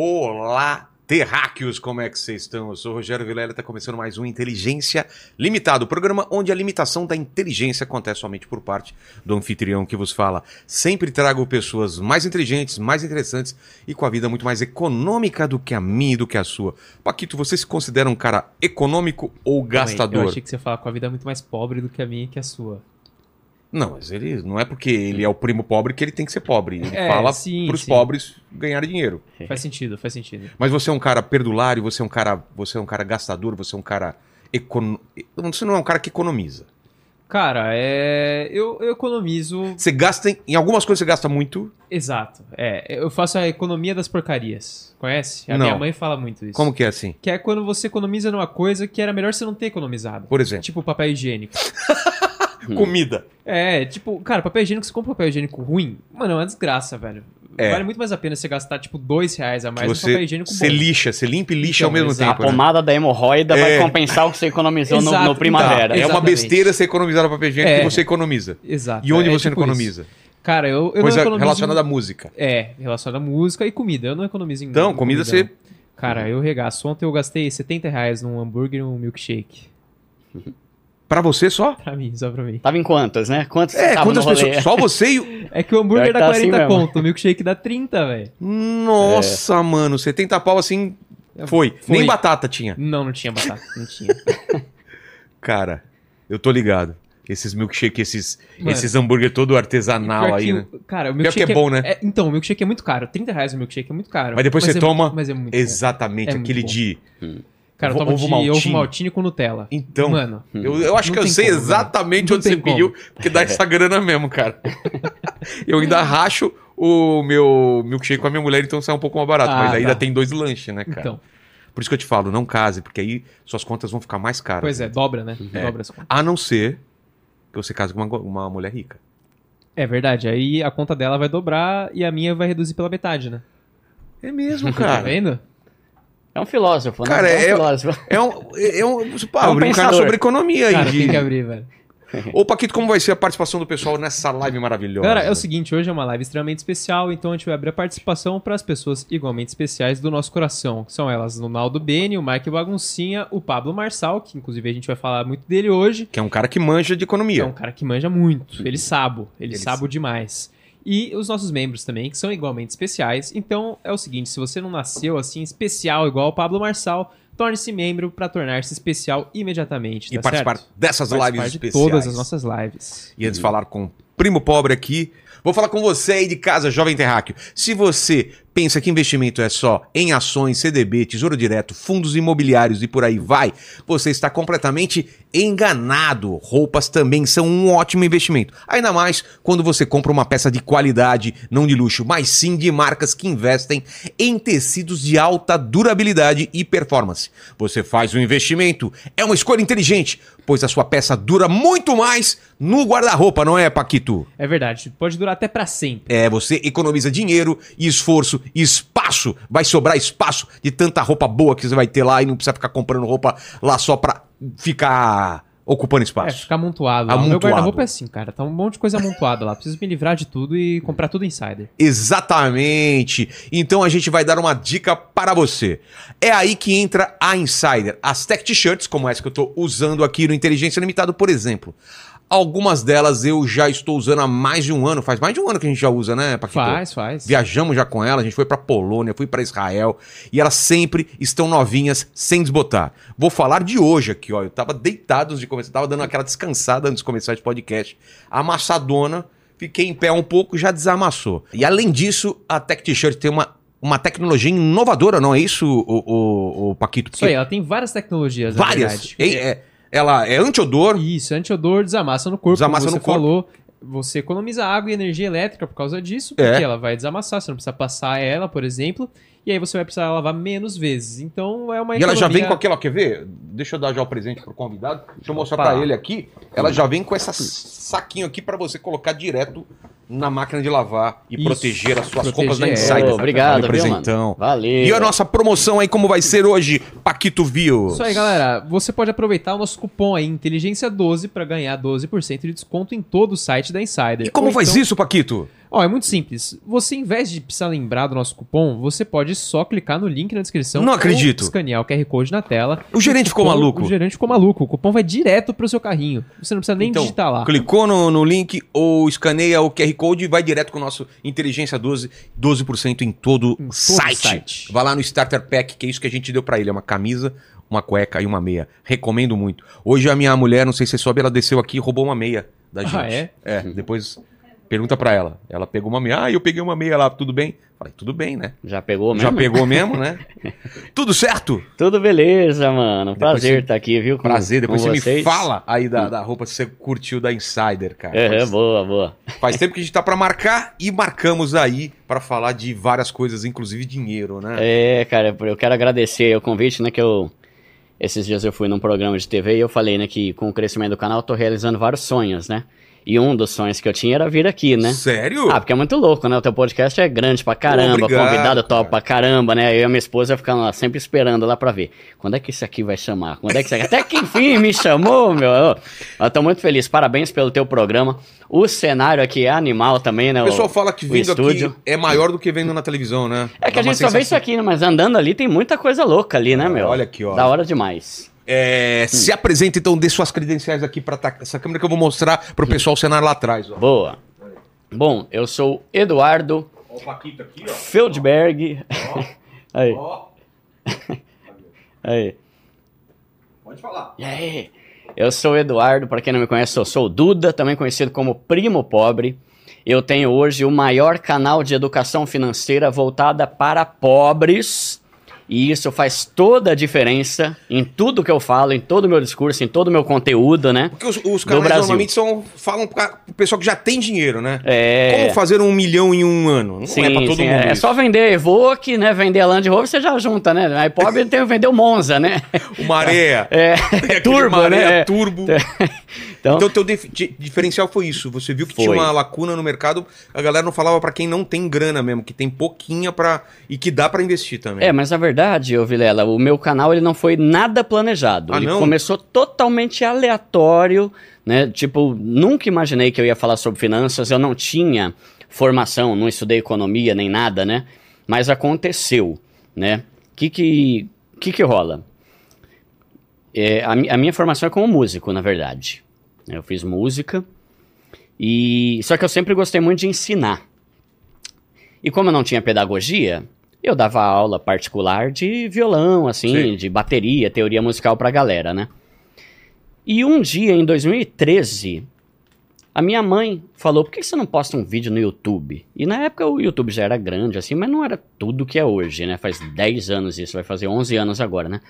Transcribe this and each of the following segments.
Olá, terráqueos, como é que vocês estão? Eu sou o Rogério Vilela está começando mais um Inteligência Limitado, o programa onde a limitação da inteligência acontece somente por parte do anfitrião que vos fala. Sempre trago pessoas mais inteligentes, mais interessantes e com a vida muito mais econômica do que a minha e do que a sua. Paquito, você se considera um cara econômico ou gastador? Eu achei que você ia falar com a vida muito mais pobre do que a minha e que a sua. Não, mas ele não é porque ele é o primo pobre que ele tem que ser pobre. Ele É, fala para os pobres ganharem dinheiro. Faz sentido, faz sentido. Mas você é um cara perdulário, você é um cara, você é um cara gastador, você é um cara econo... você não é um cara que economiza. Cara, é. Eu, eu economizo. Você gasta em, em algumas coisas você gasta muito. Exato. É, eu faço a economia das porcarias. Conhece? A Não. minha mãe fala muito isso. Como que é assim? Que é quando você economiza numa coisa que era melhor você não ter economizado. Por exemplo, Tipo papel higiênico. comida. É, tipo, cara, papel higiênico, você compra papel higiênico ruim, mano, é uma desgraça, velho. É. Vale muito mais a pena você gastar, tipo, dois reais a mais no papel higiênico você lixa, você limpa e lixa Então, ao mesmo exato. A tempo. né? pomada da hemorroida É. vai compensar o que você economizou no, no primavera. É uma besteira você economizar no papel higiênico É. que você economiza. Exato. E onde é, você tipo não economiza? isso. Cara, eu, eu Coisa não economizo... relacionada à música. É, relacionada à música e comida. Eu não economizo em Então, comida não. você. Cara, eu regaço. Ontem eu gastei 70 reais num hambúrguer e um milkshake. Pra você só? Pra mim, só pra mim. Tava em quantas, né? Quantos É, tava quantas no rolê? pessoas? Só você e. o- É que o hambúrguer dá tá assim 40 mesmo. conto, o milkshake dá 30, velho. Nossa, mano, 70 pau assim. Foi. Foi. Nem batata tinha. Não, não tinha batata. Não tinha. Cara, eu tô ligado. Esses milkshake, esses, Mano. esses hambúrguer todo artesanal aí, que né? Cara, o Pior milkshake que é bom, né? então, o milkshake é muito caro. 30 reais o milkshake é muito caro. Mas depois você é- toma Mas é muito. Exatamente, É aquele de. Cara, eu tomo ovo de maltine. ovo maltine com Nutella. Então, Mano, eu, eu acho que eu sei como, exatamente onde você como. pediu, porque dá essa grana mesmo, cara. eu ainda racho o meu milkshake com a minha mulher, então sai um pouco mais barato. Ah, mas ainda tá. tem dois lanches, né, cara? então. Por isso que eu te falo, não case, porque aí suas contas vão ficar mais caras. Pois é, dobra, né? É. Dobra as contas. A não ser que você case com uma, uma mulher rica. É verdade. Aí a conta dela vai dobrar e a minha vai reduzir pela metade, né? É mesmo, Tá cara. vendo? É um filósofo, né? Cara, é um é- filósofo. É um. É um pá, É um abrir um cara pensador. sobre economia aí. Cara, de- tem que abrir, velho. Ô, Paquito, como vai ser a participação do pessoal nessa live maravilhosa? Galera, é o seguinte, hoje é uma live extremamente especial, então a gente vai abrir a participação para as pessoas igualmente especiais do nosso coração. que São elas o Naldo Beni, o Mike Baguncinha, o Pablo Marçal, que inclusive a gente vai falar muito dele hoje. Que é um cara que manja de economia. É um cara que manja muito, ele sabe, ele, Ele sabe demais. E os nossos membros também, que são igualmente especiais. Então é o seguinte, se você não nasceu assim especial igual o Pablo Marçal, torne-se membro para tornar-se especial imediatamente, E tá participar certo? dessas Participar lives de especiais. todas as nossas lives. E antes de falar com o primo pobre aqui, vou falar com você aí de casa, jovem terráqueo. Se você pensa que investimento é só em ações, CDB, tesouro direto, fundos imobiliários e por aí vai, você está completamente enganado. Roupas também são um ótimo investimento. Ainda mais quando você compra uma peça de qualidade, não de luxo, mas sim de marcas que investem em tecidos de alta durabilidade e performance. Você faz um investimento, é uma escolha inteligente, pois a sua peça dura muito mais no guarda-roupa, não é, Paquito? É verdade, pode durar até para sempre. É, você economiza dinheiro e esforço e espaço. Vai sobrar espaço de tanta roupa boa que você vai ter lá e não precisa ficar comprando roupa lá só pra ficar ocupando É, espaço. ficar amontoado. lá. O meu Amontoado. guarda-roupa é assim, cara. Tá um monte de coisa amontoada lá. Preciso me livrar de tudo e comprar tudo insider. Exatamente. Então a gente vai dar uma dica para você. É aí que entra a Insider. As tech t-shirts, como essa que eu tô usando aqui no Inteligência Limitado, por exemplo. Algumas delas eu já estou usando há mais de um ano. Faz mais de um ano que a gente já usa, né, Paquito? Faz, faz. Viajamos já com ela, a gente foi pra Polônia, fui pra Israel e elas sempre estão novinhas, sem desbotar. Vou falar de hoje aqui, ó. Eu tava deitado antes de começar, tava dando aquela descansada antes de começar esse podcast. Amassadona, fiquei em pé um pouco, já desamassou. E além disso, a Tech T-shirt tem uma, uma tecnologia inovadora, não é isso, o, o, o Paquito? Isso aí, ela tem várias tecnologias, várias. É- é- ela é anti-odor, Isso, antiodor desamassa no corpo, Desamassa como você no corpo. falou. Você economiza água e energia elétrica por causa disso, É. porque ela vai desamassar, você não precisa passar ela, por exemplo, e aí você vai precisar lavar menos vezes. Então é uma E ela já vem economia- com aquela, quer ver? Deixa eu dar já o presente pro convidado. Deixa eu mostrar Opa. pra ele aqui. Ela já vem com esse saquinho aqui pra você colocar direto na máquina de lavar e Isso. proteger as suas Proteger, roupas da. Insider. Ô, obrigado, Valeu, viu, presentão. mano? Valeu. E a nossa promoção aí, como vai ser hoje, Paquito Viu? Isso aí, galera. Você pode aproveitar o nosso cupom aí, Inteligência12, para ganhar 12% de desconto em todo o site da Insider. E como Ou faz então- isso, Paquito? Ó, é muito simples. Você, em vez de precisar lembrar do nosso cupom, você pode só clicar no link na descrição. Não acredito. escanear o QR Code na tela. O gerente ficou cupom- maluco. O gerente ficou maluco. O cupom vai direto pro seu carrinho. Você não precisa nem Então, digitar lá. Clicou no, no link ou escaneia o QR Code e vai direto com o nosso Inteligência 12, 12% em todo, todo site. site. Vai lá no Starter Pack, que é isso que a gente deu pra ele, é uma camisa, uma cueca e uma meia. Recomendo muito. Hoje a minha mulher, não sei se você soube, ela desceu aqui e roubou uma meia da gente. Ah, é? É, depois pergunta pra ela. Ela pegou uma meia. Ah, eu peguei uma meia lá, tudo bem? Falei, tudo bem, né? Já pegou mesmo? Já pegou mesmo, né? tudo certo? Tudo beleza, mano. Prazer estar aqui, viu? com- Prazer, depois você me vocês. fala aí da, da roupa se você curtiu da Insider, cara. É, Faz- boa, boa. Faz tempo que a gente tá pra marcar e marcamos aí pra falar de várias coisas, inclusive dinheiro, né? É, cara, eu quero agradecer o convite, né, que eu... Esses dias eu fui num programa de TV e eu falei, né, que com o crescimento do canal eu tô realizando vários sonhos, né? E um dos sonhos que eu tinha era vir aqui, né? Sério? Ah, porque é muito louco, né? O teu podcast é grande pra caramba, Obrigado, convidado top cara. pra caramba, né? Eu e a minha esposa ficando lá sempre esperando lá pra ver. Quando é que isso aqui vai chamar? Quando é que isso aqui... Até que enfim me chamou, meu. Eu, tô muito feliz. Parabéns pelo teu programa. O cenário aqui é animal também, né? o pessoal fala que o vindo aqui estúdio. é maior do que vendo na televisão, né? É que Dá a gente só vê isso aqui, né? Mas andando ali tem muita coisa louca ali, né, meu? olha aqui, ó. Da hora demais. É, Se apresenta então, dê suas credenciais aqui pra tá- essa câmera que eu vou mostrar pro pessoal o cenário lá atrás. Ó. Boa. Bom, eu sou Eduardo Ó o Paquito aqui, ó. Feldberg. aí, Ó, aí. pode falar. E aí? Eu sou o Eduardo, para quem não me conhece, eu sou o Duda, também conhecido como Primo Pobre. Eu tenho hoje o maior canal de educação financeira voltada para pobres. E isso faz toda a diferença em tudo que eu falo, em todo o meu discurso, em todo o meu conteúdo, né? Porque os, os canais normalmente são, falam pra o pessoal que já tem dinheiro, né? É. Como fazer um milhão em um ano? Não Sim, é pra todo sim, mundo é, é só vender Evoque, né? Vender a Land Rover, você já junta, né? Aí pobre tem que vender o Monza, né? O Maré. É, aquele turbo, Maré né? É. Turbo. Então, Então, teu dif- di- diferencial foi isso. Você viu que tinha Foi. uma lacuna no mercado, a galera não falava pra quem não tem grana mesmo, que tem pouquinha para e que dá pra investir também. É, mas a verdade, ô Vilela, o meu canal ele não foi nada planejado. Ah, ele não? começou totalmente aleatório, né? Tipo, nunca imaginei que eu ia falar sobre finanças, eu não tinha formação, não estudei economia nem nada, né? Mas aconteceu, né? O que que, que que rola? É, a, a minha formação é como músico, na verdade. Eu fiz música e só que eu sempre gostei muito de ensinar. E como eu não tinha pedagogia, eu dava aula particular de violão, assim, Sim. de bateria, teoria musical pra galera, né? E um dia, em 2013, a minha mãe falou: por que você não posta um vídeo no YouTube? E na época o YouTube já era grande, assim, mas não era tudo que é hoje, né? Faz 10 anos isso, vai fazer 11 anos agora, né?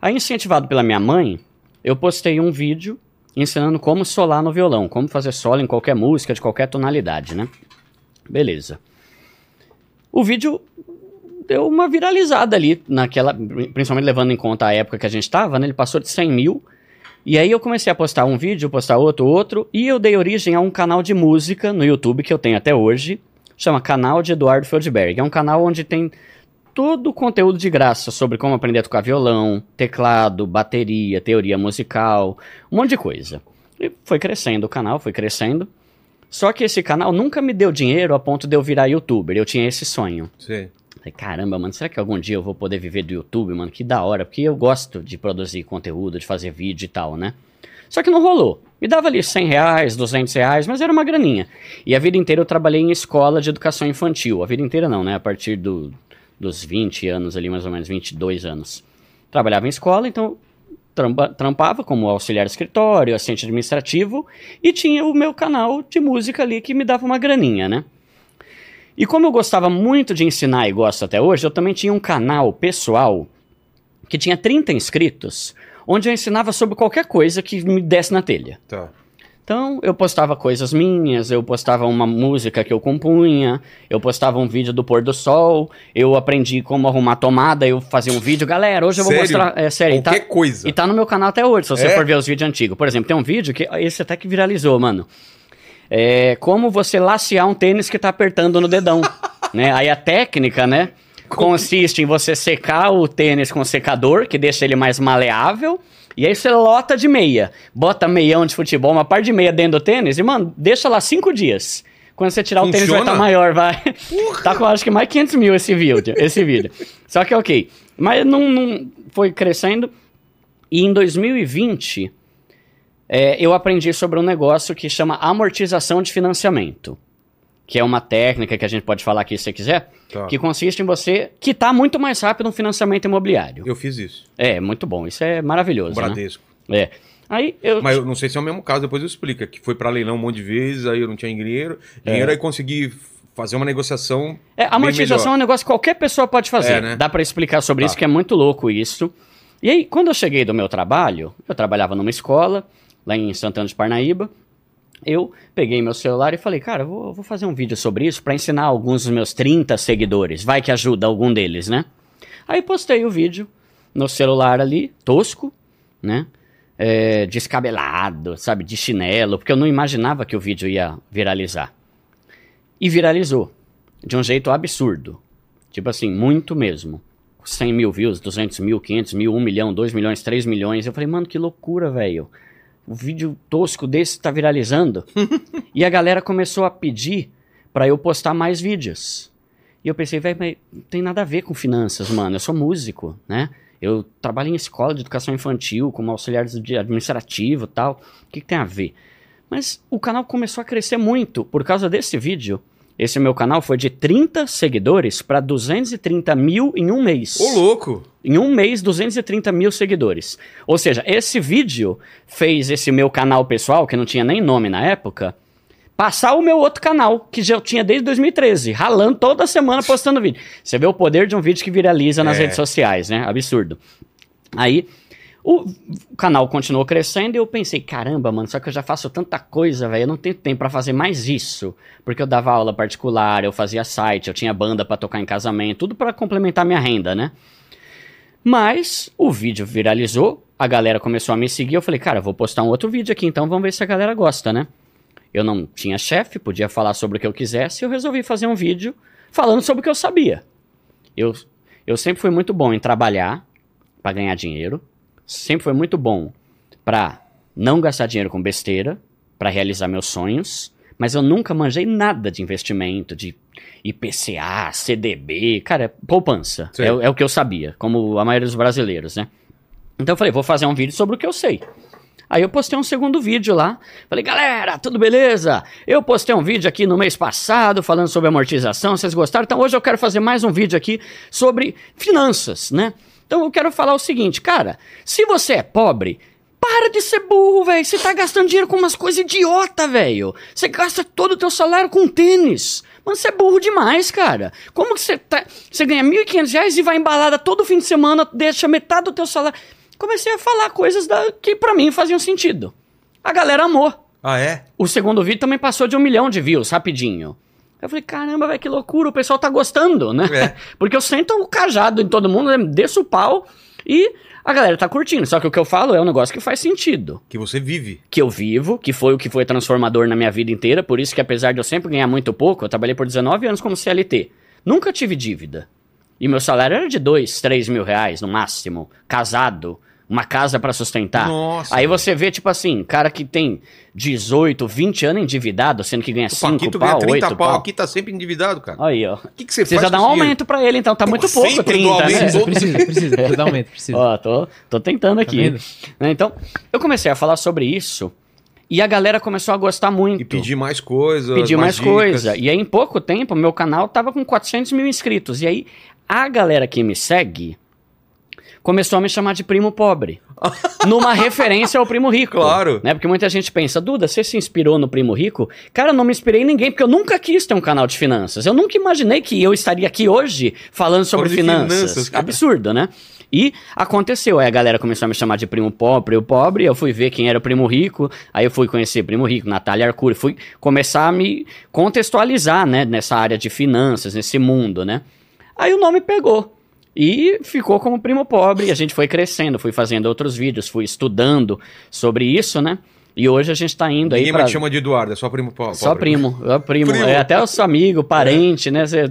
Aí, incentivado pela minha mãe, eu postei um vídeo ensinando como solar no violão, como fazer solo em qualquer música, de qualquer tonalidade, né? Beleza. O vídeo deu uma viralizada ali, naquela, principalmente levando em conta a época que a gente estava, né? Ele passou de 100 mil. E aí eu comecei a postar um vídeo, postar outro, outro, e eu dei origem a um canal de música no YouTube que eu tenho até hoje, chama Canal de Eduardo Feldberg. É um canal onde tem todo o conteúdo de graça sobre como aprender a tocar violão, teclado, bateria, teoria musical, um monte de coisa. E foi crescendo o canal, foi crescendo. Só que esse canal nunca me deu dinheiro a ponto de eu virar youtuber. Eu tinha esse sonho. Sim. Falei, caramba, mano, será que algum dia eu vou poder viver do YouTube, mano? Que da hora, porque eu gosto de produzir conteúdo, de fazer vídeo e tal, né? Só que não rolou. Me dava ali 100 reais, 200 reais, mas era uma graninha. E a vida inteira eu trabalhei em escola de educação infantil. A vida inteira não, né? A partir do, dos 20 anos ali, mais ou menos, 22 anos. Trabalhava em escola, então trampa- trampava como auxiliar escritório, assistente administrativo, e tinha o meu canal de música ali que me dava uma graninha, né? E como eu gostava muito de ensinar e gosto até hoje, eu também tinha um canal pessoal que tinha 30 inscritos, onde eu ensinava sobre qualquer coisa que me desse na telha. Tá. Então, eu postava coisas minhas, eu postava uma música que eu compunha, eu postava um vídeo do pôr do sol, eu aprendi como arrumar tomada, eu fazia um vídeo, galera, hoje eu vou Sério? mostrar, é sério, e tá, Qualquer coisa. e tá no meu canal até hoje, se você É? for ver os vídeos antigos. Por exemplo, tem um vídeo que esse até que viralizou, mano. É como você lacear um tênis que tá apertando no dedão, né? Aí a técnica, né, consiste em você secar o tênis com secador, que deixa ele mais maleável, e aí você lota de meia. Bota meião de futebol, uma par de meia dentro do tênis e, mano, deixa lá cinco dias. Quando você tirar o tênis vai Funciona? estar maior, vai. Tá com acho que mais 500 mil esse vídeo. Esse vídeo. Só que ok. Mas não, não foi crescendo. E em 2020, é, eu aprendi sobre um negócio que chama amortização de financiamento. Que é uma técnica que a gente pode falar aqui se você quiser. Tá. Que consiste em você quitar muito mais rápido um financiamento imobiliário. Eu fiz isso. É, muito bom. Isso é maravilhoso. O Né? Bradesco. É. Aí eu. Mas eu não sei se é o mesmo caso, depois eu explico. Que foi pra leilão um monte de vezes, aí eu não tinha dinheiro. Dinheiro aí consegui fazer uma negociação. É, amortização é um negócio que qualquer pessoa pode fazer. É, né? Dá pra explicar sobre Tá. isso, que é muito louco isso. E aí, quando eu cheguei do meu trabalho, eu trabalhava numa escola, lá em Santana de Parnaíba, eu peguei meu celular e falei, cara, vou, vou fazer um vídeo sobre isso pra ensinar alguns dos meus 30 seguidores. Vai que ajuda algum deles, né? Aí postei o vídeo no celular ali, tosco, né? É, descabelado, sabe? De chinelo, porque eu não imaginava que o vídeo ia viralizar. E viralizou. De um jeito absurdo. Tipo assim, muito mesmo. 100 mil views, 200 mil, 500 mil, 1 milhão, 2 milhões, 3 milhões. Eu falei, mano, que loucura, velho. O vídeo tosco desse tá viralizando. e a galera começou a pedir pra eu postar mais vídeos. E eu pensei, velho, mas não tem nada a ver com finanças, mano. Eu sou músico, né? Eu trabalho em escola de educação infantil, como auxiliar de administrativo e tal. O que, que tem a ver? Mas o canal começou a crescer muito por causa desse vídeo. Esse meu canal foi de 30 seguidores para 230 mil em um mês. Ô, louco! Em um mês, 230 mil seguidores. Ou seja, esse vídeo fez esse meu canal pessoal, que não tinha nem nome na época, passar o meu outro canal, que já eu tinha desde 2013, ralando toda semana postando vídeo. Você vê o poder de um vídeo que viraliza nas É. redes sociais, né? Absurdo. Aí, o canal continuou crescendo e eu pensei, caramba, mano, só que eu já faço tanta coisa, velho, eu não tenho tempo pra fazer mais isso. Porque eu dava aula particular, eu fazia site, eu tinha banda pra tocar em casamento, tudo pra complementar minha renda, né? Mas o vídeo viralizou, a galera começou a me seguir, eu falei, cara, eu vou postar um outro vídeo aqui, então vamos ver se a galera gosta, né? Eu não tinha chefe, podia falar sobre o que eu quisesse, eu resolvi fazer um vídeo falando sobre o que eu sabia. Eu, eu sempre fui muito bom em trabalhar pra ganhar dinheiro, sempre fui muito bom pra não gastar dinheiro com besteira, pra realizar meus sonhos, mas eu nunca manjei nada de investimento, de IPCA, CDB, cara, é poupança. É, o- é o que eu sabia, como a maioria dos brasileiros, né? Então eu falei, vou fazer um vídeo sobre o que eu sei. Aí eu postei um segundo vídeo lá. Falei, galera, tudo beleza? Eu postei um vídeo aqui no mês passado falando sobre amortização, vocês gostaram? Então hoje eu quero fazer mais um vídeo aqui sobre finanças, né? Então eu quero falar o seguinte, cara, se você é pobre, para de ser burro, velho. Você tá gastando dinheiro com umas coisas idiota, velho. Você gasta todo o teu salário com tênis. Mano, você é burro demais, cara. Como que você tá... Você ganha 1.500 reais e vai embalada todo fim de semana, deixa metade do teu salário... Comecei a falar coisas da... que pra mim faziam sentido. A galera amou. Ah, é? O segundo vídeo também passou de um milhão de views, rapidinho. Eu falei, caramba, velho, que loucura, o pessoal tá gostando, né? É. Porque eu sento o cajado em todo mundo, né, desço o pau e a galera tá curtindo. Só que o que eu falo é um negócio que faz sentido. Que você vive. Que eu vivo, que foi o que foi transformador na minha vida inteira, por isso que apesar de eu sempre ganhar muito pouco, eu trabalhei por 19 anos como CLT. Nunca tive dívida. E meu salário era de 2, 3 mil reais no máximo, casado, uma casa pra sustentar. Nossa. Aí você vê, tipo assim, cara que tem 18, 20 anos endividado, sendo que ganha O 5 Paquito ganha pau, 30 8 pau, pau. aqui tá sempre endividado, cara. Aí, ó. O que, que você Precisa faz dar um dinheiro? aumento pra ele, então. Tá muito pouco, dou 30, aumento. né? Precisa, precisa, precisa. Precisa dar aumento, precisa. Ó, tô, tô tentando aqui. vendo? Né, então, eu comecei a falar sobre isso e a galera começou a gostar muito. E pedir mais coisa. pedir mais, dicas. coisa. E aí, em pouco tempo, meu canal tava com 400 mil inscritos. E aí, a galera que me segue começou a me chamar de primo pobre. numa referência ao primo rico. Claro. Né? Porque muita gente pensa, Duda, você se inspirou no primo rico? Cara, eu não me inspirei em ninguém, porque eu nunca quis ter um canal de finanças. Eu nunca imaginei que eu estaria aqui hoje falando sobre finanças. finanças. Absurdo, né? E aconteceu, aí a galera começou a me chamar de primo pobre, primo pobre, eu fui ver quem era o primo rico, aí eu fui conhecer primo rico, Natália Arcuri, fui começar a me contextualizar, né, nessa área de finanças, nesse mundo, né? Aí o nome pegou. E ficou como primo pobre, e a gente foi crescendo, fui fazendo outros vídeos, fui estudando sobre isso, né? E hoje a gente tá indo aí Ninguém pra... mais chama de Eduardo, é só primo po- pobre. Só primo, é primo. Primo. É até o seu amigo, parente, né? Cê-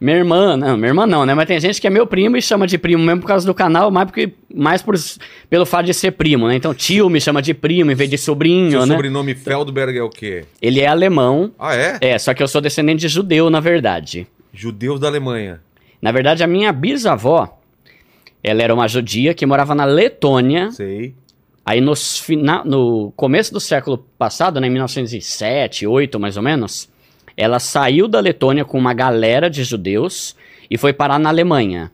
minha irmã, não, minha irmã não, né? Mas tem gente que é meu primo e chama de primo mesmo por causa do canal, mais, porque, mais por, pelo fato de ser primo, né? Então tio me chama de primo em vez de sobrinho, Seu né? sobrenome Feldberg é o quê? Ele é alemão, Ah, é? é, só que eu sou descendente de judeu, na verdade. Judeus da Alemanha. Na verdade, a minha bisavó, ela era uma judia que morava na Letônia, Sei. Aí nos fina- no começo do século passado, né, em 1907, 8 mais ou menos, ela saiu da Letônia com uma galera de judeus e foi parar na Alemanha.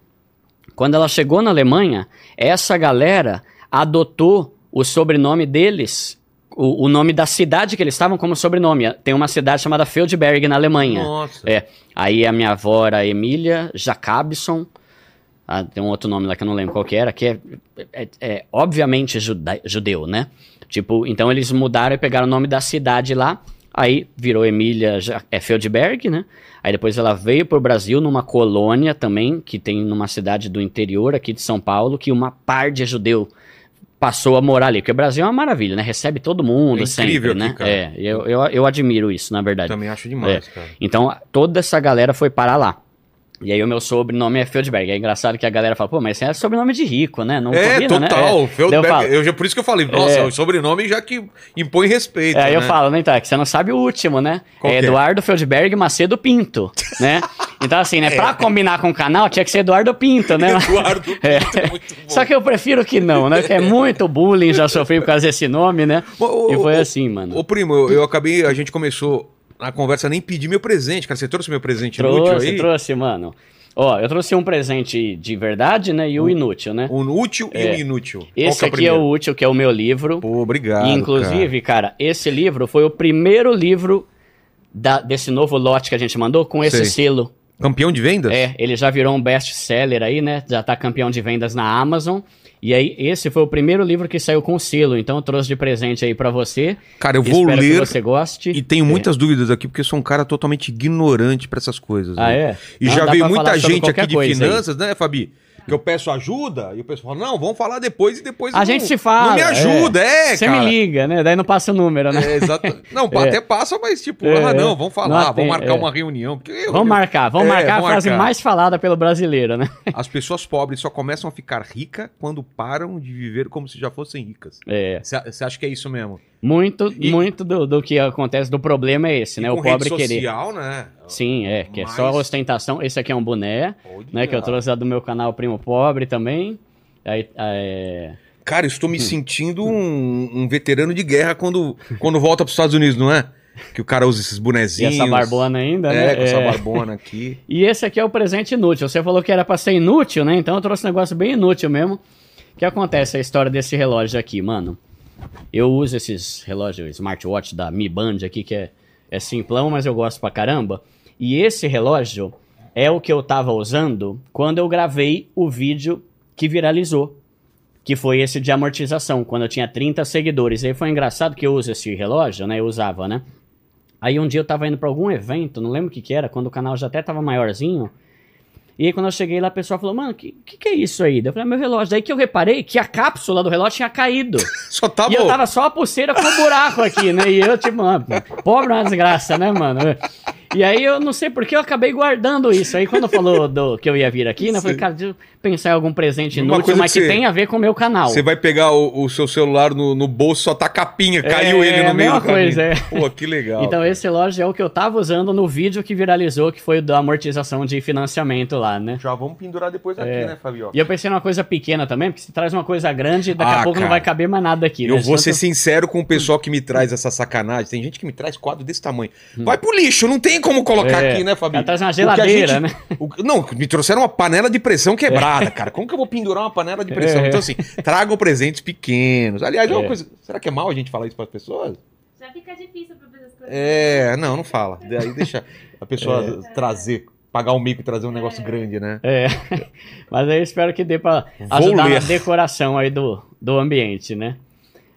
Quando ela chegou na Alemanha, essa galera adotou o sobrenome deles, o, o nome da cidade que eles estavam como sobrenome. Tem uma cidade chamada Feldberg na Alemanha. Nossa. É. Aí a minha avó era Emília Jacobson. Ah, tem um outro nome lá que eu não lembro qual que era, que é, é- é obviamente juda- judeu, né? Tipo, então eles mudaram e pegaram o nome da cidade lá. Aí virou Emília é, Feldberg, né? Aí depois ela veio pro Brasil numa colônia também, que tem numa cidade do interior aqui de São Paulo, que uma par de judeu passou a morar ali. Porque o Brasil é uma maravilha, né? Recebe todo mundo É incrível sempre, aqui, né? cara. É, eu, eu, eu admiro isso, na verdade. Também acho demais, cara. Então, toda essa galera foi parar lá. E aí o meu sobrenome é Feldberg. É engraçado que a galera fala, pô, mas é sobrenome de rico, né? Não É, combina, né? total. É. Feldberg, eu falo, eu já, por isso que eu falei, nossa, É. é o sobrenome já que impõe respeito. É, aí eu né? falo, né, então, é que você não sabe o último, né? Qual é é? Eduardo Feldberg Macedo Pinto, né? Então, assim, né, É. pra combinar com o canal, tinha que ser Eduardo Pinto, né? Eduardo Pinto, É. Só que eu prefiro que não, né? Que é muito bullying, já sofri por causa desse nome, né? Ô, ô, e foi ô, assim, mano. Ô, primo, eu, eu acabei, a gente começou na conversa, nem pedi meu presente, cara. Você trouxe meu presente inútil trouxe, aí? trouxe, mano. Ó, eu trouxe um presente de verdade, né? E o inútil, né? Um útil e É. um inútil. Esse que aqui é, o útil, que é o meu livro. Pô, obrigado. E, inclusive, cara. esse livro foi o primeiro livro da- desse novo lote que a gente mandou com esse Sei. selo. cara. Campeão de vendas? É, ele já virou um best-seller aí, né? Já tá campeão de vendas na Amazon. E aí, esse foi o primeiro livro que saiu com selo. Então, eu trouxe de presente aí pra você. Cara, eu vou Espero ler. que você goste. E tenho muitas dúvidas aqui, porque eu sou um cara totalmente ignorante pra essas coisas. Ah, né? é? E Não, já veio muita gente aqui de coisa aí. finanças, né, Fabi? Que eu peço ajuda e o pessoal fala: não, vamos falar depois e depois. A não- gente se fala. Não me ajuda, é, Você cara. me liga, né? Daí não passa o número, né? É, exato. Não, É. até passa, mas tipo, É, ah, é. não, vamos falar, Não vamos marcar é. uma reunião. porque eu- Vamos marcar, vamos É, marcar a vamos frase marcar. mais falada pelo brasileiro, né? As pessoas pobres só começam a ficar ricas quando param de viver como se já fossem ricas. É. Você acha que é isso mesmo? Muito, E- muito do, do que acontece do problema é esse, né? E O com pobre rede querer. social, né? Sim, é, que é Mas- só ostentação. Esse aqui é um boné, né? Que eu trouxe lá do meu canal Primo Pobre também. Aí, é... Cara, eu estou Hum. me sentindo um, um veterano de guerra quando, quando volta para os Estados Unidos, não é? Que o cara usa esses E bonezinhos. essa barbona ainda, É, né? com essa barbona aqui. E esse aqui é o presente inútil. Você falou que era pra ser inútil, né? Então eu trouxe um negócio bem inútil mesmo. O que acontece a história desse relógio aqui, mano? Eu uso esses relógios smartwatch da Mi Band aqui, que é, é simplão, mas eu gosto pra caramba. E esse relógio é o que eu tava usando quando eu gravei o vídeo que viralizou. Que foi esse de amortização, quando eu tinha 30 seguidores. E aí foi engraçado que eu uso esse relógio, né? Eu usava, né? Aí um dia eu tava indo pra algum evento, não lembro o que que era, quando o canal já até tava maiorzinho. E aí quando eu cheguei lá, a pessoa falou, mano, que, que que é isso aí? Eu falei, é meu relógio. Daí que eu reparei que a cápsula do relógio tinha caído. Só tava. E eu tava só a pulseira com um buraco aqui, né? E eu, tipo, ah, pobre uma desgraça, né, mano? E aí eu não sei porque eu acabei guardando isso. Aí quando falou do, que eu ia vir aqui, né? Eu falei, cara, pensar em algum presente Uma inútil, coisa mas que que, tem a ver com o meu canal. Você vai pegar o, o seu celular no, no bolso, só tá capinha, caiu É, ele no meio mesma do caminho. coisa, é. Pô, que legal. Então esse relógio é o que eu tava usando no vídeo que viralizou, que foi o da amortização de financiamento lá, né? Já vamos pendurar depois aqui, É. né, Fabio? E eu pensei numa coisa pequena também, porque se traz uma coisa grande, daqui Ah, a pouco cara. não vai caber mais nada aqui. Eu né? vou Tanto- ser sincero com o pessoal que me traz essa sacanagem. Tem gente que me traz quadro desse tamanho. Vai pro lixo, não tem como colocar Hum. É, aqui, né, Fabi? ela traz uma geladeira, né? o- não, me trouxeram uma panela de pressão quebrada, cara. Como que eu vou pendurar uma panela de pressão? É. Então, assim, tragam presentes pequenos. Aliás, é uma É. coisa. Será que é mal a gente falar isso para as pessoas? Já fica difícil pra fazer as coisas. É, não, não fala. Daí deixa a pessoa trazer, pagar o mico e trazer um negócio grande, né? É, mas aí eu espero que dê pra Vou ajudar ler. na decoração aí do, do ambiente, né?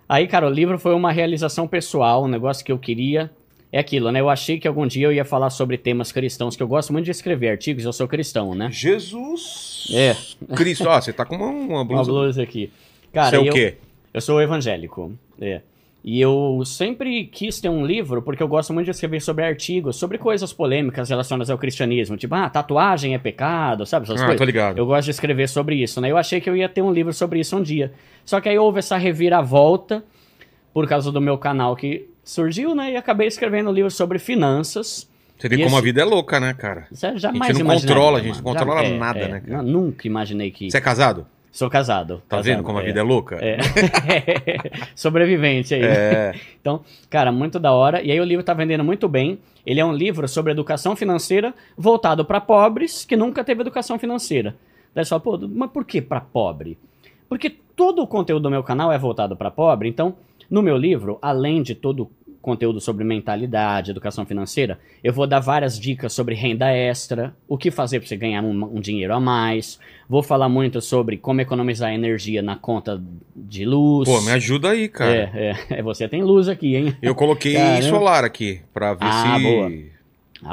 Aí, cara, o livro foi uma realização pessoal, um negócio que eu queria. É aquilo, né? Eu achei que algum dia eu ia falar sobre temas cristãos, que eu gosto muito de escrever artigos, eu sou cristão, né? Jesus É. Cristo. Ó, você tá com uma, uma Uma blusa. blusa aqui. Você Cara, é o eu, quê? eu sou evangélico. É. E eu sempre quis ter um livro, porque eu gosto muito de escrever sobre artigos, sobre coisas polêmicas relacionadas ao cristianismo. Tipo, ah, tatuagem é pecado, sabe? Essas Ah, coisas. tô ligado. Eu gosto de escrever sobre isso, né? Eu achei que eu ia ter um livro sobre isso um dia. Só que aí houve essa reviravolta por causa do meu canal que surgiu, né? E acabei escrevendo um livro sobre finanças. Você vê E como a esse- vida é louca, né, cara? Isso eu A jamais gente não controla, a gente não controla Já- é, nada, é, né, cara? nunca imaginei que. Você é casado? Sou casado. Tá casado, vendo como a vida é louca? é. Sobrevivente aí. né? É. Então, cara, muito da hora. E aí o livro tá vendendo muito bem. Ele é um livro sobre educação financeira voltado para pobres que nunca teve educação financeira. Daí você fala, pô, mas por que para pobre? Porque todo o conteúdo do meu canal é voltado para pobre. Então, no meu livro, além de todo o conteúdo sobre mentalidade, educação financeira, eu vou dar várias dicas sobre renda extra, o que fazer para você ganhar um, um dinheiro a mais. Vou falar muito sobre como economizar energia na conta de luz. Pô, me ajuda aí, cara. É, é, você tem luz aqui, hein? Eu coloquei Caramba. solar aqui, pra ver Ah, se... boa.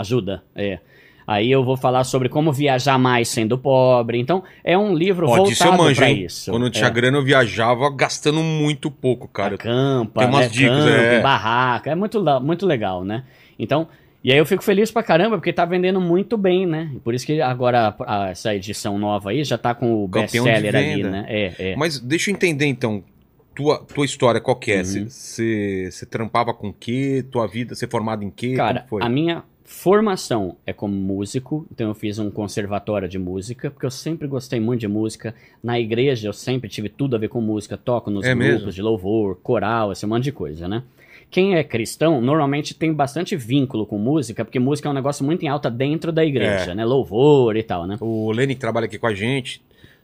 Ajuda, é. Aí eu vou falar sobre como viajar mais sendo pobre. Então, é um livro Ó, voltado hein? isso. Quando eu tinha é. grana, eu viajava gastando muito pouco, cara. Acampa, Tem umas né? dicas, Campo, é. barraca. É muito, muito legal, né? Então, e aí eu fico feliz pra caramba, porque tá vendendo muito bem, né? Por isso que agora a- essa edição nova aí já tá com o best-seller ali, né? É, é. Mas deixa eu entender, então, tua, tua história, qual que é? Uhum. Você trampava com o quê? Tua vida, você é formado em quê? Cara, a minha formação é como músico, então eu fiz um conservatório de música, porque eu sempre gostei muito de música. Na igreja eu sempre tive tudo a ver com música, toco nos É grupos mesmo? de louvor, coral, esse monte de coisa, né? Quem é cristão normalmente tem bastante vínculo com música, porque música é um negócio muito em alta dentro da igreja, É. né? Louvor e tal, né? O Lenny que trabalha aqui com a gente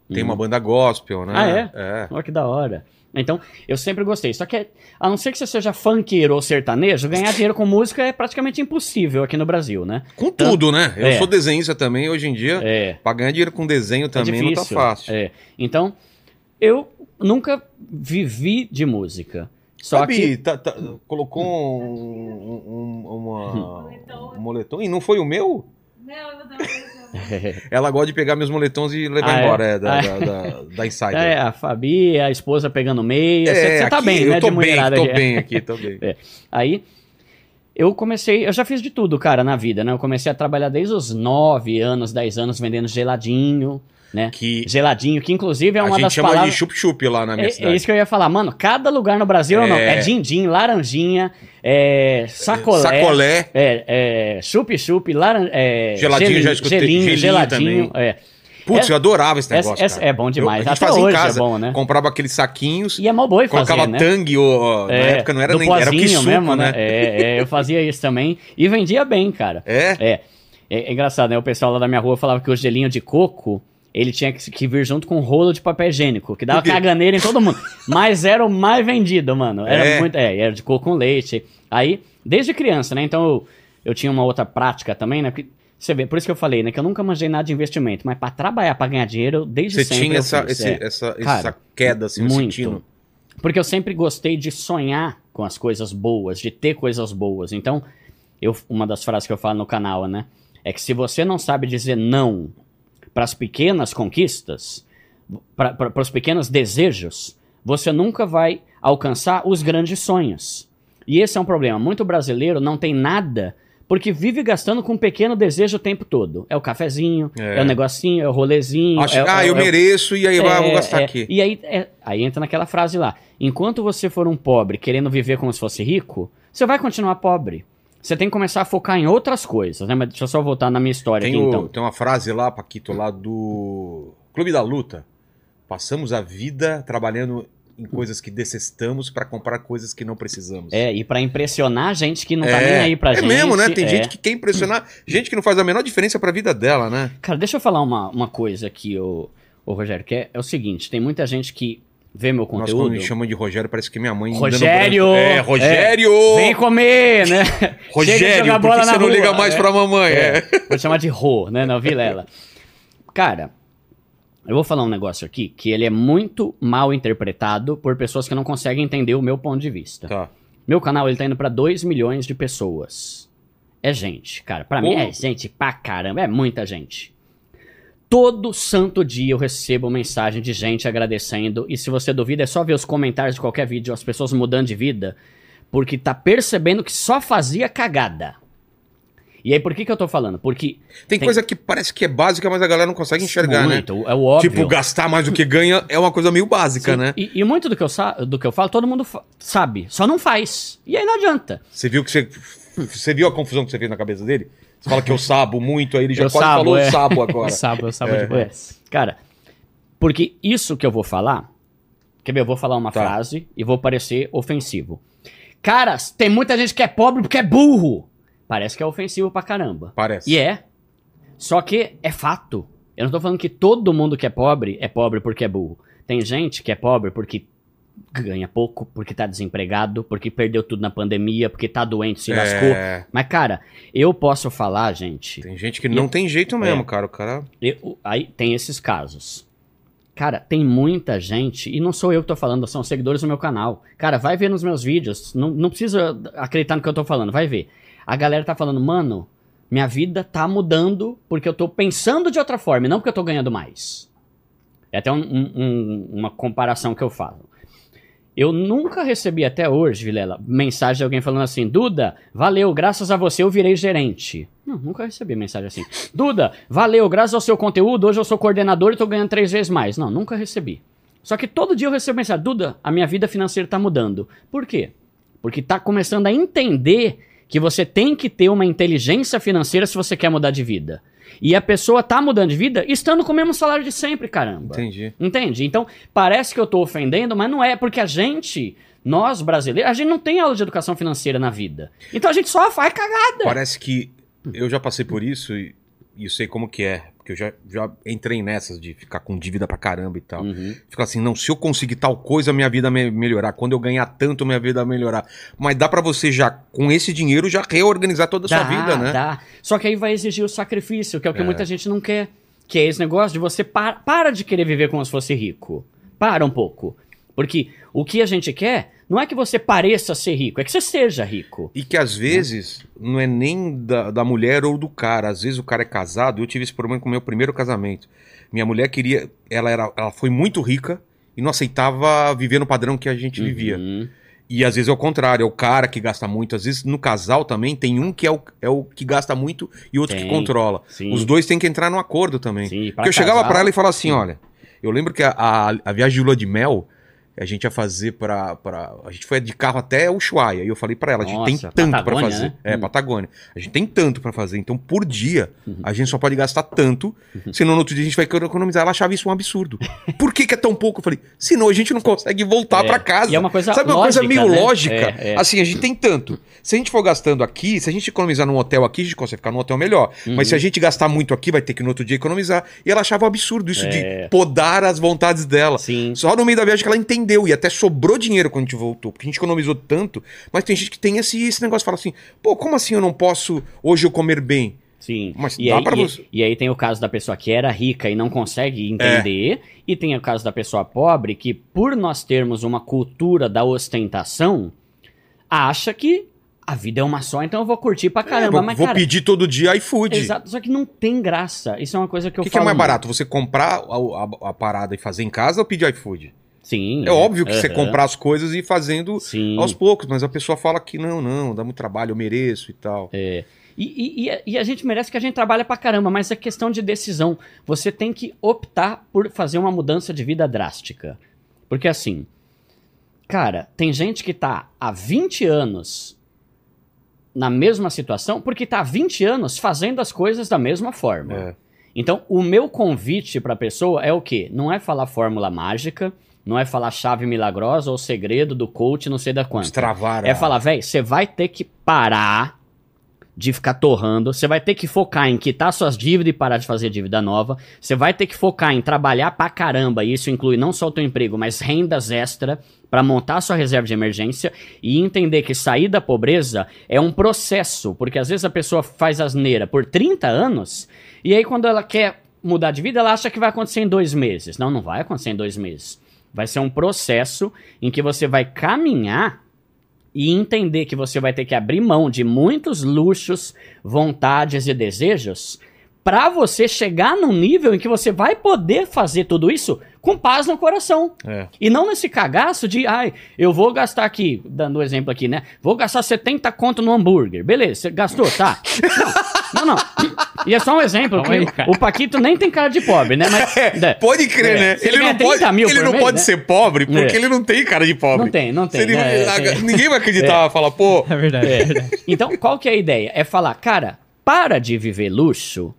tem Uhum. uma banda gospel, né? Ah, é? É. Olha que da hora. Então, eu sempre gostei. Só que, a não ser que você seja funkeiro ou sertanejo, ganhar dinheiro com música é praticamente impossível aqui no Brasil, né? Com tudo, né? Eu É. sou desenhista também, hoje em dia, É. pra ganhar dinheiro com desenho também não tá fácil. É. Então, eu nunca vivi de música. Só Sabe, que. tá- tá- colocou um, um- uma- Moletom. um moletom e não foi o meu? Não, eu uma coisa. Ela gosta de pegar meus moletons e levar Ah, é? embora, é, da, Ah. da, da, da Insider. É, a Fabi, a esposa pegando meia. Você É, tá aqui bem, eu né? tô bem, tô aqui. bem aqui, tô bem. É. Aí eu comecei, eu já fiz de tudo, cara, na vida, né? Eu comecei a trabalhar desde os 9 anos, 10 anos vendendo geladinho, né? Que Geladinho, que inclusive é a uma gente das chama palavras. de chup-chup lá na minha É, cidade. é isso que eu ia falar, mano. Cada lugar no Brasil É. não. É din-din, laranjinha, é, sacolé. Sacolé. É, é, chup-chup, laran... é, Geladinho, já escutei. Gelinho, Gelinho geladinho. também. É. Putz, É- eu adorava esse negócio, essa é bom demais. Eu, a gente Até fazia hoje em casa, é bom, né? comprava aqueles saquinhos, E é mó boi fazer, colocava né? tangue, ou, na época não era nem, era suco, mesmo, né? É, é, eu fazia isso também. E vendia bem, cara. É? É. É, é engraçado, né? O pessoal lá da minha rua falava que o gelinho de coco, ele tinha que, que vir junto com um rolo de papel higiênico, que dava caganeira em todo mundo. Mas era o mais vendido, mano. Era É? muito. É, era de coco com leite. Aí, desde criança, né? Então eu, eu tinha uma outra prática também, né? Porque, você vê, por isso que eu falei, né? Que eu nunca manjei nada de investimento, mas pra trabalhar, pra ganhar dinheiro, eu desde Você sempre. tinha eu essa, fiz, esse- é. essa, Cara, essa queda, assim, muito. sentindo. Porque eu sempre gostei de sonhar com as coisas boas, de ter coisas boas. Então, eu, uma das frases que eu falo no canal, né? É que se você não sabe dizer não para as pequenas conquistas, para os pequenos desejos, você nunca vai alcançar os grandes sonhos. E esse é um problema. Muito brasileiro não tem nada porque vive gastando com um pequeno desejo o tempo todo. É o cafezinho, É. é, o negocinho, é o rolezinho. Acho, é, ah, é eu mereço e aí vai, vou é, gastar é. aqui. E aí, é, aí entra naquela frase lá. Enquanto você for um pobre querendo viver como se fosse rico, você vai continuar pobre. Você tem que começar a focar em outras coisas, né? Mas deixa eu só voltar na minha história Tem, aqui, o- então. tem uma frase lá, Paquito, lá do Clube da Luta. Passamos a vida trabalhando em coisas que detestamos para comprar coisas que não precisamos. É, e pra impressionar gente que não tá nem aí pra é gente. mesmo, né? Tem é. gente que quer impressionar, gente que não faz a menor diferença pra vida dela, né? Cara, deixa eu falar uma, uma coisa aqui, ô, ô Rogério, que é, é o seguinte: tem muita gente que vê meu Nossa, quando conteúdo. me chamam de Rogério, parece que minha mãe Rogério! É, Rogério! Vem comer, né? Rogério, por que na você não rua, liga mais é. pra mamãe? É. Vou te chamar de Rô, né? Não, Vilela. Cara, eu vou falar um negócio aqui que ele é muito mal interpretado por pessoas que não conseguem entender o meu ponto de vista. Tá. Meu canal, ele tá indo pra 2 milhões de pessoas. É gente, cara. Pra mim Pô. é gente pra caramba. É muita gente. Todo santo dia eu recebo mensagem de gente agradecendo. E se você duvida, é só ver os comentários de qualquer vídeo, as pessoas mudando de vida, porque tá percebendo que só fazia cagada. E aí, por que, que eu tô falando? Porque. Tem, Tem- coisa que parece que é básica, mas a galera não consegue enxergar, né? muito, é o óbvio. Tipo, gastar mais do que ganha é uma coisa meio básica, Sim, né? E, e muito do que, eu sa- do que eu falo, todo mundo sabe, só não faz. E aí não adianta. Você viu que você. Você viu a confusão que você fez na cabeça dele? Você fala que eu sabo muito, aí ele já Eu quase sabo, falou é. sabo agora. Eu sabo, eu sabo É. demais. Cara, porque isso que eu vou falar. Quer ver? Eu vou falar uma Tá. frase e vou parecer ofensivo. Cara, tem muita gente que é pobre porque é burro. Parece que é ofensivo pra caramba. Parece. E é. Só que é fato. Eu não tô falando que todo mundo que é pobre é pobre porque é burro. Tem gente que é pobre porque ganha pouco, porque tá desempregado, porque perdeu tudo na pandemia, porque tá doente, se lascou. É, Mas, cara, eu posso falar, gente. tem gente que não tem jeito mesmo, É. cara. O cara. eu- aí tem esses casos. Cara, tem muita gente, e não sou eu que tô falando, são seguidores do meu canal. Cara, vai ver nos meus vídeos, não, não precisa acreditar no que eu tô falando, vai ver. A galera tá falando, mano, minha vida tá mudando porque eu tô pensando de outra forma, e não porque eu tô ganhando mais. É até um- um- uma comparação que eu falo. Eu nunca recebi até hoje, Vilela, mensagem de alguém falando assim: Duda, valeu, graças a você eu virei gerente. Não, nunca recebi mensagem assim. Duda, valeu, graças ao seu conteúdo, hoje eu sou coordenador e tô ganhando três vezes mais. Não, nunca recebi. Só que todo dia eu recebo mensagem: Duda, a minha vida financeira tá mudando. Por quê? Porque tá começando a entender que você tem que ter uma inteligência financeira se você quer mudar de vida. E a pessoa tá mudando de vida estando com o mesmo salário de sempre, caramba. Entendi. Entende? Então, parece que eu tô ofendendo, mas não é, porque a gente, nós brasileiros, a gente não tem aula de educação financeira na vida. Então a gente só faz cagada. Parece que eu já passei por isso e, e sei como que é. Porque eu já, já entrei nessas de ficar com dívida pra caramba e tal. Uhum. Ficar assim, não, se eu conseguir tal coisa, minha vida me melhorar. Quando eu ganhar tanto, minha vida vai melhorar. Mas dá pra você já, com esse dinheiro, já reorganizar toda a sua vida, né? Dá. Só que aí vai exigir o sacrifício, que é o que É. muita gente não quer. Que é esse negócio de você para, para de querer viver como se fosse rico. Para um pouco. Porque o que a gente quer não é que você pareça ser rico, é que você seja rico. E que às vezes não é nem da, da mulher ou do cara. Às vezes o cara é casado. Eu tive esse problema com o meu primeiro casamento. Minha mulher queria. Ela, era, ela foi muito rica e não aceitava viver no padrão que a gente vivia. Uhum. E às vezes é o contrário, é o cara que gasta muito. Às vezes no casal também tem um que é o, é o que gasta muito e outro que Tem. controla. Sim. Os dois têm que entrar no acordo também. Sim, Porque eu chegava pra ela e falava assim: olha, eu lembro que a, a, a viagem de lua de mel. A gente ia fazer pra, pra. A gente foi de carro até Ushuaia. E eu falei pra ela: a gente tem tanto pra Patagônia, fazer. né? É, Hum. Patagônia. A gente tem tanto pra fazer. Então, por dia, Uhum. a gente só pode gastar tanto. Senão, no outro dia, a gente vai economizar. Ela achava isso um absurdo. Por que, que é tão pouco? Eu falei: senão a gente não consegue voltar É. pra casa. E é uma coisa Sabe uma coisa lógica, meio né? lógica? É, é. Assim, a gente tem tanto. Se a gente for gastando aqui, se a gente economizar num hotel aqui, a gente consegue ficar num hotel melhor. Uhum. Mas se a gente gastar muito aqui, vai ter que no outro dia economizar. E ela achava um absurdo isso É. de podar as vontades dela. Sim. Só no meio da viagem que ela entendeu e até sobrou dinheiro quando a gente voltou, porque a gente economizou tanto. Mas tem gente que tem esse, esse negócio, fala assim: pô, como assim eu não posso hoje eu comer bem? Sim. Mas e, dá aí, pra e- você- e aí tem o caso da pessoa que era rica e não consegue entender. E tem o caso da pessoa pobre que, por nós termos uma cultura da ostentação, acha que a vida é uma só, então eu vou curtir pra caramba. É, vou Mas, vou cara, pedir todo dia iFood. exato, só que não tem graça. Isso é uma coisa que O eu que, que é falo mais muito. barato? Você comprar a, a- a parada e fazer em casa ou pedir iFood? Sim. É óbvio que você comprar as coisas e ir fazendo Sim. aos poucos, mas a pessoa fala que não, não, dá muito trabalho, eu mereço e tal. E, e- e a- e a gente merece que a gente trabalhe pra caramba, mas é questão de decisão. Você tem que optar por fazer uma mudança de vida drástica. Porque assim, cara, tem gente que tá há 20 anos na mesma situação porque tá há 20 anos fazendo as coisas da mesma forma. É. Então, o meu convite pra pessoa é o quê? Não é falar fórmula mágica, não é falar chave milagrosa ou segredo do coach, não sei da quanto. Destravar. É falar, velho, você vai ter que parar de ficar torrando, você vai ter que focar em quitar suas dívidas e parar de fazer dívida nova, você vai ter que focar em trabalhar pra caramba, e isso inclui não só o teu emprego, mas rendas extra pra montar sua reserva de emergência e entender que sair da pobreza é um processo, porque às vezes a pessoa faz asneira por 30 anos e aí quando ela quer mudar de vida, ela acha que vai acontecer em dois meses. Não, não vai acontecer em dois meses. Vai ser um processo em que você vai caminhar e entender que você vai ter que abrir mão de muitos luxos, vontades e desejos pra você chegar num nível em que você vai poder fazer tudo isso com paz no coração. É. E não nesse cagaço de, ai, eu vou gastar aqui, dando um exemplo aqui, né? Vou gastar 70 conto no hambúrguer. Beleza, você gastou, tá? Não, não. E é só um exemplo, aí, o Paquito nem tem cara de pobre, né? Mas, né? Pode crer, É. né? Ele Ele não pode, 30 mil ele não mês, pode né? ser pobre porque É. ele não tem cara de pobre. Não tem, não tem, ele- né? a-. Ninguém vai acreditar, falar, pô, É verdade, é verdade. Então, qual que é a ideia? É falar, cara, para de viver luxo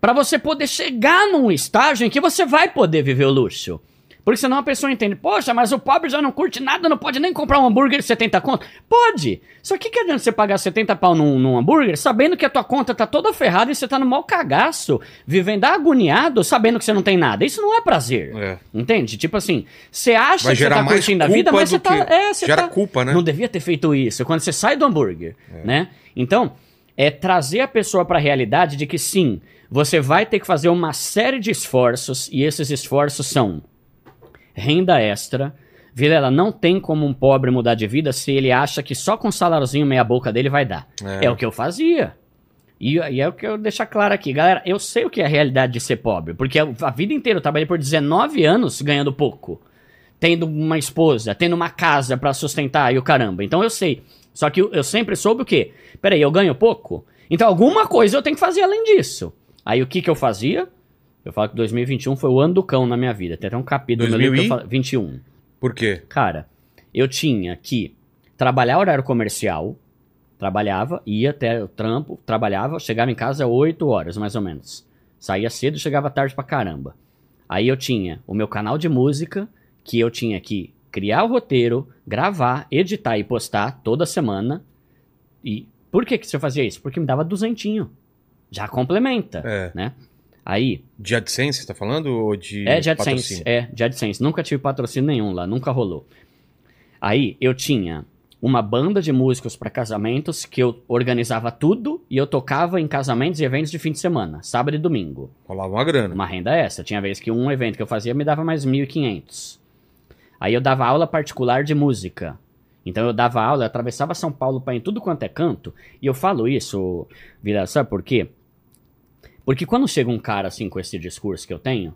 pra você poder chegar num estágio em que você vai poder viver o luxo. Porque senão a pessoa entende, poxa, mas o pobre já não curte nada, não pode nem comprar um hambúrguer de 70 conto. Pode! Só que que adianta você pagar 70 pau num, num hambúrguer, sabendo que a tua conta tá toda ferrada e você tá no mau cagaço, vivendo agoniado, sabendo que você não tem nada. Isso não é prazer. É. Entende? Tipo assim, você acha Vai que você tá curtindo a vida, mas você tá. É, você gera tá- culpa, né? Não devia ter feito isso. Quando você sai do hambúrguer, né? Então, é trazer a pessoa para a realidade de que sim, você vai ter que fazer uma série de esforços e esses esforços são renda extra. Vilela, não tem como um pobre mudar de vida se ele acha que só com um saláriozinho meia boca dele vai dar. É. É, o que eu fazia. E, e é o que eu deixar claro aqui. Galera, eu sei o que é a realidade de ser pobre. Porque a, vida inteira eu trabalhei por 19 anos ganhando pouco. Tendo uma esposa, tendo uma casa pra sustentar e o caramba. Então eu sei. Só que eu, eu sempre soube o quê? Peraí, eu ganho pouco? Então alguma coisa eu tenho que fazer além disso. Aí o que que eu fazia? Eu falo que 2021 foi o ano do cão na minha vida. Tem até um capítulo no meu livro que eu 2000 falo. 21. por quê? Cara, eu tinha que trabalhar horário comercial, trabalhava, ia até o trampo, trabalhava, chegava em casa 8 horas, mais ou menos. Saía cedo e chegava tarde pra caramba. Aí eu tinha o meu canal de música, que eu tinha que criar o roteiro, gravar, editar e postar toda semana. E por que, que você fazia isso? Porque me dava duzentinho. Já complementa, É. né? Aí, De AdSense, você tá falando? Ou de é de AdSense. patrocínio? É, de AdSense. Nunca tive patrocínio nenhum lá, nunca rolou. Aí eu tinha uma banda de músicos para casamentos que eu organizava tudo e eu tocava em casamentos e eventos de fim de semana, sábado e domingo. Rolava uma grana. Uma renda extra. Tinha vez que um evento que eu fazia me dava mais 1.500. Aí eu dava aula particular de música. Então eu dava aula, eu atravessava São Paulo para em tudo quanto é canto. E eu falo isso, Vila, sabe por quê? Porque quando chega um cara assim com esse discurso que eu tenho,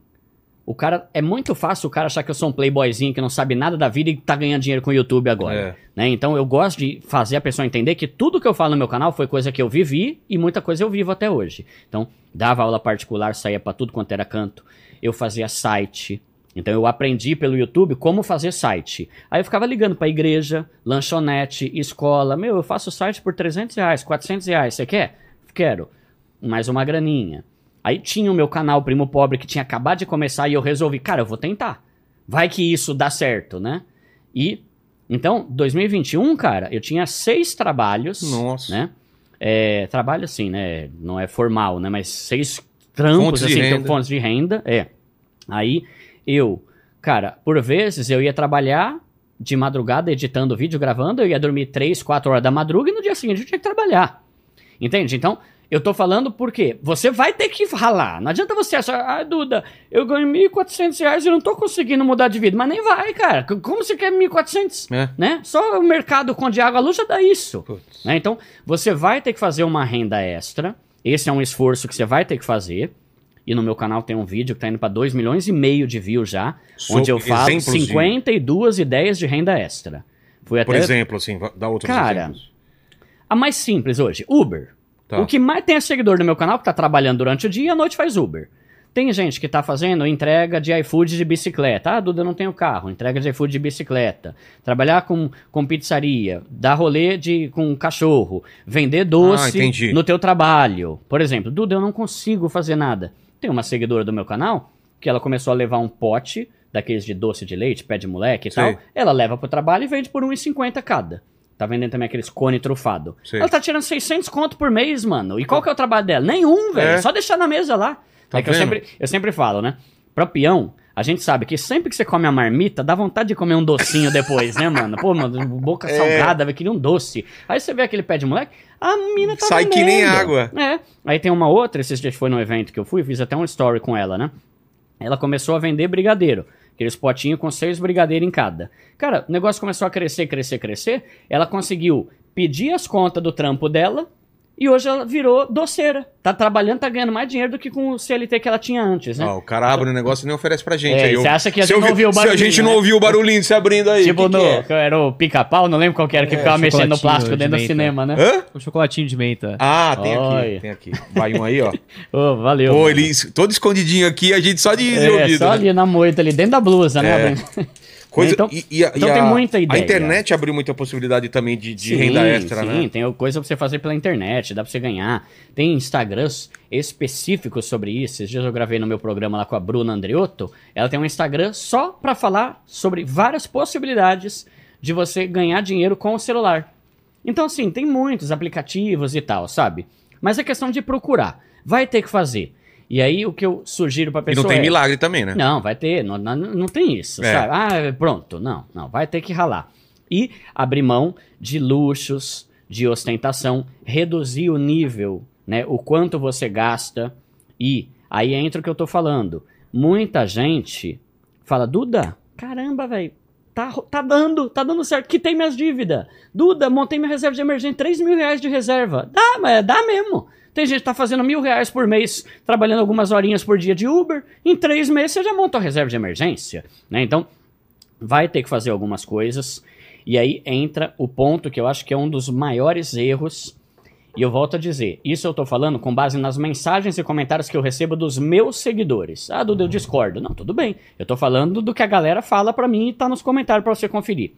o cara é muito fácil o cara achar que eu sou um playboyzinho que não sabe nada da vida e tá ganhando dinheiro com o YouTube agora. É. Né? Então eu gosto de fazer a pessoa entender que tudo que eu falo no meu canal foi coisa que eu vivi e muita coisa eu vivo até hoje. Então, dava aula particular, saía pra tudo quanto era canto. Eu fazia site. Então eu aprendi pelo YouTube como fazer site. Aí eu ficava ligando pra igreja, lanchonete, escola. Meu, eu faço site por 300 reais, 400 reais. Você quer? Quero. Mais uma graninha. Aí tinha o meu canal Primo Pobre que tinha acabado de começar e eu resolvi, cara, eu vou tentar. Vai que isso dá certo, né? E então, 2021, cara, eu tinha seis trabalhos, Nossa. né? É, trabalho assim, né? Não é formal, né? Mas seis trampos, Fontes de assim, que eu- renda. fontes de renda. É. Aí eu, cara, por vezes eu ia trabalhar de madrugada editando vídeo, gravando, eu ia dormir três, quatro horas da madruga e no dia seguinte eu tinha que trabalhar. Entende? Então, eu tô falando porque você vai ter que ralar. Não adianta você achar, ah, Duda, eu ganho 1.400 reais e não tô conseguindo mudar de vida. Mas nem vai, cara. Como você quer 1.400? É. Né? Só o mercado com de água à luz já dá isso. Né? Então, você vai ter que fazer uma renda extra. Esse é um esforço que você vai ter que fazer. E no meu canal tem um vídeo que tá indo para 2 milhões e meio de views já, Sobre onde eu falo exemplos de- 52 ideias de renda extra. Foi Por até exemplo, assim, dá outros Cara, exemplos. a mais simples hoje, Uber. Tá. O que mais tem é seguidor no meu canal que tá trabalhando durante o dia e à noite faz Uber. Tem gente que tá fazendo entrega de iFood de bicicleta. Ah, Duda, eu não tenho carro. Entrega de iFood de bicicleta. Trabalhar com, com pizzaria. Dar rolê de, com cachorro. Vender Ah, doce entendi. no teu trabalho. Por exemplo, Duda, eu não consigo fazer nada. Tem uma seguidora do meu canal que ela começou a levar um pote daqueles de doce de leite, pé de moleque e Sei. tal. Ela leva pro trabalho e vende por 1,50 cada. Tá vendendo também aqueles cone trufado. Sei. Ela tá tirando 600 conto por mês, mano. E qual que é o trabalho dela? Nenhum, velho. É. Só deixar na mesa lá. Tá é que eu sempre, eu sempre falo, né? Pra peão, a gente sabe que sempre que você come a marmita, dá vontade de comer um docinho depois, né, mano? Pô, mano, boca É. salgada, vai querer um doce. Aí você vê aquele pé de moleque, a mina tá Sai que nem vendendo. água. É. Aí tem uma outra, esses dias foi no evento que eu fui, fiz até um story com ela, né? Ela começou a vender brigadeiro. Aqueles potinhos com seis brigadeiros em cada. Cara, o negócio começou a crescer, crescer, crescer. Ela conseguiu pedir as contas do trampo dela, E hoje ela virou doceira. Tá trabalhando, tá ganhando mais dinheiro do que com o CLT que ela tinha antes, né? Ó, o cara abre o negócio e nem oferece pra gente. É, Aí eu- você acha que a gente não vi- ouviu o Se a barulhinho, gente não né? ouviu o barulhinho se abrindo aí. tipo, que que no, é? que era o pica-pau, não lembro qual que era, que É, ficava mexendo no plástico dentro do de cinema, né? Hã? O chocolatinho de menta. Ah, tem aqui, tem aqui. Vai um aí, ó. Ô, valeu. Pô, ele todo escondidinho aqui, a gente só de, de É, ouvido. só né? ali na moita, ali dentro da blusa, né? Coisa, Então- e, e a, então e tem a- muita ideia. A internet abriu muita possibilidade também de, de Sim, renda extra, sim, né? tem coisa pra você fazer pela internet, dá pra você ganhar. Tem Instagrams específicos sobre isso. Esses dias eu gravei no meu programa lá com a Bruna Andriotto. Ela tem um Instagram só pra falar sobre várias possibilidades de você ganhar dinheiro com o celular. Então, assim, tem muitos aplicativos e tal, sabe? Mas é questão de procurar. Vai ter que fazer. E aí, o que eu sugiro pra E pessoa não tem é... milagre também, né? Não, vai ter, não, não, não tem isso, É. sabe? Ah, pronto, não, não, vai ter que ralar. E abrir mão de luxos, de ostentação, reduzir o nível, né, o quanto você gasta e aí entra o que eu tô falando. Muita gente fala, Duda, caramba, velho, tá, tá dando, tá dando certo, quitei minhas dívidas. Duda, montei minha reserva de emergência, 3 mil reais de reserva. Dá, mas dá mesmo. Tem gente que tá fazendo mil reais por mês, trabalhando algumas horinhas por dia de Uber. Em três meses você já monta a reserva de emergência. Né? Então, vai ter que fazer algumas coisas. E aí entra o ponto que eu acho que é um dos maiores erros. E eu volto a dizer, isso eu tô falando com base nas mensagens e comentários que eu recebo dos meus seguidores. Ah, Duda, eu discordo. Não, tudo bem. Eu tô falando do que a galera fala pra mim e tá nos comentários pra você conferir.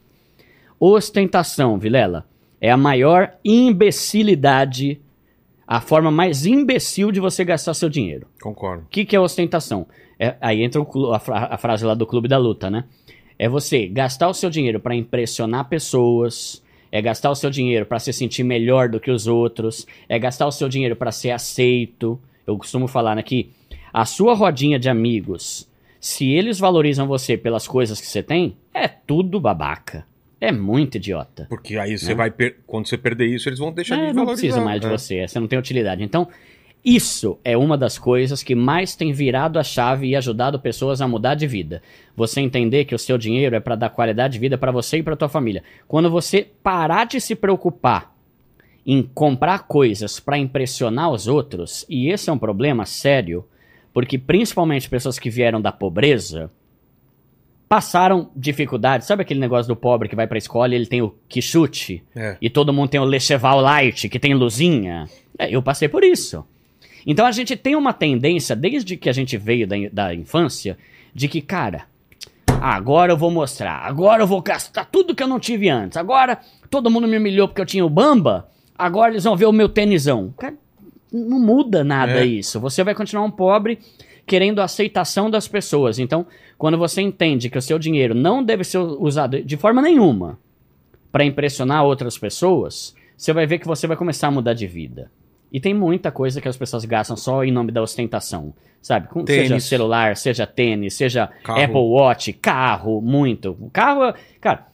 Ostentação, Vilela, é a maior imbecilidade, a forma mais imbecil de você gastar seu dinheiro. Concordo. O que, que é ostentação? É- aí entra o a, fra- a frase lá do Clube da Luta, né? É você gastar o seu dinheiro pra impressionar pessoas, é gastar o seu dinheiro pra se sentir melhor do que os outros, é gastar o seu dinheiro pra ser aceito. Eu costumo falar né, que a sua rodinha de amigos, se eles valorizam você pelas coisas que você tem, é tudo babaca. É muito idiota. Porque aí você Né? vai. per- Quando você perder isso, eles vão deixar É, de não valorizar. precisa mais de né? você, você não tem utilidade. Então, isso é uma das coisas que mais tem virado a chave e ajudado pessoas a mudar de vida. Você entender que o seu dinheiro é para dar qualidade de vida para você e para tua família. Quando você parar de se preocupar em comprar coisas para impressionar os outros, e esse é um problema sério, porque principalmente pessoas que vieram da pobreza passaram dificuldades. Sabe aquele negócio do pobre que vai pra escola e ele tem o quichute? É. E todo mundo tem o Lecheval Light, que tem luzinha. É, eu passei por isso. Então a gente tem uma tendência, desde que a gente veio da, da infância, de que, cara, agora eu vou mostrar, agora eu vou gastar tudo que eu não tive antes. Agora todo mundo me humilhou porque eu tinha o Bamba, agora eles vão ver o meu tênisão. Cara, não muda nada É. isso. Você vai continuar um pobre querendo a aceitação das pessoas. Então, quando você entende que o seu dinheiro não deve ser usado de forma nenhuma para impressionar outras pessoas, você vai ver que você vai começar a mudar de vida. E tem muita coisa que as pessoas gastam só em nome da ostentação, sabe? Com-. Seja celular, seja tênis, seja Carro. Apple Watch, carro, muito. O carro, cara,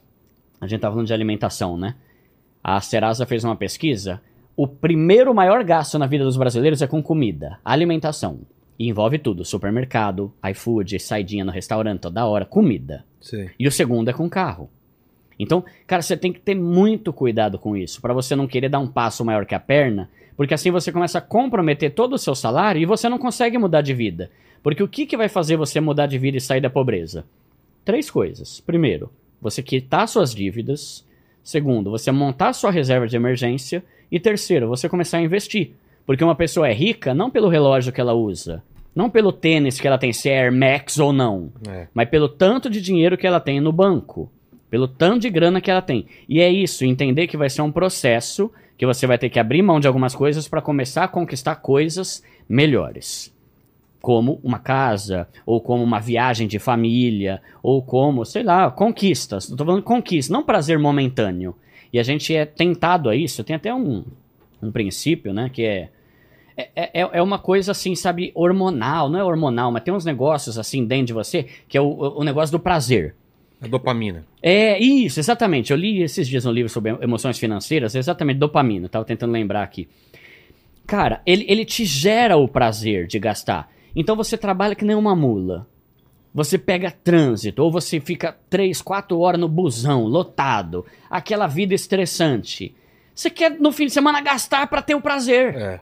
a gente tá falando de alimentação, né? A Serasa fez uma pesquisa. O primeiro maior gasto na vida dos brasileiros é com comida, alimentação. E envolve tudo: supermercado, iFood, saidinha no restaurante toda hora, comida. Sim. E o segundo é com carro. Então, cara, você tem que ter muito cuidado com isso, pra você não querer dar um passo maior que a perna, porque assim você começa a comprometer todo o seu salário e você não consegue mudar de vida. Porque o que, que vai fazer você mudar de vida e sair da pobreza? Três coisas. Primeiro, você quitar suas dívidas. Segundo, você montar sua reserva de emergência. E terceiro, você começar a investir. Porque uma pessoa é rica não pelo relógio que ela usa, não pelo tênis que ela tem, se é Air Max ou não É. mas pelo tanto de dinheiro que ela tem no banco, pelo tanto de grana que ela tem. E é isso, entender que vai ser um processo que você vai ter que abrir mão de algumas coisas para começar a conquistar coisas melhores. Como uma casa, ou como uma viagem de família, ou como, sei lá, conquistas. Tô falando conquista, não prazer momentâneo. E a gente é tentado a isso, tem até um, um princípio, né, que é é, é, é uma coisa assim, sabe, hormonal, não é hormonal, mas tem uns negócios assim dentro de você que é o, o negócio do prazer. A dopamina. É isso, exatamente. Eu li esses dias um livro sobre emoções financeiras, exatamente dopamina, tava tentando lembrar aqui. Cara, ele, ele te gera o prazer de gastar. Então você trabalha que nem uma mula. Você pega trânsito, ou você fica 3, 4 horas no busão, lotado, aquela vida estressante. Você quer no fim de semana gastar pra ter o prazer. É.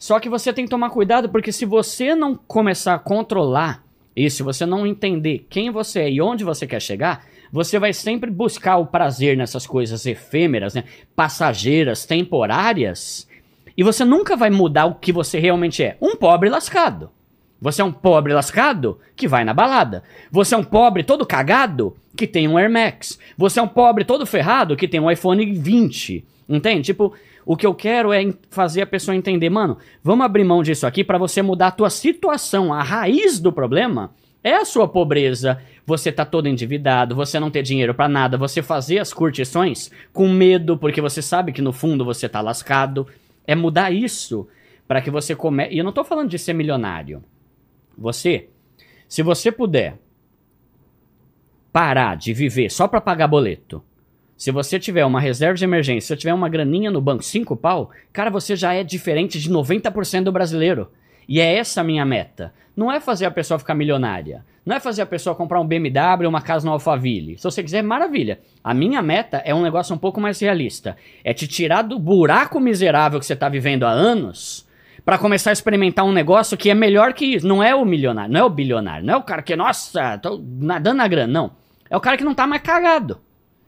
Só que você tem que tomar cuidado, porque se você não começar a controlar isso, se você não entender quem você é e onde você quer chegar, você vai sempre buscar o prazer nessas coisas efêmeras, né? passageiras, temporárias, e você nunca vai mudar o que você realmente é. Um pobre lascado. Você é um pobre lascado que vai na balada. Você é um pobre todo cagado que tem um Air Max. Você é um pobre todo ferrado que tem um iPhone 20. Entende? Tipo, o que eu quero é fazer a pessoa entender, mano, vamos abrir mão disso aqui pra você mudar a tua situação. A raiz do problema é a sua pobreza. Você tá todo endividado, você não ter dinheiro pra nada, você fazer as curtições com medo porque você sabe que no fundo você tá lascado. É mudar isso pra que você comece. E eu não tô falando de ser milionário. Você, se você puder parar de viver só pra pagar boleto, se você tiver uma reserva de emergência, se você tiver uma graninha no banco, cinco pau, cara, você já é diferente de 90% do brasileiro. E é essa a minha meta. Não é fazer a pessoa ficar milionária. Não é fazer a pessoa comprar um BMW uma casa no Alphaville. Se você quiser, maravilha. A minha meta é um negócio um pouco mais realista. É te tirar do buraco miserável que você tá vivendo há anos Pra começar a experimentar um negócio que é melhor que isso. Não é o milionário, não é o bilionário, não é o cara que, nossa, tô nadando na grana, não. É o cara que não tá mais cagado.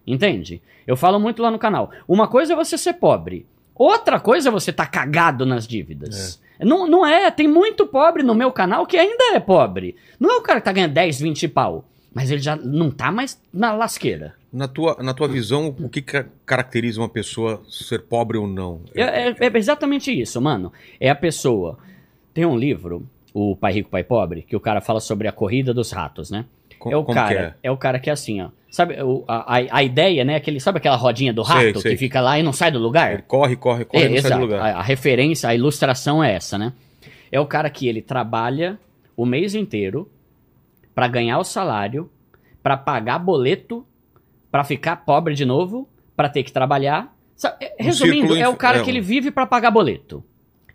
Entende? Eu falo muito lá no canal. Uma coisa é você ser pobre. Outra coisa é você tá cagado nas dívidas. Não, não é, tem muito pobre no meu canal que ainda é pobre. Não é o cara que tá ganhando 10, 20 pau. Mas ele já não tá mais na lasqueira. Na tua, na tua visão, o que ca- caracteriza uma pessoa ser pobre ou não? É, é- é exatamente isso, mano. É a pessoa. Tem um livro, o Pai Rico, Pai Pobre, que o cara fala sobre a corrida dos ratos, né? Co- é o cara, que é? o cara que é assim, ó. Sabe a, a, a ideia, né? Aquele, sabe aquela rodinha do Sei, rato sei. que fica lá e não sai do lugar? Ele corre, corre, corre, É, não sai exato. do lugar. A, a referência, a ilustração é essa, né? É o cara que ele trabalha o mês inteiro pra ganhar o salário, pra pagar boleto, pra ficar pobre de novo, pra ter que trabalhar. Sa- é, Um Resumindo, é o cara é que ele vive pra pagar boleto.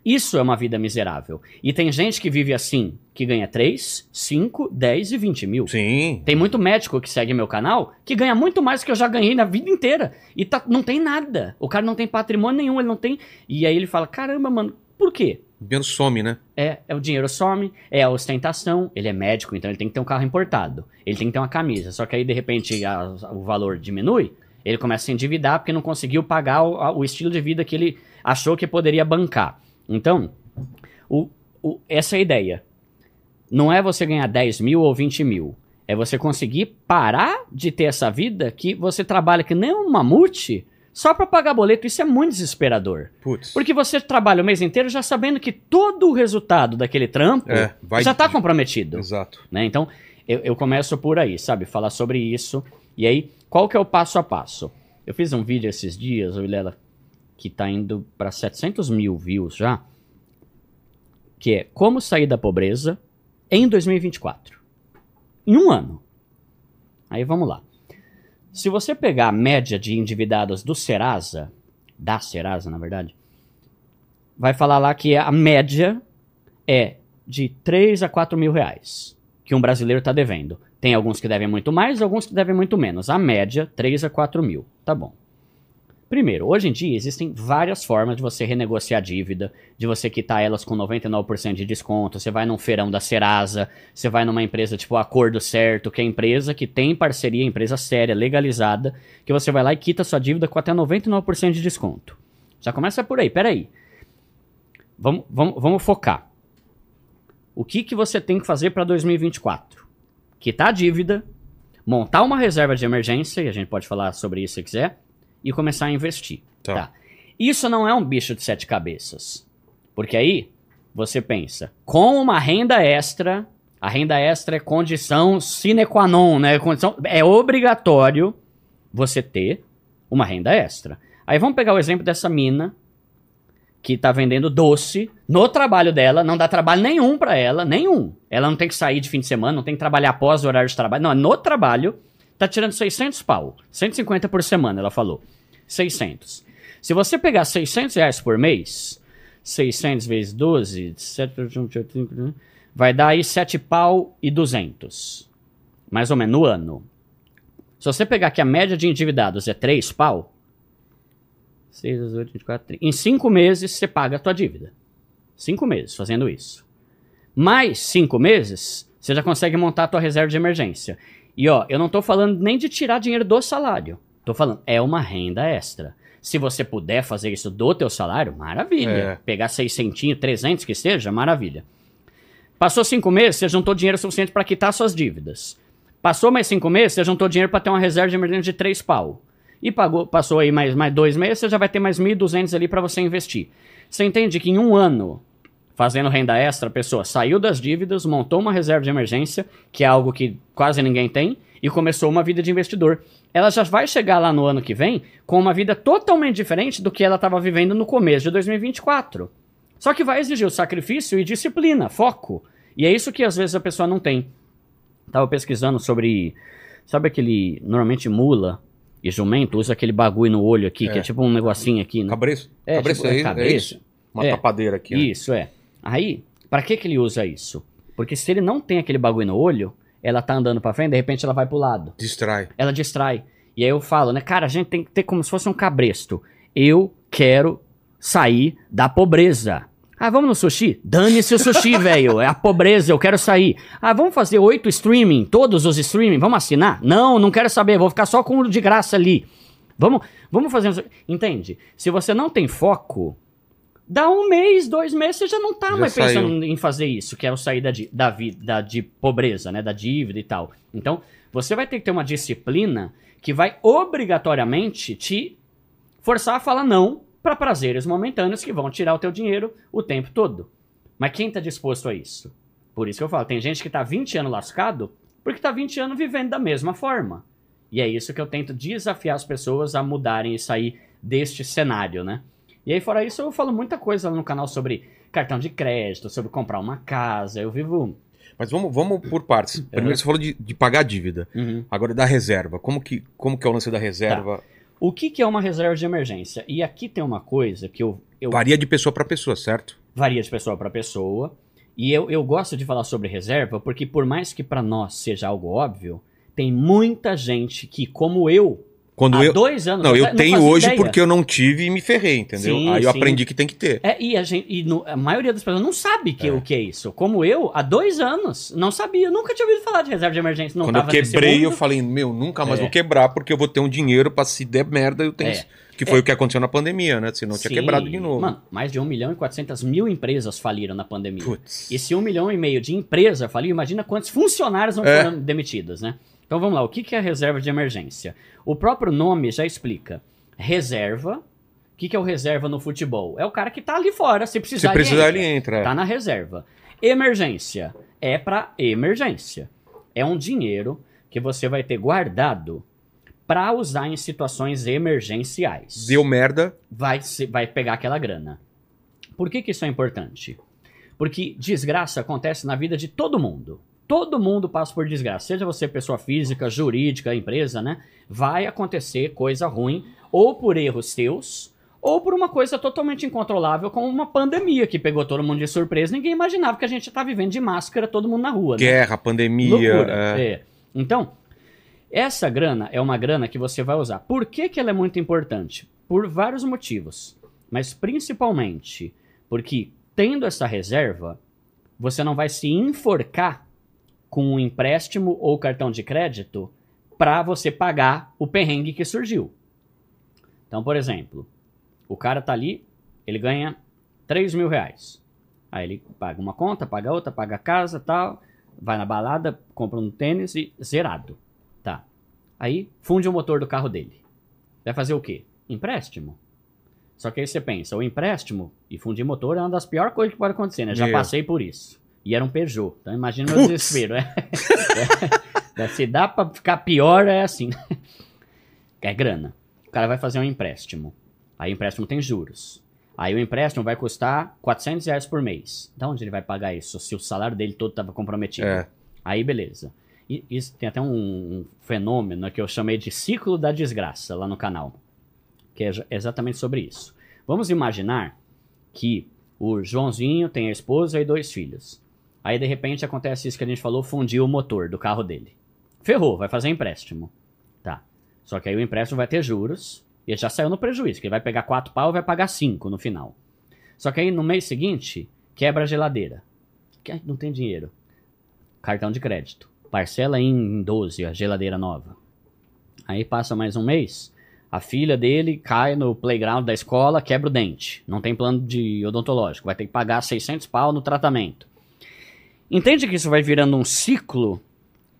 Isso é uma vida miserável. E tem gente que vive assim, que ganha 3, 5, 10 e 20 mil. Sim. Tem muito médico que segue meu canal que ganha muito mais do que eu já ganhei na vida inteira. E tá, não tem nada. O cara não tem patrimônio nenhum, ele não tem. E aí ele fala: caramba, mano, por quê? O dinheiro some, né? É, é o dinheiro some, é a ostentação, ele é médico, então ele tem que ter um carro importado. Ele tem que ter uma camisa. Só que aí, de repente, a- o valor diminui, ele começa a se endividar porque não conseguiu pagar o, a- o estilo de vida que ele achou que poderia bancar. Então, o- o- essa é a ideia. Não é você ganhar 10 mil ou 20 mil. É você conseguir parar de ter essa vida que você trabalha que nem um mamute só pra pagar boleto. Isso é muito desesperador. Putz. Porque você trabalha o mês inteiro já sabendo que todo o resultado daquele trampo É, já tá comprometido. Exato. Né? Então, eu, eu começo por aí, sabe? Falar sobre isso. E aí, qual que é o passo a passo? Eu fiz um vídeo esses dias, ô Vilela, que tá indo pra 700 mil views já, que é como sair da pobreza em 2024. Em um ano. Aí vamos lá. Se você pegar a média de endividados do Serasa, da Serasa, na verdade, vai falar lá que a média é de 3 a 4 mil reais que um brasileiro está devendo. Tem alguns que devem muito mais, alguns que devem muito menos. A média, 3 a 4 mil. Tá bom. Primeiro, hoje em dia existem várias formas de você renegociar dívida, de você quitar elas com 99% de desconto. Você vai num feirão da Serasa, você vai numa empresa tipo Acordo Certo, que é empresa que tem parceria, empresa séria, legalizada, que você vai lá e quita sua dívida com até 99% de desconto. Já começa por aí, peraí. Vamos, vamos, vamos focar. O que, que você tem que fazer para 2024? Quitar a dívida, montar uma reserva de emergência, e a gente pode falar sobre isso se quiser, e começar a investir. Tá. Tá. Isso não é um bicho de sete cabeças. Porque aí você pensa, com uma renda extra, a renda extra é condição sine qua non, né? Condição, é obrigatório você ter uma renda extra. Aí vamos pegar o exemplo dessa mina que tá vendendo doce no trabalho dela, não dá trabalho nenhum pra ela, nenhum. Ela não tem que sair de fim de semana, não tem que trabalhar após o horário de trabalho, não, é no trabalho, tá tirando 600 pau, 150 por semana, ela falou. 600. Se você pegar 600 reais por mês, 600 vezes 12, 7, vai dar aí 7 pau e 200. Mais ou menos, no ano. Se você pegar que a média de endividados é 3 pau, 6, 18, 24, 30. Em cinco meses você paga a tua dívida. Cinco meses fazendo isso. Mais cinco meses, você já consegue montar a tua reserva de emergência. E ó, eu não tô falando nem de tirar dinheiro do salário. Tô falando, é uma renda extra. Se você puder fazer isso do teu salário, maravilha. É. Pegar 600, 300 que seja, maravilha. Passou cinco meses, você juntou dinheiro suficiente para quitar suas dívidas. Passou mais cinco meses, você juntou dinheiro para ter uma reserva de emergência de três pau. E pagou, passou aí mais, mais dois meses, você já vai ter mais 1.200 ali para você investir. Você entende que em um ano, fazendo renda extra, a pessoa saiu das dívidas, montou uma reserva de emergência, que é algo que quase ninguém tem, e começou uma vida de investidor. Ela já vai chegar lá no ano que vem com uma vida totalmente diferente do que ela estava vivendo no começo de 2024. Só que vai exigir o sacrifício e disciplina, foco. E é isso que às vezes a pessoa não tem. Tava pesquisando sobre. Sabe aquele. Normalmente mula e jumento usa aquele bagulho no olho aqui, que é tipo um negocinho aqui, né? Cabreço? É, cabreço tipo, é é cabreço. isso? Uma É. tapadeira aqui. né? Isso, é. Aí, pra que que ele usa isso? Porque se ele não tem aquele bagulho no olho, ela tá andando pra frente, de repente ela vai pro lado. Distrai. Ela distrai. E aí eu falo, né, cara, a gente tem que ter como se fosse um cabresto. Eu quero sair da pobreza. Ah, vamos no sushi? Dane-se o sushi, velho. É a pobreza, eu quero sair. Ah, vamos fazer oito streaming, todos os streaming, vamos assinar? Não, não quero saber, vou ficar só com o de graça ali. Vamos, vamos fazer. um- Entende? Se você não tem foco, dá um mês, dois meses, você já não tá Já mais pensando saiu. em fazer isso, que é o sair da, da vida de pobreza, né? Da dívida e tal. Então, você vai ter que ter uma disciplina que vai obrigatoriamente te forçar a falar não para prazeres momentâneos que vão tirar o teu dinheiro o tempo todo. Mas quem tá disposto a isso? Por isso que eu falo, tem gente que tá 20 anos lascado porque tá 20 anos vivendo da mesma forma. E é isso que eu tento desafiar as pessoas a mudarem e sair deste cenário, né? E aí, fora isso, eu falo muita coisa lá no canal sobre cartão de crédito, sobre comprar uma casa. Eu vivo. Mas vamos, vamos por partes. Primeiro você falou de, de pagar a dívida. Uhum. Agora da reserva. Como que, como que é o lance da reserva? O que, que é uma reserva de emergência? E aqui tem uma coisa que eu, eu Varia de pessoa para pessoa, certo? varia de pessoa para pessoa. E eu, eu gosto de falar sobre reserva porque, por mais que para nós seja algo óbvio, tem muita gente que, como eu, Quando há eu. dois anos. Não, eu atrás, tenho fazia hoje ideia. porque eu não tive e me ferrei, entendeu? Sim, Aí eu sim. aprendi que tem que ter. É, e a, gente, e no- a maioria das pessoas não sabe que, É. o que é isso. Como eu, há dois anos, não sabia. Nunca tinha ouvido falar de reserva de emergência. Não Quando eu quebrei, eu falei, meu, nunca mais É. vou quebrar porque eu vou ter um dinheiro pra se der merda, eu tenho. É. Que foi o que aconteceu na pandemia, né? Senão tinha Sim. quebrado de novo. Mano, mais de 1 milhão e 400 mil empresas faliram na pandemia. Putz. E se um milhão e meio de empresa faliu, imagina quantos funcionários não É. foram demitidos, né? Então vamos lá, o que é a reserva de emergência? O próprio nome já explica. Reserva. O que é o reserva no futebol? É o cara que tá ali fora, se precisar Se precisar, ele ele entra. entra. é. Tá na reserva. Emergência. É pra emergência. É um dinheiro que você vai ter guardado pra usar em situações emergenciais Deu merda. vai, se- vai pegar aquela grana. Por que, que isso é importante? Porque desgraça acontece na vida de todo mundo. Todo mundo passa por desgraça. Seja você pessoa física, jurídica, empresa, né? Vai acontecer coisa ruim, ou por erros teus, ou por uma coisa totalmente incontrolável, como uma pandemia que pegou todo mundo de surpresa. Ninguém imaginava que a gente tá vivendo de máscara, todo mundo na rua. né? Guerra, pandemia. Loucura. é. é. Então, essa grana é uma grana que você vai usar. Por que, que ela é muito importante? Por vários motivos. Mas principalmente porque, tendo essa reserva, você não vai se enforcar com um empréstimo ou cartão de crédito para você pagar o perrengue que surgiu. Então, por exemplo, o cara tá ali, ele ganha 3 mil reais. Aí ele paga uma conta, paga outra, paga a casa tal, vai na balada, compra um tênis e zerado. Tá. Aí funde o motor do carro dele. Vai fazer o quê? Empréstimo. Só que aí você pensa, o empréstimo e fundir motor é uma das piores coisas que pode acontecer, né? Já passei por isso. E era um Peugeot. Então imagina meu Putz. desespero. É. É. Se dá pra ficar pior, é assim. É grana. O cara vai fazer um empréstimo. Aí o empréstimo tem juros. Aí o empréstimo vai custar 400 reais por mês. Da onde ele vai pagar isso? Se o salário dele todo estava comprometido. É. Aí beleza. E isso tem até um, um fenômeno que eu chamei de ciclo da desgraça lá no canal. Que é exa- exatamente sobre isso. Vamos imaginar que o Joãozinho tem a esposa e dois filhos. Aí de repente acontece isso que a gente falou, fundiu o motor do carro dele. Ferrou, vai fazer empréstimo. Tá. Só que aí o empréstimo vai ter juros E já saiu no prejuízo, que ele vai pegar 4 pau e vai pagar 5 no final. Só que aí no mês seguinte, quebra a geladeira. Que não tem dinheiro. Cartão de crédito. Parcela em 12 a geladeira nova. Aí passa mais um mês, a filha dele cai no playground da escola, quebra o dente. Não tem plano de odontológico. Vai ter que pagar 600 pau no tratamento. Entende que isso vai virando um ciclo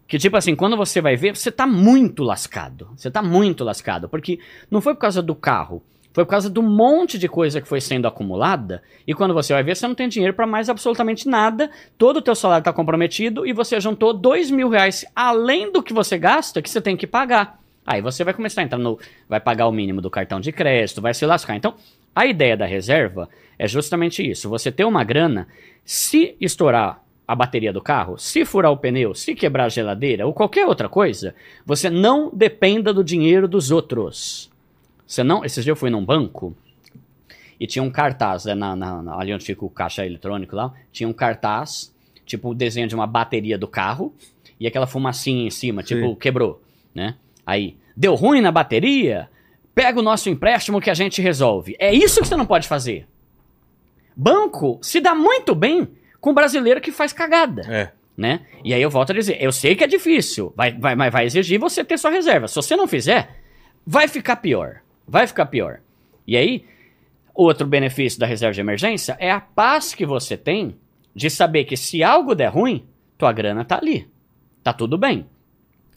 que, tipo assim, quando você vai ver, você tá muito lascado. Você tá muito lascado. Porque não foi por causa do carro. Foi por causa do monte de coisa que foi sendo acumulada. E quando você vai ver, você não tem dinheiro para mais absolutamente nada. Todo o teu salário tá comprometido e você juntou dois mil reais além do que você gasta que você tem que pagar. Aí você vai começar a entrar no. Vai pagar o mínimo do cartão de crédito, vai se lascar. Então, a ideia da reserva é justamente isso. Você ter uma grana, se estourar a bateria do carro, se furar o pneu, se quebrar a geladeira ou qualquer outra coisa, você não dependa do dinheiro dos outros. Você não. Esses dias eu fui num banco e tinha um cartaz né, na, na- ali onde fica o caixa eletrônico lá, tinha um cartaz, tipo o desenho de uma bateria do carro e aquela fumacinha em cima, tipo, Sim. quebrou, né? Aí, deu ruim na bateria? Pega o nosso empréstimo que a gente resolve. É isso que você não pode fazer. Banco se dá muito bem com brasileiro que faz cagada É. né? E aí eu volto a dizer, eu sei que é difícil, vai, vai, mas vai exigir você ter sua reserva. Se você não fizer, vai ficar pior. Vai ficar pior. E aí, outro benefício da reserva de emergência é a paz que você tem de saber que se algo der ruim, tua grana tá ali. Tá tudo bem.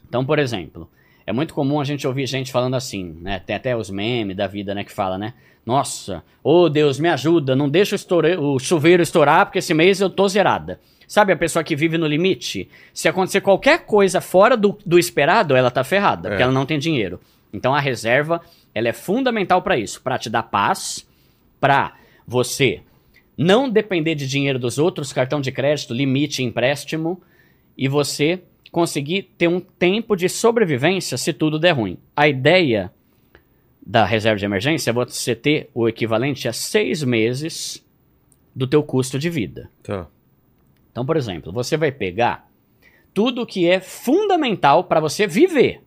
Então, por exemplo, é muito comum a gente ouvir gente falando assim, né? Tem até os memes da vida, né, que fala, né? Nossa, ô Deus, me ajuda, não deixa o, o chuveiro estourar, porque esse mês eu tô zerada. Sabe a pessoa que vive no limite? Se acontecer qualquer coisa fora do, do esperado, ela tá ferrada, porque É. ela não tem dinheiro. Então a reserva, ela é fundamental para isso, para te dar paz, para você não depender de dinheiro dos outros, cartão de crédito, limite, empréstimo, e você conseguir ter um tempo de sobrevivência se tudo der ruim. A ideia da reserva de emergência você ter o equivalente a seis meses do teu custo de vida. Tá. Então, por exemplo, você vai pegar tudo que é fundamental para você viver.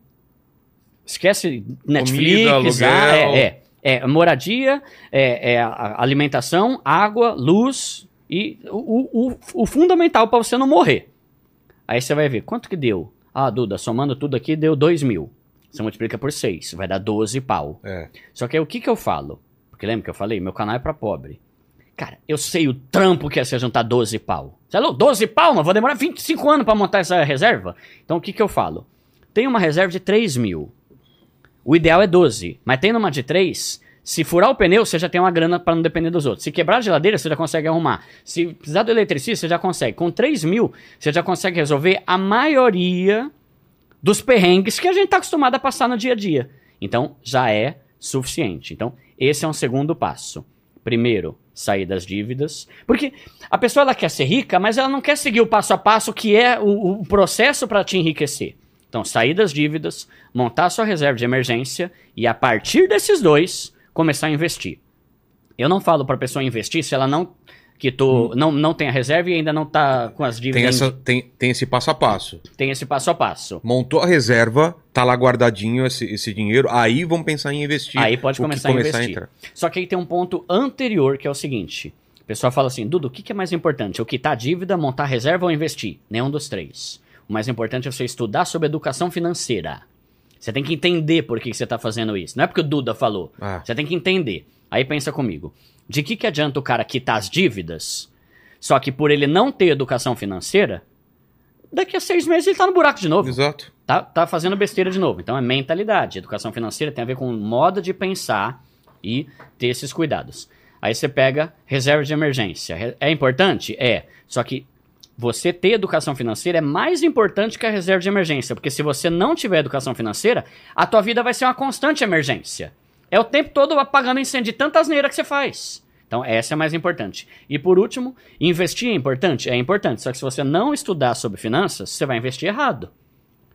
Esquece Netflix, aluguel. ah, é, é, é moradia, é, é alimentação, água, luz e o, o, o fundamental para você não morrer. Aí você vai ver quanto que deu. Ah, Duda, somando tudo aqui deu 2 mil. Você multiplica por 6, vai dar 12 pau. É. Só que aí o que que eu falo? Porque lembra que eu falei? Meu canal é pra pobre. Cara, eu sei o trampo que é você juntar 12 pau. Você é louco? 12 pau? Mas vou demorar 25 anos pra montar essa reserva? Então o que que eu falo? Tem uma reserva de 3 mil. O ideal é 12. Mas tendo uma de 3, se furar o pneu, você já tem uma grana pra não depender dos outros. Se quebrar a geladeira, você já consegue arrumar. Se precisar do eletricista, você já consegue. Com 3 mil, você já consegue resolver a maioria dos perrengues que a gente tá acostumado a passar no dia a dia. Então, já é suficiente. Então, esse é um segundo passo. Primeiro, sair das dívidas. Porque a pessoa ela quer ser rica, mas ela não quer seguir o passo a passo que é o, o processo para te enriquecer. Então, sair das dívidas, montar sua reserva de emergência e a partir desses dois, começar a investir. Eu não falo para a pessoa investir se ela não quitou, não, não tem a reserva e ainda não tá com as Tem, dívidas. essa, tem, tem esse passo a passo. tem esse passo a passo. Montou a reserva, tá lá guardadinho esse, esse dinheiro, aí vamos pensar em investir. Aí pode O que começar, a investir. entrar. Só que aí tem um ponto anterior que é o seguinte: o pessoal fala assim, Dudu, o que, que é mais importante? Eu quitar a dívida, montar a reserva ou investir? Nenhum dos três. O mais importante é você estudar sobre educação financeira. Você tem que entender por que, que você está fazendo isso. Não é porque o Duda falou. Ah. Você tem que entender. Aí pensa comigo. De que, que adianta o cara quitar as dívidas, só que por ele não ter educação financeira, daqui a seis meses ele tá no buraco de novo Exato. tá, tá fazendo besteira de novo. Então é mentalidade. Educação financeira tem a ver com modo de pensar e ter esses cuidados. Aí você pega reserva de emergência. É importante? É. Só que você ter educação financeira é mais importante que a reserva de emergência. Porque se você não tiver educação financeira, a tua vida vai ser uma constante emergência. É o tempo todo apagando incêndio de tanta asneira que você faz. Então, essa é a mais importante. E por último, investir é importante? É importante. Só que se você não estudar sobre finanças, você vai investir errado.